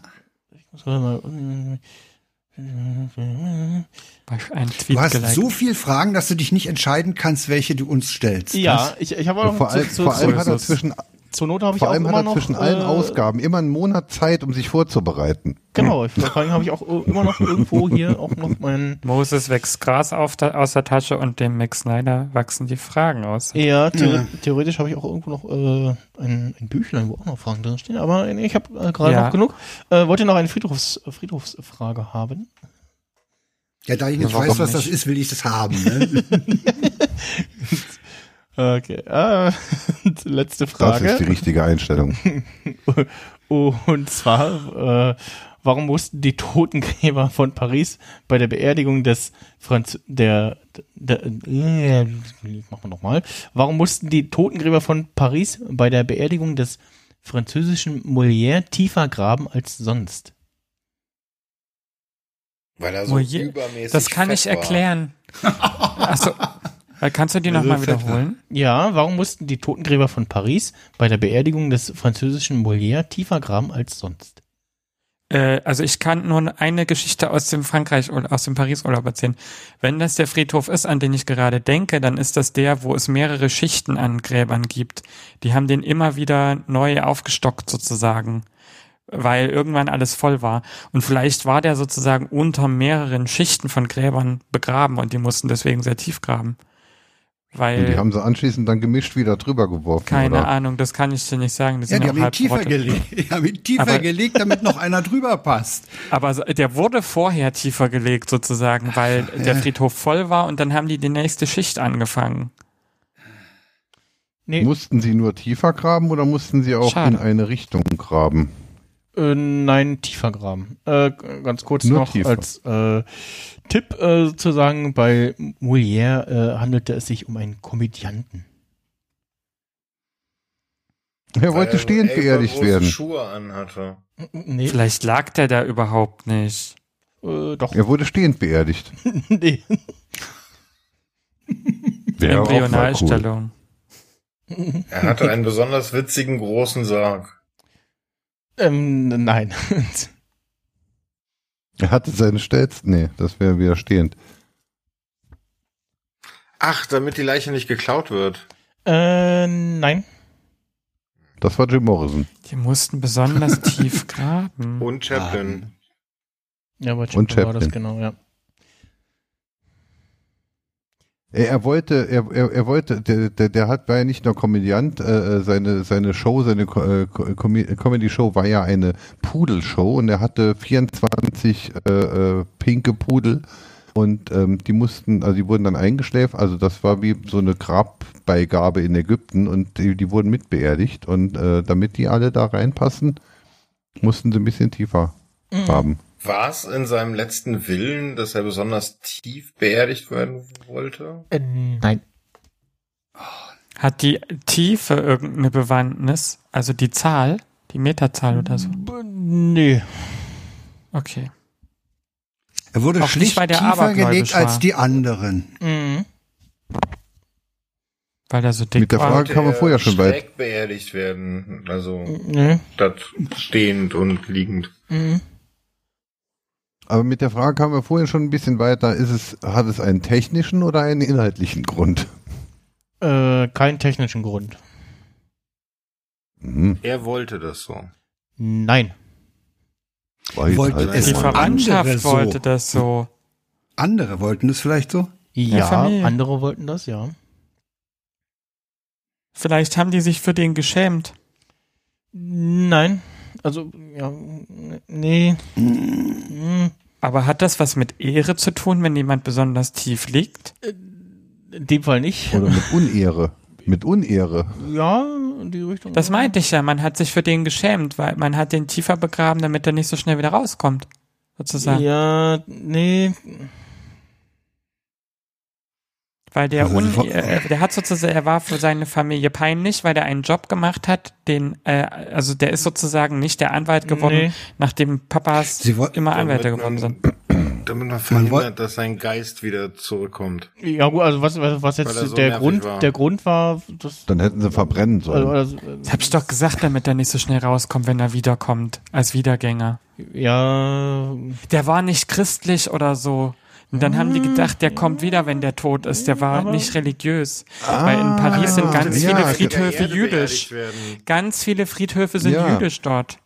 du hast geliked. so viel Fragen, dass du dich nicht entscheiden kannst, welche du uns stellst. Ja, ich, ich habe auch noch vor, zu, allem, zu, vor allem zu, hat er zwischen, zur Not habe ich Vor auch allem immer hat er noch zwischen allen äh, Ausgaben immer einen Monat Zeit, um sich vorzubereiten. Genau, vor allem habe ich auch äh, immer noch irgendwo hier auch noch mein Moses wächst Gras auf der, aus der Tasche und dem Max Snyder wachsen die Fragen aus. Ja, theore Ja. theoretisch habe ich auch irgendwo noch äh, ein, ein Büchlein, wo auch noch Fragen drin stehen, aber nee, ich habe äh, gerade Ja. noch genug. Äh, wollt ihr noch eine Friedhofs Friedhofsfrage haben? Ja, da ich nicht Ja, weiß, was das nicht? ist, will ich das haben. Ne? Okay, äh, letzte Das Frage. ist die richtige Einstellung. Und zwar, äh, warum mussten die Totengräber von Paris bei der Beerdigung des Franz der, der, der äh, machen wir nochmal. Warum mussten die Totengräber von Paris bei der Beerdigung des französischen Molière tiefer graben als sonst? Weil er so Molière- übermäßig Das kann fett ich war. erklären. Äh, kannst du die nochmal wiederholen? Ja, warum mussten die Totengräber von Paris bei der Beerdigung des französischen Molière tiefer graben als sonst? Äh, also ich kann nur eine Geschichte aus dem Frankreich oder aus dem Paris-Urlaub erzählen. Wenn das der Friedhof ist, an den ich gerade denke, dann ist das der, wo es mehrere Schichten an Gräbern gibt. Die haben den immer wieder neu aufgestockt sozusagen, weil irgendwann alles voll war. Und vielleicht war der sozusagen unter mehreren Schichten von Gräbern begraben und die mussten deswegen sehr tief graben. Weil Und die haben sie anschließend dann gemischt wieder drüber geworfen. keine oder? Ahnung, das kann ich dir nicht sagen. Die ja, sind die haben ihn halb tiefer gelegt. Die haben ihn tiefer Aber- gelegt, damit noch einer drüber passt. Aber der wurde vorher tiefer gelegt sozusagen, weil der Friedhof voll war und dann haben die die nächste Schicht angefangen. Nee, Mussten sie nur tiefer graben oder mussten sie auch Schade. in eine Richtung graben? Äh, nein, tiefer graben. Äh, ganz kurz Nur noch tiefer. als äh, Tipp äh, zu sagen, bei Molière äh, handelte es sich um einen Komödianten. Er Weil wollte er stehend so beerdigt werden. Schuhe anhatte. Nee, Vielleicht lag der da überhaupt nicht. äh, doch. Er wurde stehend beerdigt. nee. Mal cool. Embryonalstellung. Er hatte einen besonders witzigen großen Sarg. Ähm, nein. Er hatte seine Stelz. Nee, das wäre wieder stehend. Ach, damit die Leiche nicht geklaut wird. äh, nein. Das war Jim Morrison. Die mussten besonders tief graben. Und Chaplin. Ja, bei Und Chaplin war das Chaplin. genau, ja. Er, wollte, er, er, er wollte, der, der, der hat, war ja nicht nur Komödiant, äh, seine, seine Show, seine äh, Comedy-Show war ja eine Pudelshow und er hatte 24 äh, äh, pinke Pudel und ähm, die mussten, also die wurden dann eingeschläft, also das war wie so eine Grabbeigabe in Ägypten und die, die wurden mitbeerdigt und äh, damit die alle da reinpassen, mussten sie ein bisschen tiefer graben. War es in seinem letzten Willen, dass er besonders tief beerdigt werden wollte? Äh, nein. Hat die Tiefe irgendeine Bewandtnis? Also die Zahl? Die Meterzahl oder so? B nee. Okay. Er wurde Auch nicht, schlicht der tiefer gelegt als die anderen. Mhm. Weil der so dick Mit der. Frage kann man er vorher schon weit. beerdigt werden. Also Nee. statt stehend und liegend. Mhm. Aber mit der Frage kamen wir vorhin schon ein bisschen weiter. Ist es, hat es einen technischen oder einen inhaltlichen Grund? Äh, keinen technischen Grund. Mhm. Er wollte das so. Nein. Wollte es Die. Verwandtschaft Andere so. wollte das so. Andere wollten es vielleicht so. Ja, Familie. andere wollten das, ja. Vielleicht haben die sich für den geschämt. Nein. Also, ja, nee. Mhm. Aber hat das was mit Ehre zu tun, wenn jemand besonders tief liegt? In dem Fall nicht. Oder mit Unehre. Mit Unehre. Ja, in die Richtung. Das meinte ich ja. Man hat sich für den geschämt, weil man hat den tiefer begraben, damit er nicht so schnell wieder rauskommt. Sozusagen. Ja, nee. Weil der, Also, un, vor- äh, der hat sozusagen, er war für seine Familie peinlich, weil der einen Job gemacht hat, den, äh, also der ist sozusagen nicht der Anwalt geworden, Nee. nachdem Papas Sie woll- immer Anwälte geworden sind. Damit man verhindert, dass sein Geist wieder zurückkommt. Ja, gut, also was, was, was er jetzt so der Grund, war. der Grund war, das, Dann hätten sie verbrennen sollen. also, Das hab ich doch gesagt, damit er nicht so schnell rauskommt, wenn er wiederkommt, als Wiedergänger. ja, Der war nicht christlich oder so. Und dann haben die gedacht, der kommt wieder, wenn der tot ist. Der war Aber- nicht religiös. Weil in Paris sind ganz ja, viele. Friedhöfe jüdisch. Ganz viele Friedhöfe sind Ja. jüdisch dort.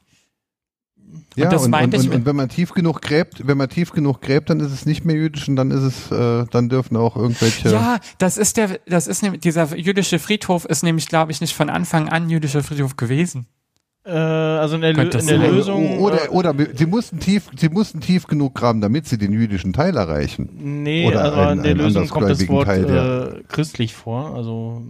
Ja, das und, meinte und, ich und, und wenn man tief genug gräbt, wenn man tief genug gräbt, dann ist es nicht mehr jüdisch und dann ist es, äh, dann dürfen auch irgendwelche. Ja, das ist der, das ist nämlich, dieser jüdische Friedhof ist nämlich, glaube ich, nicht von Anfang an jüdischer Friedhof gewesen. Äh, also in der, Lö Könnte in der sein. Lösung. oder, äh, oder sie mussten tief, sie mussten tief genug graben, damit sie den jüdischen Teil erreichen. nee, oder also einen- in der Lösung kommt das Wort Teil äh, christlich vor. Also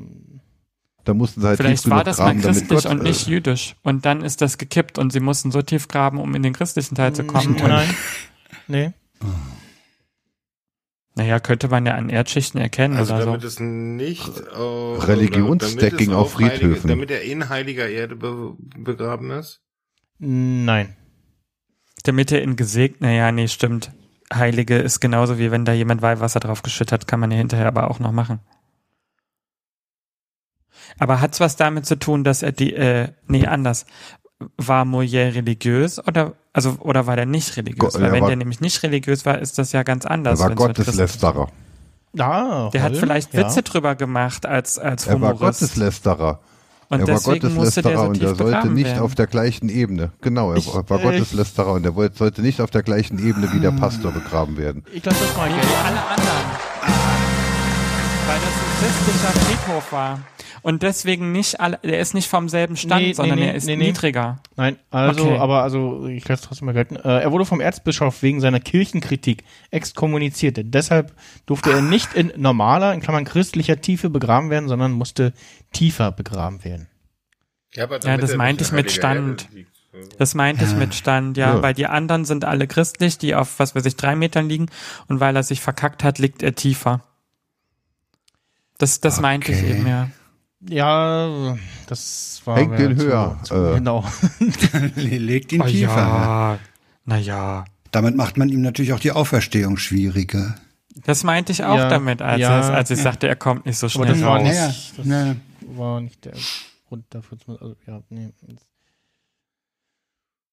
Da mussten sie halt Vielleicht tief war genug das graben, mal damit christlich Gott, und äh, nicht jüdisch. Und dann ist das gekippt und sie mussten so tief graben, um in den christlichen Teil zu kommen. Nein. Nee. Naja, könnte man ja an Erdschichten erkennen Also oder damit so. es nicht äh, Religionsstacking damit es auf heilige- Friedhöfen. damit er in heiliger Erde be begraben ist. Nein. Damit er in gesegnet, naja, nee, stimmt. Heilige ist genauso wie wenn da jemand Weihwasser drauf geschüttet hat, kann man ja hinterher aber auch noch machen. Aber hat's was damit zu tun, dass er die, äh, nee, anders. War Molière religiös oder, also, oder war der nicht religiös? Go- Weil er wenn war- der nämlich nicht religiös war, ist das ja ganz anders. er war Gotteslästerer. Ah, Der hat vielleicht ja. Witze drüber gemacht als, als Er war Humorist. Gotteslästerer. und er war deswegen musste der Gotteslästerer so und er sollte nicht werden. auf der gleichen Ebene. Genau, er Ich- war äh, Gotteslästerer und er wollte, sollte nicht auf der gleichen Ebene wie der Pastor begraben werden. Ich lasse das mal gelten. alle anderen. Weil das ein christlicher Friedhof war. Und deswegen nicht alle, der ist nicht vom selben Stand, Nee, sondern nee, er ist nee, nee. niedriger. Nein, also, Okay. aber also, ich lasse es trotzdem mal gelten. Äh, er wurde vom Erzbischof wegen seiner Kirchenkritik exkommuniziert. Deshalb durfte er nicht in normaler, in Klammern christlicher Tiefe begraben werden, sondern musste tiefer begraben werden. Ja, aber Ja, das er meinte ich in mit Stand. Das meinte ich mit Stand, ja, Ja. weil die anderen sind alle christlich, die auf, was weiß ich, drei Metern liegen. Und weil er sich verkackt hat, liegt er tiefer. Das, das meinte ich Okay. eben, ja. Ja, das war. Hängt den höher, Zu, äh. Genau. Legt ihn Oh, tiefer. ja. Naja. Damit macht man ihm natürlich auch die Auferstehung schwieriger. Das meinte ich auch Ja, damit, als, ja. er, als ich sagte, er kommt nicht so Aber schnell das war raus. nicht, Ja, das ja. war nicht der Grund dafür. Also, ja, nee.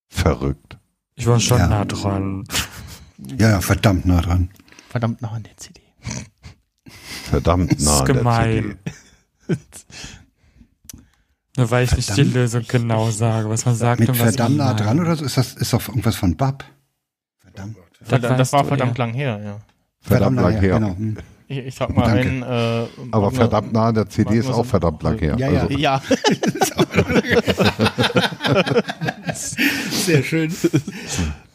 Verrückt. Ich war schon Ja. nah dran. Ja, ja, verdammt nah dran. Verdammt nah an der CD. Verdammt Das ist nah an der gemein. CD. Nur weil ich nicht die Verdammt. Lösung genau sage, was man sagt Mit und was verdammt nah dran oder so? Ist das ist doch irgendwas von Bab? Verdammt. Das Verdammt, das war verdammt lang her, ja. Verdammt lang her. Genau. Hm. Ich, ich sag mal, Danke. wenn. Äh, Aber verdammt nah an der CD ist auch verdammt lang her. Ja, ja. Also, Ja, Sehr schön.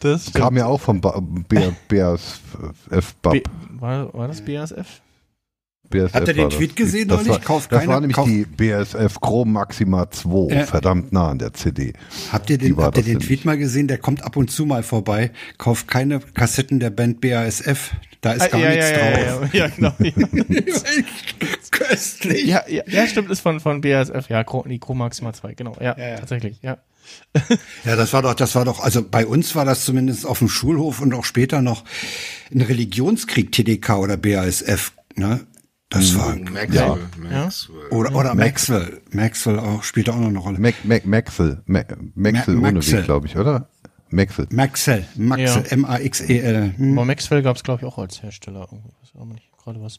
das kam ja auch vom BASF war, war das BASF? BASF Hat er den. Tweet gesehen das neulich? War, das war nämlich die BASF Chrome Maxima 2, Ja. verdammt nah an der CD. Habt ihr den, habt ihr den nämlich. Tweet mal gesehen? Der kommt ab und zu mal vorbei. Kauft keine Kassetten der Band BASF. Da ist gar Ah, ja, nichts ja, drauf. ja, ja, ja, genau. Köstlich. ja, ja, ja, stimmt, ist von, von BASF, ja, die Chromaxima 2, genau, ja, Ja, ja. tatsächlich, ja. Ja, das war doch, das war doch, also bei uns war das zumindest auf dem Schulhof und auch später noch ein Religionskrieg TDK oder BASF, ne? Das war, Maxwell. Ja. Maxwell. oder, oder Maxwell. Maxwell auch, spielte auch noch eine Rolle. Mac, Mac, Maxel, Ma, Maxel Ma- ohne. Weg, glaube ich, oder? Maxel. Maxwell, Maxwell, Ja. M-A-X-E-L. Hm. Aber Maxwell gab es, glaube ich, auch als Hersteller, weiß aber nicht gerade was.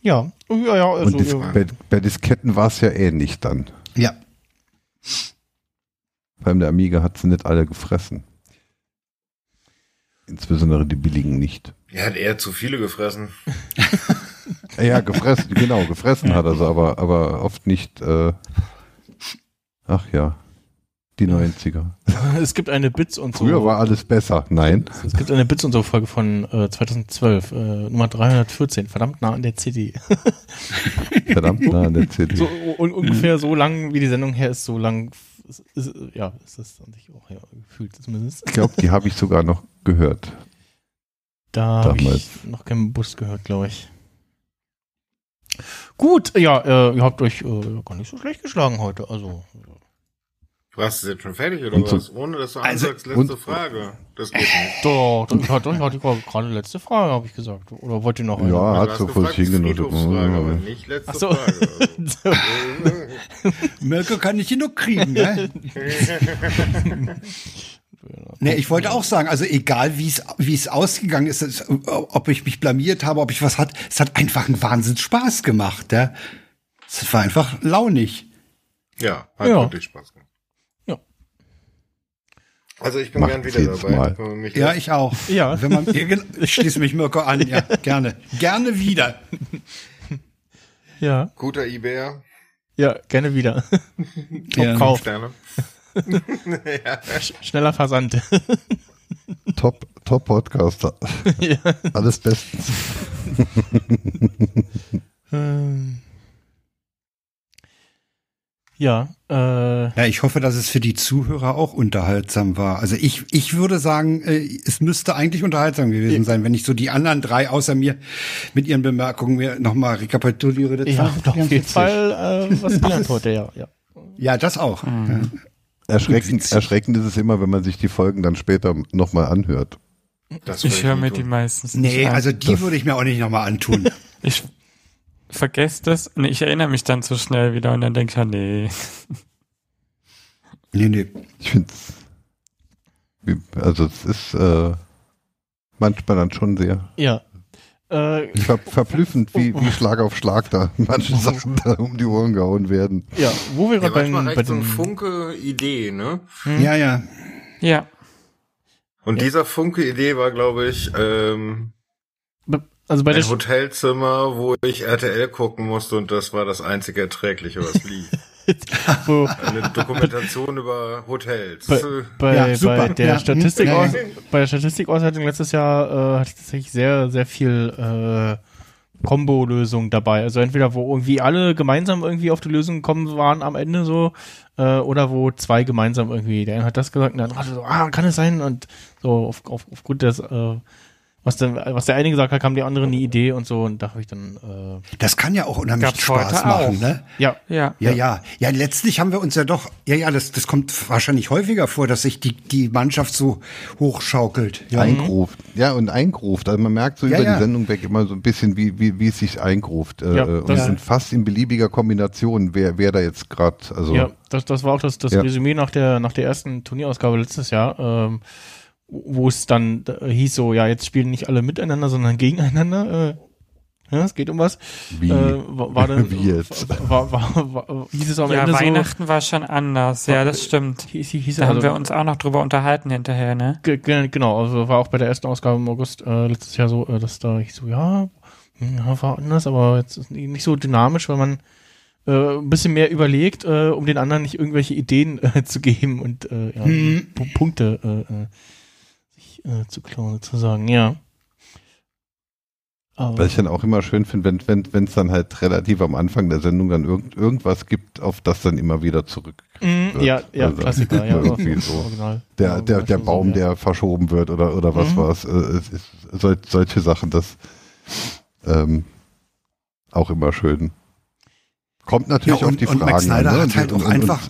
Ja, ja, ja, also, Und dis, ja. bei, bei Disketten war es ja ähnlich dann. Ja. Beim der Amiga hat sie nicht alle gefressen. Insbesondere die billigen nicht. Er hat eher zu viele gefressen. Ja, gefressen, genau, gefressen hat er sie, aber, aber oft nicht. Äh, ach ja, die 90er. es gibt eine Bits und so. Früher war alles besser. Nein. Es gibt eine Bits und so Folge von äh, 2012, äh, Nummer 314, verdammt nah an der CD. Verdammt nah an der CD. So un ungefähr so lang, wie die Sendung her ist, so lang, ist, ist, ja, ist das an sich auch ja, gefühlt zumindest. Ich glaube, die habe ich sogar noch gehört. Da habe ich noch keinen Bus gehört, glaube ich. Gut, ja, äh, ihr habt euch äh, gar nicht so schlecht geschlagen heute. Also, Warst du jetzt schon fertig oder Und so- was? Ohne dass du Also- ansagst, letzte und- Frage. Das geht nicht. doch, doch, ich hatte, ich hatte gerade letzte Frage, habe ich gesagt. Oder wollt ihr noch eine? Ja, hat so vor sich hingenommen. Friedhofsfrage, aber nicht letzte Ach so. Frage. Also. Mirko kann nicht genug kriegen, ne? Nee, ich wollte auch sagen, also egal wie es wie es ausgegangen ist, es- ob ich mich blamiert habe, ob ich was hat, es hat einfach einen Wahnsinns Spaß gemacht, ja. Es war einfach launig. Ja, hat Ja. wirklich Spaß gemacht. Ja. Also ich bin Macht gern wieder dabei. Ja, ich auch. Ja. Wenn man, ich schließe mich Mirko an, ja, gerne. Gerne wieder. Ja, Guter Ibär, ja, gerne wieder. Ja. Kauf. Sterne. Sch- Schneller Versand. Top, Top Podcaster. ja. Alles bestens. Ähm. Ja, äh, Ja, ich hoffe, dass es für die Zuhörer auch unterhaltsam war. Also ich, ich würde sagen, äh, es müsste eigentlich unterhaltsam gewesen sein, wenn ich so die anderen drei außer mir mit ihren Bemerkungen mir nochmal rekapituliere. Das ja, auf jeden. Fall äh, was gelernt heute, ja. ja. Ja, das auch. Ja. Erschreckend, erschreckend ist es immer, wenn man sich die Folgen dann später nochmal anhört. Das Ich höre mir tun. die meistens nicht Nee, an. also die würde ich mir auch nicht nochmal antun. ich vergesse das und ich erinnere mich dann zu schnell wieder und dann denke ich, ja, nee. nee, nee. Ich finde also es ist äh, manchmal dann schon sehr Ja. Äh, ver verblüffend, wie, wie Schlag auf Schlag da manche Sachen da um die Ohren gehauen werden. ja, wo wir Ja, gerade manchmal bei, so ein Funke Idee, ne? Ja, ja. Ja, Und dieser Funke Idee war, glaube ich, ähm, also bei der ein Hotelzimmer, wo ich RTL gucken musste und das war das einzige Erträgliche, was lief. wo, Eine Dokumentation über Hotels. bei, bei, Ja, super. bei der Ja. Statistik Ja, bei der Statistikauswertung letztes Jahr äh, hatte ich tatsächlich sehr sehr viel äh, Combo-Lösungen dabei. Also entweder wo irgendwie alle gemeinsam irgendwie auf die Lösung gekommen waren am Ende so äh, oder wo zwei gemeinsam irgendwie. Der eine hat das gesagt und der andere hatte so, ah, kann es sein und so auf, auf, aufgrund des äh, was, der, was der eine gesagt hat, kam die andere eine Idee und so und da habe ich dann äh, Das kann ja auch unheimlich Spaß heute machen, auch. ne? ja ja. Ja, ja. Ja, letztlich haben wir uns ja doch, ja, ja, das, das kommt wahrscheinlich häufiger vor, dass sich die, die Mannschaft so hochschaukelt. Ja. Eingruft. Ja, und eingruft. Also man merkt so Ja, über ja. die Sendung weg immer so ein bisschen, wie, wie, wie es sich eingruft. Äh, Ja, und das- sind fast in beliebiger Kombination, wer, wer da jetzt gerade, also Ja, das, das war auch das, das Ja. Resümee nach der, nach der ersten Turnierausgabe letztes Jahr, ähm, wo es dann äh, hieß so, ja, jetzt spielen nicht alle miteinander, sondern gegeneinander. Äh, ja, es geht um was. wie, Äh, war, war dann, wie jetzt. War, war, war, hieß es am Ja, Ende Weihnachten war schon anders. Ja, das so, stimmt. hieß, hieß Da also, haben wir uns auch noch drüber unterhalten hinterher, ne? Ge- ge- Genau, also war auch bei der ersten Ausgabe im August äh, letztes Jahr so, äh, dass da ich so, ja, hm, ja, war anders, aber jetzt ist nicht so dynamisch, weil man äh, ein bisschen mehr überlegt, äh, um den anderen nicht irgendwelche Ideen äh, zu geben und äh, ja, Hm. Punkte äh, zu klauen, sozusagen, ja. Aber, Was ich dann auch immer schön finde, wenn wenn wenn, es dann halt relativ am Anfang der Sendung dann irgend, irgendwas gibt, auf das dann immer wieder zurück. Mm, wird. ja, ja, Also, Klassiker, ja, irgendwie so. Original. Der, der, der Baum, so, ja. der verschoben wird oder, oder was Mhm. war's. Äh, es sol, solche Sachen, das ähm, auch immer schön. Kommt natürlich Ja, und- auf die und Fragen Max Snyder an. ne? hat halt Und- auch und- einfach-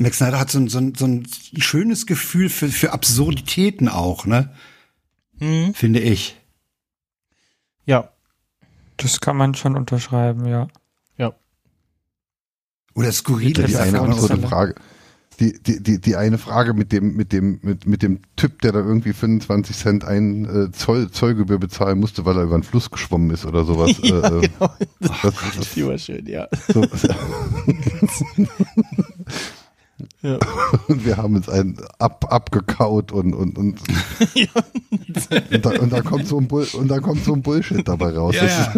Max Snyder hat so ein, so ein, so ein schönes Gefühl für, für Absurditäten auch, ne? Mhm. Finde ich. Ja, Das kann man schon unterschreiben, ja. Oder skurrile die Das eine alle. Frage. Die, die, die, die eine Frage mit dem, mit dem, mit, mit dem Typ, der da irgendwie 25 Cent ein äh, Zoll, Zollgebühr bezahlen musste, weil er über den Fluss geschwommen ist oder sowas. ja äh, äh, genau. Das, das, das war schön, ja. so, ja. und wir haben uns einen ab, abgekaut und, und, und, ja. und, da, und da kommt so ein Bull, und da kommt so ein Bullshit dabei raus. Ja, Das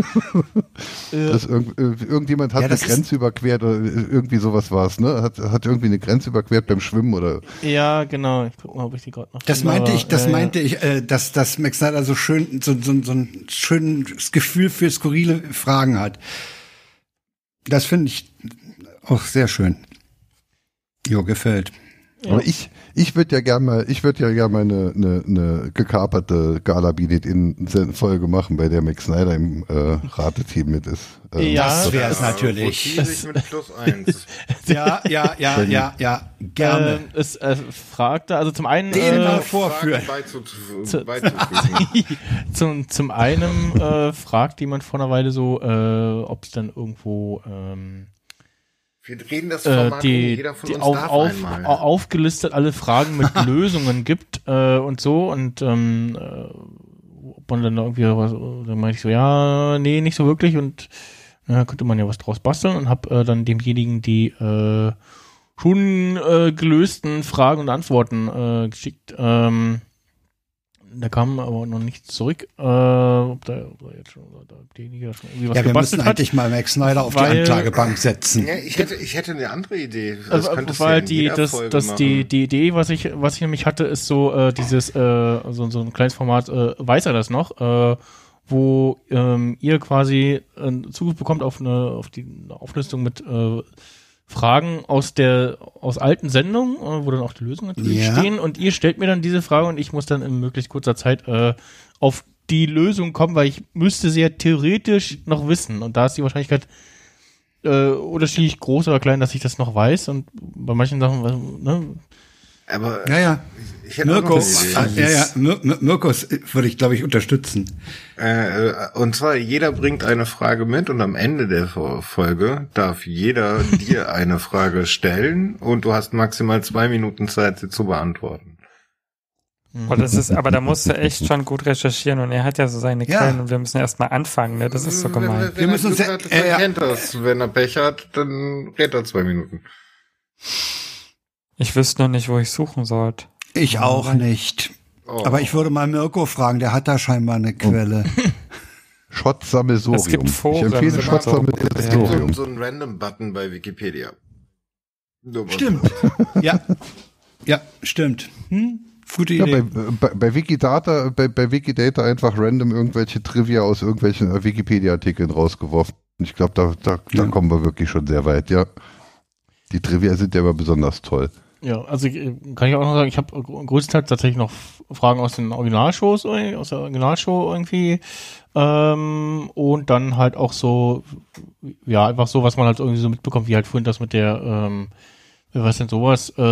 ja. Äh, Das irgend, äh, irgendjemand hat Ja, eine das ist- Grenze überquert oder irgendwie sowas war es, ne? Hat, hat irgendwie eine Grenze überquert beim Schwimmen oder Ja, genau. Ich guck mal, ob ich die gerade noch. Das finde, meinte aber, ich, das ja, ja. meinte ich, äh, dass, dass Max Snyder so schön, so, so, so ein schönes Gefühl für skurrile Fragen hat. Das finde ich auch sehr schön. Jo, gefällt. Ja. Aber ich, ich würde ja gerne mal, ich würde ja gerne mal eine, eine, eine gekaperte Gala Beat in Folge machen, bei der Max Snyder im äh, Rateteam mit ist. Ähm, Ja. Das wäre es Ja, natürlich. mit plus eins. Ja, ja, ja, ja, ja, gerne. Ähm, es äh, fragte, also zum einen Den äh, mal vorführen. Zu- zum, zum einen äh, fragt jemand vor einer Weile so, äh, ob es dann irgendwo ähm, Wir drehen das äh, Format um. die, Jeder von die uns auf, darf auf, einmal. au- aufgelistet alle Fragen mit Lösungen gibt äh, und so und ähm, äh, ob man dann irgendwie was, dann meinte ich so, ja, nee, nicht so wirklich und ja, könnte man ja was draus basteln und habe äh, dann demjenigen die äh, schon äh, gelösten Fragen und Antworten äh, geschickt. Ähm, da kam aber noch nichts zurück, äh, ob da, ob da jetzt schon, ob da derjenige schon irgendwie was Ja, wir müssen hat. eigentlich mal Max Snyder auf Weil- die Anklagebank setzen. Ja, ich hätte, ich hätte eine andere Idee. Das Also, könntest du weil die, das, das, die, die Idee, was ich, was ich nämlich hatte, ist so äh, dieses, äh, so, so ein kleines Format, äh, weiß er das noch, äh, wo ähm, ihr quasi äh, Zugriff bekommt auf eine, auf die eine Auflistung mit äh, Fragen aus der, aus alten Sendungen, äh, wo dann auch die Lösungen natürlich Ja. stehen. Und ihr stellt mir dann diese Frage und ich muss dann in möglichst kurzer Zeit äh, auf die Lösung kommen, weil ich müsste sie ja theoretisch noch wissen. Und da ist die Wahrscheinlichkeit äh, unterschiedlich groß oder klein, dass ich das noch weiß. Und bei manchen Sachen, ne, Aber Ja, ja. ich noch Mirko, ah, ja, ja, Mir- Mir- Mirkos äh, würde ich, glaube ich, unterstützen. Äh, und zwar, jeder bringt eine Frage mit und am Ende der Fo- Folge darf jeder dir eine Frage stellen und du hast maximal zwei Minuten Zeit, sie zu beantworten. Und das ist, aber da musst du echt schon gut recherchieren und er hat ja so seine Ja. Quellen und wir müssen erst mal anfangen, ne? Das ist so gemein. Wenn, wenn Wir müssen er uns Glück ja- hat, äh, ja. kennt das. Wenn er Pech hat, dann redet er zwei Minuten. Ich wüsste noch nicht, wo ich suchen sollte. Ich auch nicht. Oh. Aber ich würde mal Mirko fragen, der hat da scheinbar eine Quelle. Schott-Sammelsurium. Es gibt Foren Ich empfehle und so. Schott-Sammelsurium. so, so ein Random-Button bei Wikipedia. Stimmt. ja. Ja, stimmt. Hm? Gute Ja, Idee. bei, bei, bei Wikidata, bei, bei Wikidata einfach random irgendwelche Trivia aus irgendwelchen äh, Wikipedia-Artikeln rausgeworfen. Ich glaube, da, da, da Ja. kommen wir wirklich schon sehr weit, ja. Die Trivia sind ja immer besonders toll. Ja, also kann ich auch noch sagen, ich habe gr- größtenteils tatsächlich noch Fragen aus den Originalshows, aus der Originalshow irgendwie. Ähm, und dann halt auch so, ja, einfach so, was man halt irgendwie so mitbekommt, wie halt vorhin das mit der, ähm, was denn sowas, äh,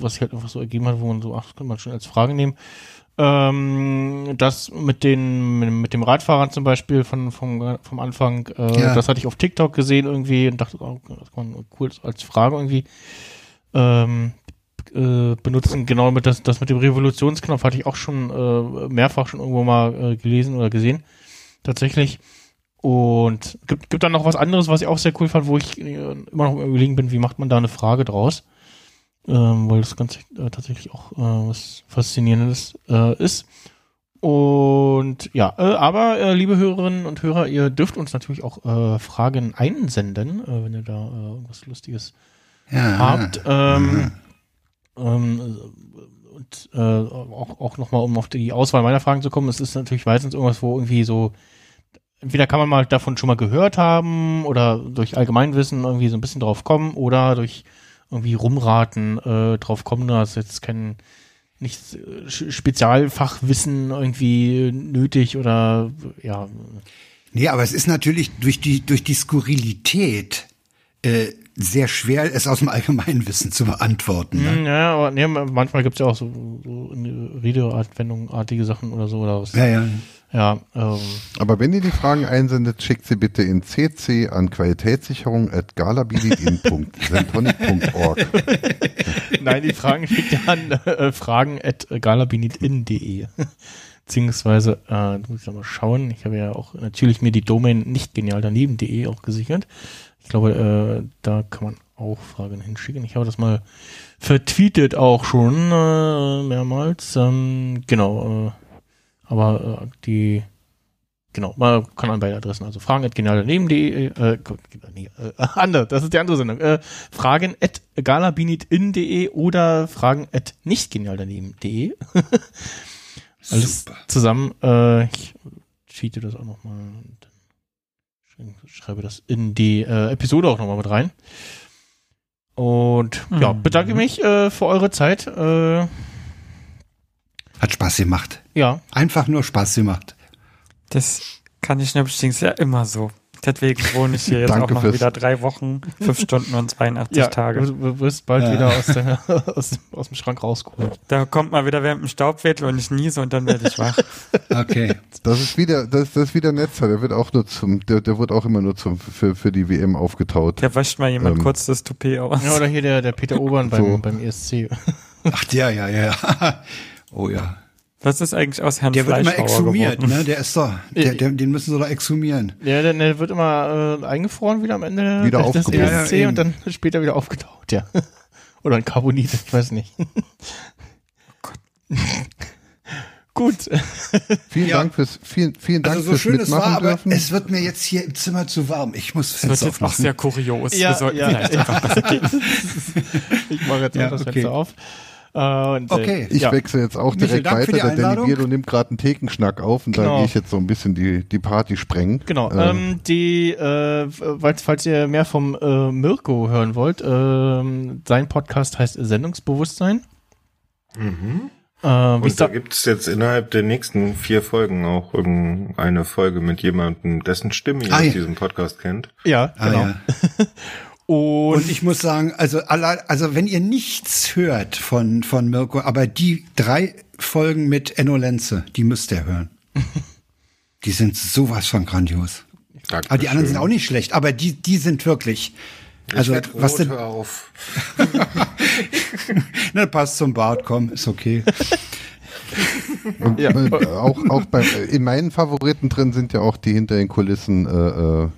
was sich halt einfach so ergeben hat, wo man so, ach, das könnte man schon als Frage nehmen. Ähm, das mit den, mit, mit dem Radfahrern zum Beispiel von, vom, vom Anfang, äh, Ja. das hatte ich auf TikTok gesehen irgendwie und dachte, oh, das kann man cool als Frage irgendwie ähm, äh, benutzen. Genau mit das, das mit dem Revolutionsknopf hatte ich auch schon äh, mehrfach schon irgendwo mal äh, gelesen oder gesehen. Tatsächlich. Und gibt, gibt dann noch was anderes, was ich auch sehr cool fand, wo ich äh, immer noch überlegen bin, wie macht man da eine Frage draus? Ähm, weil das Ganze äh, tatsächlich auch äh, was Faszinierendes äh, ist. Und ja, äh, aber äh, liebe Hörerinnen und Hörer, ihr dürft uns natürlich auch äh, Fragen einsenden, äh, wenn ihr da äh, irgendwas Lustiges ja. habt. Ähm, ähm, und äh, auch, auch nochmal, um auf die Auswahl meiner Fragen zu kommen, es ist natürlich meistens irgendwas, wo irgendwie so, entweder kann man mal davon schon mal gehört haben oder durch Allgemeinwissen irgendwie so ein bisschen drauf kommen oder durch irgendwie rumraten äh, drauf kommen, da ist jetzt kein nicht äh, Spezialfachwissen irgendwie nötig oder ja, Nee, aber es ist natürlich durch die, durch die Skurrilität äh, sehr schwer, es aus dem Allgemeinwissen zu beantworten. Ne? Hm, Ja, aber nee, manchmal gibt's ja auch so, so Redeanwendungartige Sachen oder so. Oder was. Ja, ja. Ja, ähm, Aber wenn ihr die Fragen einsendet, schickt sie bitte in cc an qualitätssicherung at galabilitin.sentonic.org. nein, die Fragen schickt ihr an äh, fragen at galabinitin.de. Beziehungsweise, äh, da muss ich noch mal schauen. Ich habe ja auch natürlich mir die Domain nicht genial daneben.de auch gesichert. Ich glaube, äh, da kann man auch Fragen hinschicken. Ich habe das mal vertweetet auch schon äh, mehrmals. Ähm, genau, äh, aber äh, die Genau, man kann an beide Adressen, also fragen at genialdaneben.de, äh, nee, äh, andere, das ist die andere Sendung, äh, fragen at galabinitin.de oder fragen at nicht genialdaneben.de. Alles Super. zusammen, äh, ich cheate das auch nochmal und dann schreibe das in die äh, Episode auch nochmal mit rein. Und ja, Mhm. bedanke mich äh, für eure Zeit. Äh, Hat Spaß gemacht. ja, Einfach nur Spaß gemacht. Das kann ich ist ja immer so. Deswegen wohne ich hier jetzt Danke auch noch fürs- wieder drei Wochen, fünf Stunden und 82 Ja, Tage. du, wirst bald Ja. wieder aus, der, aus, dem- aus dem Schrank rausgeholt. Da kommt mal wieder während dem Staubwedel und ich niese und dann werde ich wach. Okay. Das ist wieder, das, das ist wieder Netzer, der wird auch nur zum, der, der wird auch immer nur zum, für, für die WM aufgetaut. Da wascht mal jemand Ähm. kurz das Toupet aus. Ja, oder hier der, der Peter Obern beim, So. beim ESC. Ach, der, ja, ja, ja. Oh ja. Was ist eigentlich aus Herrn Der wird immer exhumiert, geworden? ne? Der ist doch, der, der, den müssen sie doch exhumieren. Ja, der, der wird immer äh, eingefroren wieder am Ende Wieder des. ESC Ja, ja, und dann später wieder aufgetaucht, ja. Oder ein Carbonit, ich weiß nicht. Gut. Vielen Ja. Dank fürs, vielen, vielen Dank Also so fürs schön es Mitmachen war, aber dürfen. es wird mir jetzt hier im Zimmer zu warm. Ich muss Das wird Fenster jetzt auch sehr kurios. Ja, Wir sollten ja, vielleicht ja. einfach ich mache jetzt Ja, auch das okay. Fenster auf. Äh, und, Okay. Äh, Ich ja. wechsle jetzt auch direkt weiter. Der Danny Einladung. Bierlo nimmt gerade einen Thekenschnack auf und Genau. da gehe ich jetzt so ein bisschen die, die Party sprengen. Genau, Ähm, ähm, die, äh, falls, falls ihr mehr vom äh, Mirko hören wollt, ähm, sein Podcast heißt Sendungsbewusstsein. Mhm. Äh, wie Und da gibt es jetzt innerhalb der nächsten vier Folgen auch irgendeine Folge mit jemandem, dessen Stimme ihr Ah, aus ja. diesem Podcast kennt. ja, Ah, genau. ja. Und, Und ich muss sagen, also, alle, also wenn ihr nichts hört von, von Mirko, aber die drei Folgen mit Enno Lenze, die müsst ihr hören. Die sind sowas von grandios. Dankeschön. Aber die anderen sind auch nicht schlecht, aber die, die sind wirklich. Also, ich werd was denn, hör auf. ne, passt zum Bart, komm, ist okay. Und Ja. äh, auch, auch bei, in meinen Favoriten drin sind ja auch die hinter den Kulissen äh, äh,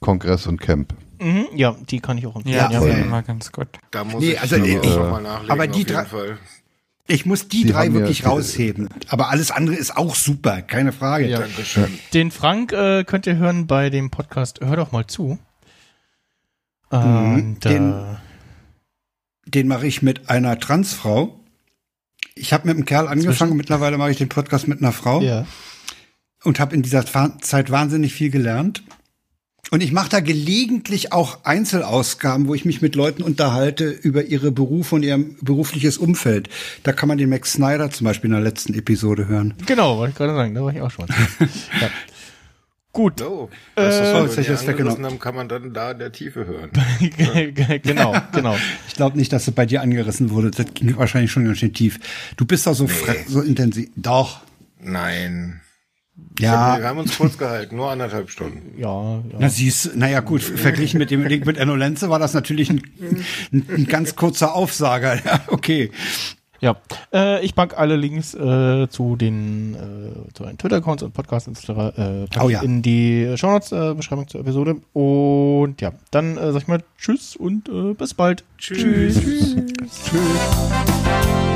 Kongress und Camp. Mhm, ja, die kann ich auch empfehlen. Ja, Ja, ja, ja. immer ganz gut. Da muss Nee, ich also, aber äh, auch noch mal nachlegen, aber die drei- Fall. Ich muss die, Die drei ja- wirklich die- rausheben. Aber alles andere ist auch super, keine Frage. Ja. Dankeschön. Den Frank äh, könnt ihr hören bei dem Podcast Hör doch mal zu. Mhm, Und, den- äh, Den mache ich mit einer Transfrau. Ich habe mit einem Kerl angefangen, mittlerweile mache ich den Podcast mit einer Frau. ja. und habe in dieser Zeit wahnsinnig viel gelernt. Und ich mache da gelegentlich auch Einzelausgaben, wo ich mich mit Leuten unterhalte über ihre Berufe und ihr berufliches Umfeld. Da kann man den Max Snyder zum Beispiel in der letzten Episode hören. Genau, wollte ich gerade sagen, da war ich auch schon. ja. Gut, So, das, was Äh, wir jetzt hab ich die das angerissen haben, kann man dann da in der Tiefe hören. genau, genau. Ich glaube nicht, dass es bei dir angerissen wurde. Das ging wahrscheinlich schon ganz schön tief. Du bist doch so, fre- so intensiv. Doch. Nein. Ja. Wir haben uns kurz gehalten, nur anderthalb Stunden. Ja, ja. Na siehst, naja gut, verglichen mit dem Link mit Enno Lenze war das natürlich ein, ein, ein ganz kurzer Aufsager. Ja, okay. Ja, äh, ich packe alle Links äh, zu den äh, zu den Twitter-Accounts und Podcasts etc. Äh, Oh ja. in die Shownotes äh, Beschreibung zur Episode. Und ja, dann äh, sag ich mal Tschüss und äh, bis bald. Tschüss. Tschüss. Tschüss.